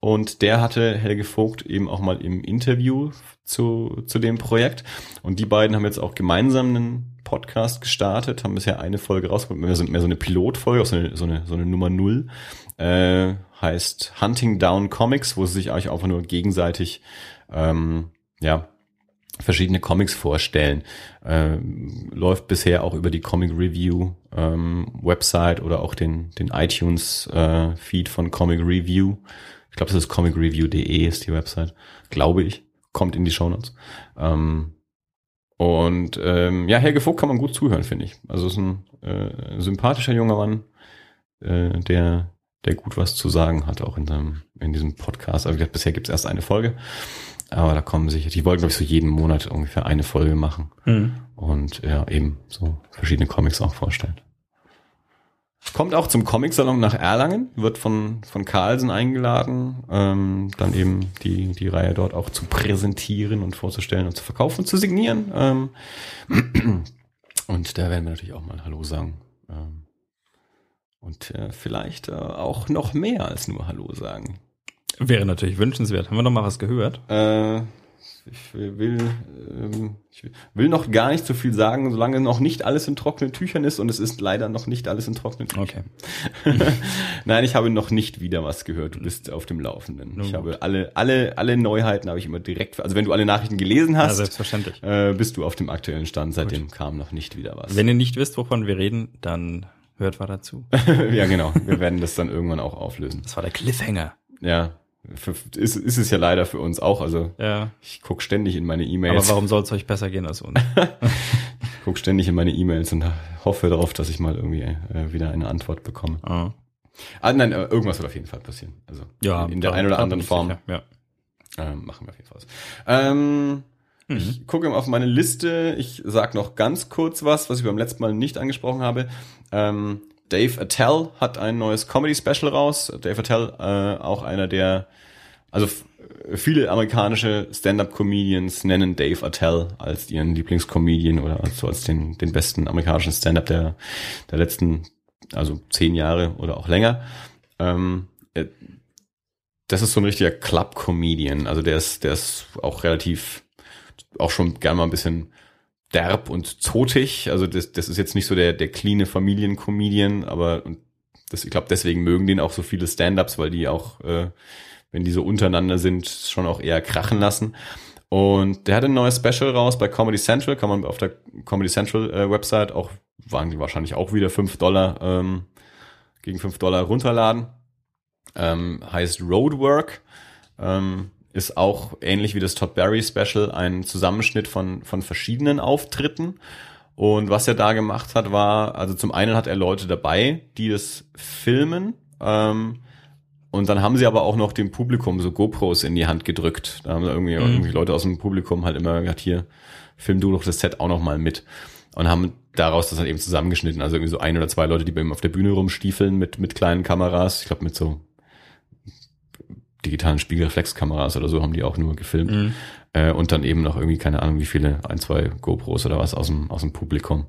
Und der hatte Helge Vogt eben auch mal im Interview zu, zu dem Projekt. Und die beiden haben jetzt auch gemeinsam einen Podcast gestartet, haben bisher eine Folge rausgebracht, mehr so, mehr so eine Pilotfolge, so eine, so eine, so eine Nummer Null. Äh, heißt Hunting Down Comics, wo sie sich eigentlich einfach nur gegenseitig ähm, ja, verschiedene Comics vorstellen. Äh, läuft bisher auch über die Comic Review ähm, Website oder auch den, den iTunes äh, Feed von Comic Review. Ich glaube, das ist comicreview.de ist die Website, glaube ich. Kommt in die Show Notes. Ähm, und ähm, ja, Helge Vogt kann man gut zuhören, finde ich. Also ist ein äh, sympathischer junger Mann, äh, der der gut was zu sagen hat, auch in seinem in diesem Podcast. Also bisher gibt es erst eine Folge. Aber da kommen sicher, die wollten, glaube ich, so jeden Monat ungefähr eine Folge machen. Mhm. Und ja, eben so verschiedene Comics auch vorstellen. Kommt auch zum Comic-Salon nach Erlangen, wird von, von Carlsen eingeladen, ähm, dann eben die, die Reihe dort auch zu präsentieren und vorzustellen und zu verkaufen und zu signieren. Ähm, und da werden wir natürlich auch mal Hallo sagen. Ähm, und äh, vielleicht äh, auch noch mehr als nur Hallo sagen. Wäre natürlich wünschenswert. Haben wir noch mal was gehört? Äh, ich will, ähm, ich will noch gar nicht so viel sagen, solange noch nicht alles in trockenen Tüchern ist und es ist leider noch nicht alles in trockenen Tüchern. Okay. Nein, ich habe noch nicht wieder was gehört. Du bist auf dem Laufenden. Nun ich gut. habe alle, alle, alle Neuheiten habe ich immer direkt, also wenn du alle Nachrichten gelesen hast, ja, selbstverständlich. Äh, bist du auf dem aktuellen Stand. Seitdem gut. kam noch nicht wieder was. Wenn ihr nicht wisst, wovon wir reden, dann hört weiter zu. ja, genau. Wir werden das dann irgendwann auch auflösen. Das war der Cliffhanger. Ja, ist, ist es ja leider für uns auch. Also ja. ich guck ständig in meine E-Mails. Aber warum soll es euch besser gehen als uns? ich guck ständig in meine E-Mails und hoffe darauf, dass ich mal irgendwie äh, wieder eine Antwort bekomme. Ah. Ah, nein, äh, irgendwas wird auf jeden Fall passieren. Also ja, in, in der einen oder anderen Form sicher, ja. ähm, machen wir auf jeden Fall was. Ähm, mhm. Ich gucke auf meine Liste. Ich sag noch ganz kurz was, was ich beim letzten Mal nicht angesprochen habe. Ähm, Dave Attell hat ein neues Comedy-Special raus. Dave Attell, äh, auch einer der, also viele amerikanische Stand-up-Comedians nennen Dave Attell als ihren Lieblingscomedian oder so als den, den besten amerikanischen Stand-up der, der letzten, also zehn Jahre oder auch länger. Ähm, das ist so ein richtiger Club-Comedian. Also der ist, der ist auch relativ, auch schon gerne mal ein bisschen derb und zotig. Also das, das ist jetzt nicht so der, der cleane Familiencomedian, aber das, ich glaube, deswegen mögen den auch so viele Stand-ups, weil die auch, äh, wenn die so untereinander sind, schon auch eher krachen lassen. Und der hat ein neues Special raus bei Comedy Central, kann man auf der Comedy Central äh, Website auch, waren die wahrscheinlich auch wieder fünf Dollar, ähm, gegen fünf Dollar runterladen. Ähm, heißt Roadwork. Ähm, ist auch ähnlich wie das Todd Barry Special ein Zusammenschnitt von, von verschiedenen Auftritten. Und was er da gemacht hat, war, also zum einen hat er Leute dabei, die das filmen, ähm, und dann haben sie aber auch noch dem Publikum so GoPros in die Hand gedrückt. Da haben irgendwie, mhm. irgendwie Leute aus dem Publikum halt immer gesagt, hier, film du doch das Set auch noch mal mit. Und haben daraus das dann eben zusammengeschnitten. Also irgendwie so ein oder zwei Leute, die bei ihm auf der Bühne rumstiefeln mit, mit kleinen Kameras. Ich glaube mit so digitalen Spiegelreflexkameras oder so haben die auch nur gefilmt. Mhm. Äh, und dann eben noch irgendwie, keine Ahnung, wie viele, ein, zwei GoPros oder was aus dem, aus dem Publikum.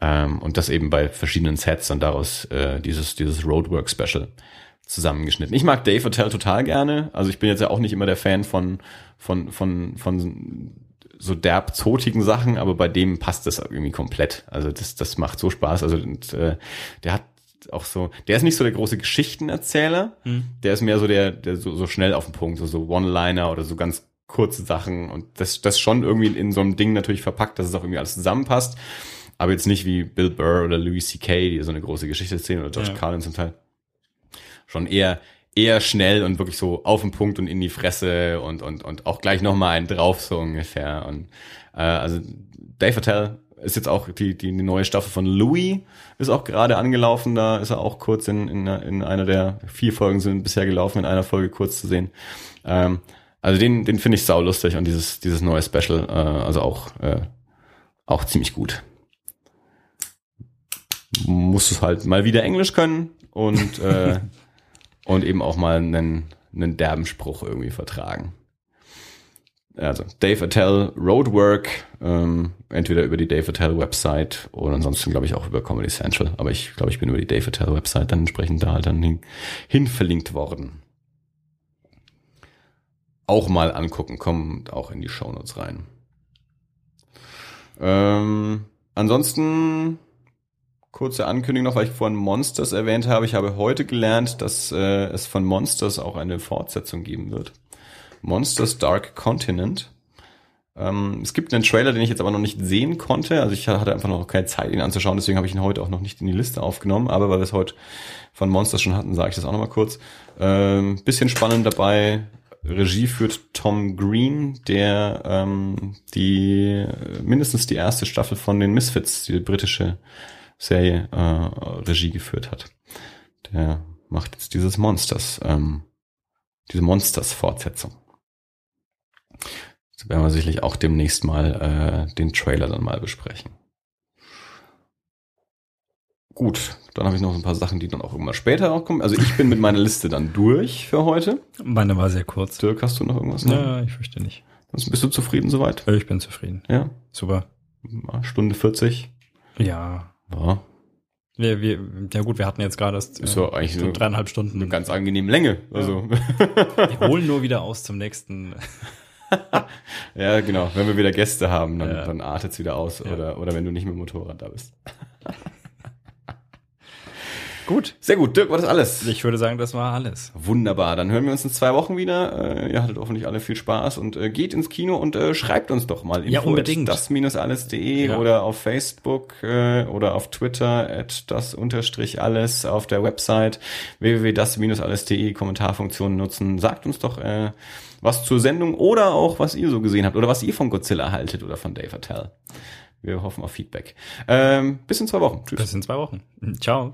Ähm, und das eben bei verschiedenen Sets und daraus äh, dieses, dieses Roadwork Special zusammengeschnitten. Ich mag Dave Hotel total gerne. Also ich bin jetzt ja auch nicht immer der Fan von, von, von, von so derb zotigen Sachen, aber bei dem passt das irgendwie komplett. Also das, das macht so Spaß. Also und, äh, der hat auch so, der ist nicht so der große Geschichtenerzähler, hm. der ist mehr so der, der so, so schnell auf den Punkt, so, so One-Liner oder so ganz kurze Sachen und das, das schon irgendwie in so einem Ding natürlich verpackt, dass es auch irgendwie alles zusammenpasst, aber jetzt nicht wie Bill Burr oder Louis C.K., die so eine große Geschichte erzählen oder George ja. Carlin zum Teil. Schon eher, eher schnell und wirklich so auf den Punkt und in die Fresse und, und, und auch gleich nochmal einen drauf, so ungefähr. Und äh, also Dave Attell ist jetzt auch die, die, die neue Staffel von Louis ist auch gerade angelaufen. Da ist er auch kurz in, in, in einer der vier Folgen sind bisher gelaufen, in einer Folge kurz zu sehen. Ähm, also den, den finde ich sau lustig und dieses, dieses neue Special, äh, also auch, äh, auch ziemlich gut. Muss es halt mal wieder Englisch können und äh, und eben auch mal einen, einen derben Spruch irgendwie vertragen. Also Dave Attell Roadwork, ähm, entweder über die Dave Attell Website oder ansonsten glaube ich auch über Comedy Central. Aber ich glaube, ich bin über die Dave Attell Website dann entsprechend da halt dann hin, hin verlinkt worden. Auch mal angucken, kommt auch in die Shownotes rein. Ähm, ansonsten kurze Ankündigung noch, weil ich vorhin Monsters erwähnt habe. Ich habe heute gelernt, dass äh, es von Monsters auch eine Fortsetzung geben wird. Monsters Dark Continent. Ähm, es gibt einen Trailer, den ich jetzt aber noch nicht sehen konnte. Also ich hatte einfach noch keine Zeit, ihn anzuschauen, deswegen habe ich ihn heute auch noch nicht in die Liste aufgenommen. Aber weil wir es heute von Monsters schon hatten, sage ich das auch noch mal kurz. Ähm, bisschen spannend dabei. Regie führt Tom Green, der ähm, die mindestens die erste Staffel von den Misfits, die britische Serie, äh, Regie geführt hat. Der macht jetzt dieses Monsters, ähm, diese Monsters-Fortsetzung. Das werden wir sicherlich auch demnächst mal äh, den Trailer dann mal besprechen. Gut, dann habe ich noch ein paar Sachen, die dann auch immer später auch kommen. Also ich bin mit meiner Liste dann durch für heute. Meine war sehr kurz. Dirk, hast du noch irgendwas? Ja, ich fürchte nicht. Sonst bist du zufrieden soweit? Ich bin zufrieden. Ja. Super. Stunde 40. Ja. Ja. Wir, wir, ja gut, wir hatten jetzt gerade erst, Ist ja eigentlich so dreieinhalb Stunden. eine ganz angenehme Länge. Also Wir holen nur wieder aus zum nächsten. ja, genau. Wenn wir wieder Gäste haben, dann, Ja. dann artet's wieder aus. Ja. Oder, oder wenn du nicht mit dem Motorrad da bist. Gut. Sehr gut, Dirk, war das alles? Ich würde sagen, das war alles. Wunderbar, dann hören wir uns in zwei Wochen wieder. Äh, ihr hattet hoffentlich alle viel Spaß und äh, geht ins Kino und äh, schreibt uns doch mal Ja, unbedingt. das-alles.de Ja. oder auf Facebook oder auf Twitter at das unterstrich alles auf der Website www.das-alles.de Kommentarfunktion nutzen. Sagt uns doch äh, was zur Sendung oder auch was ihr so gesehen habt oder was ihr von Godzilla haltet oder von Dave Attell. Wir hoffen auf Feedback. Ähm, bis in zwei Wochen. Tschüss. Bis in zwei Wochen. Ciao.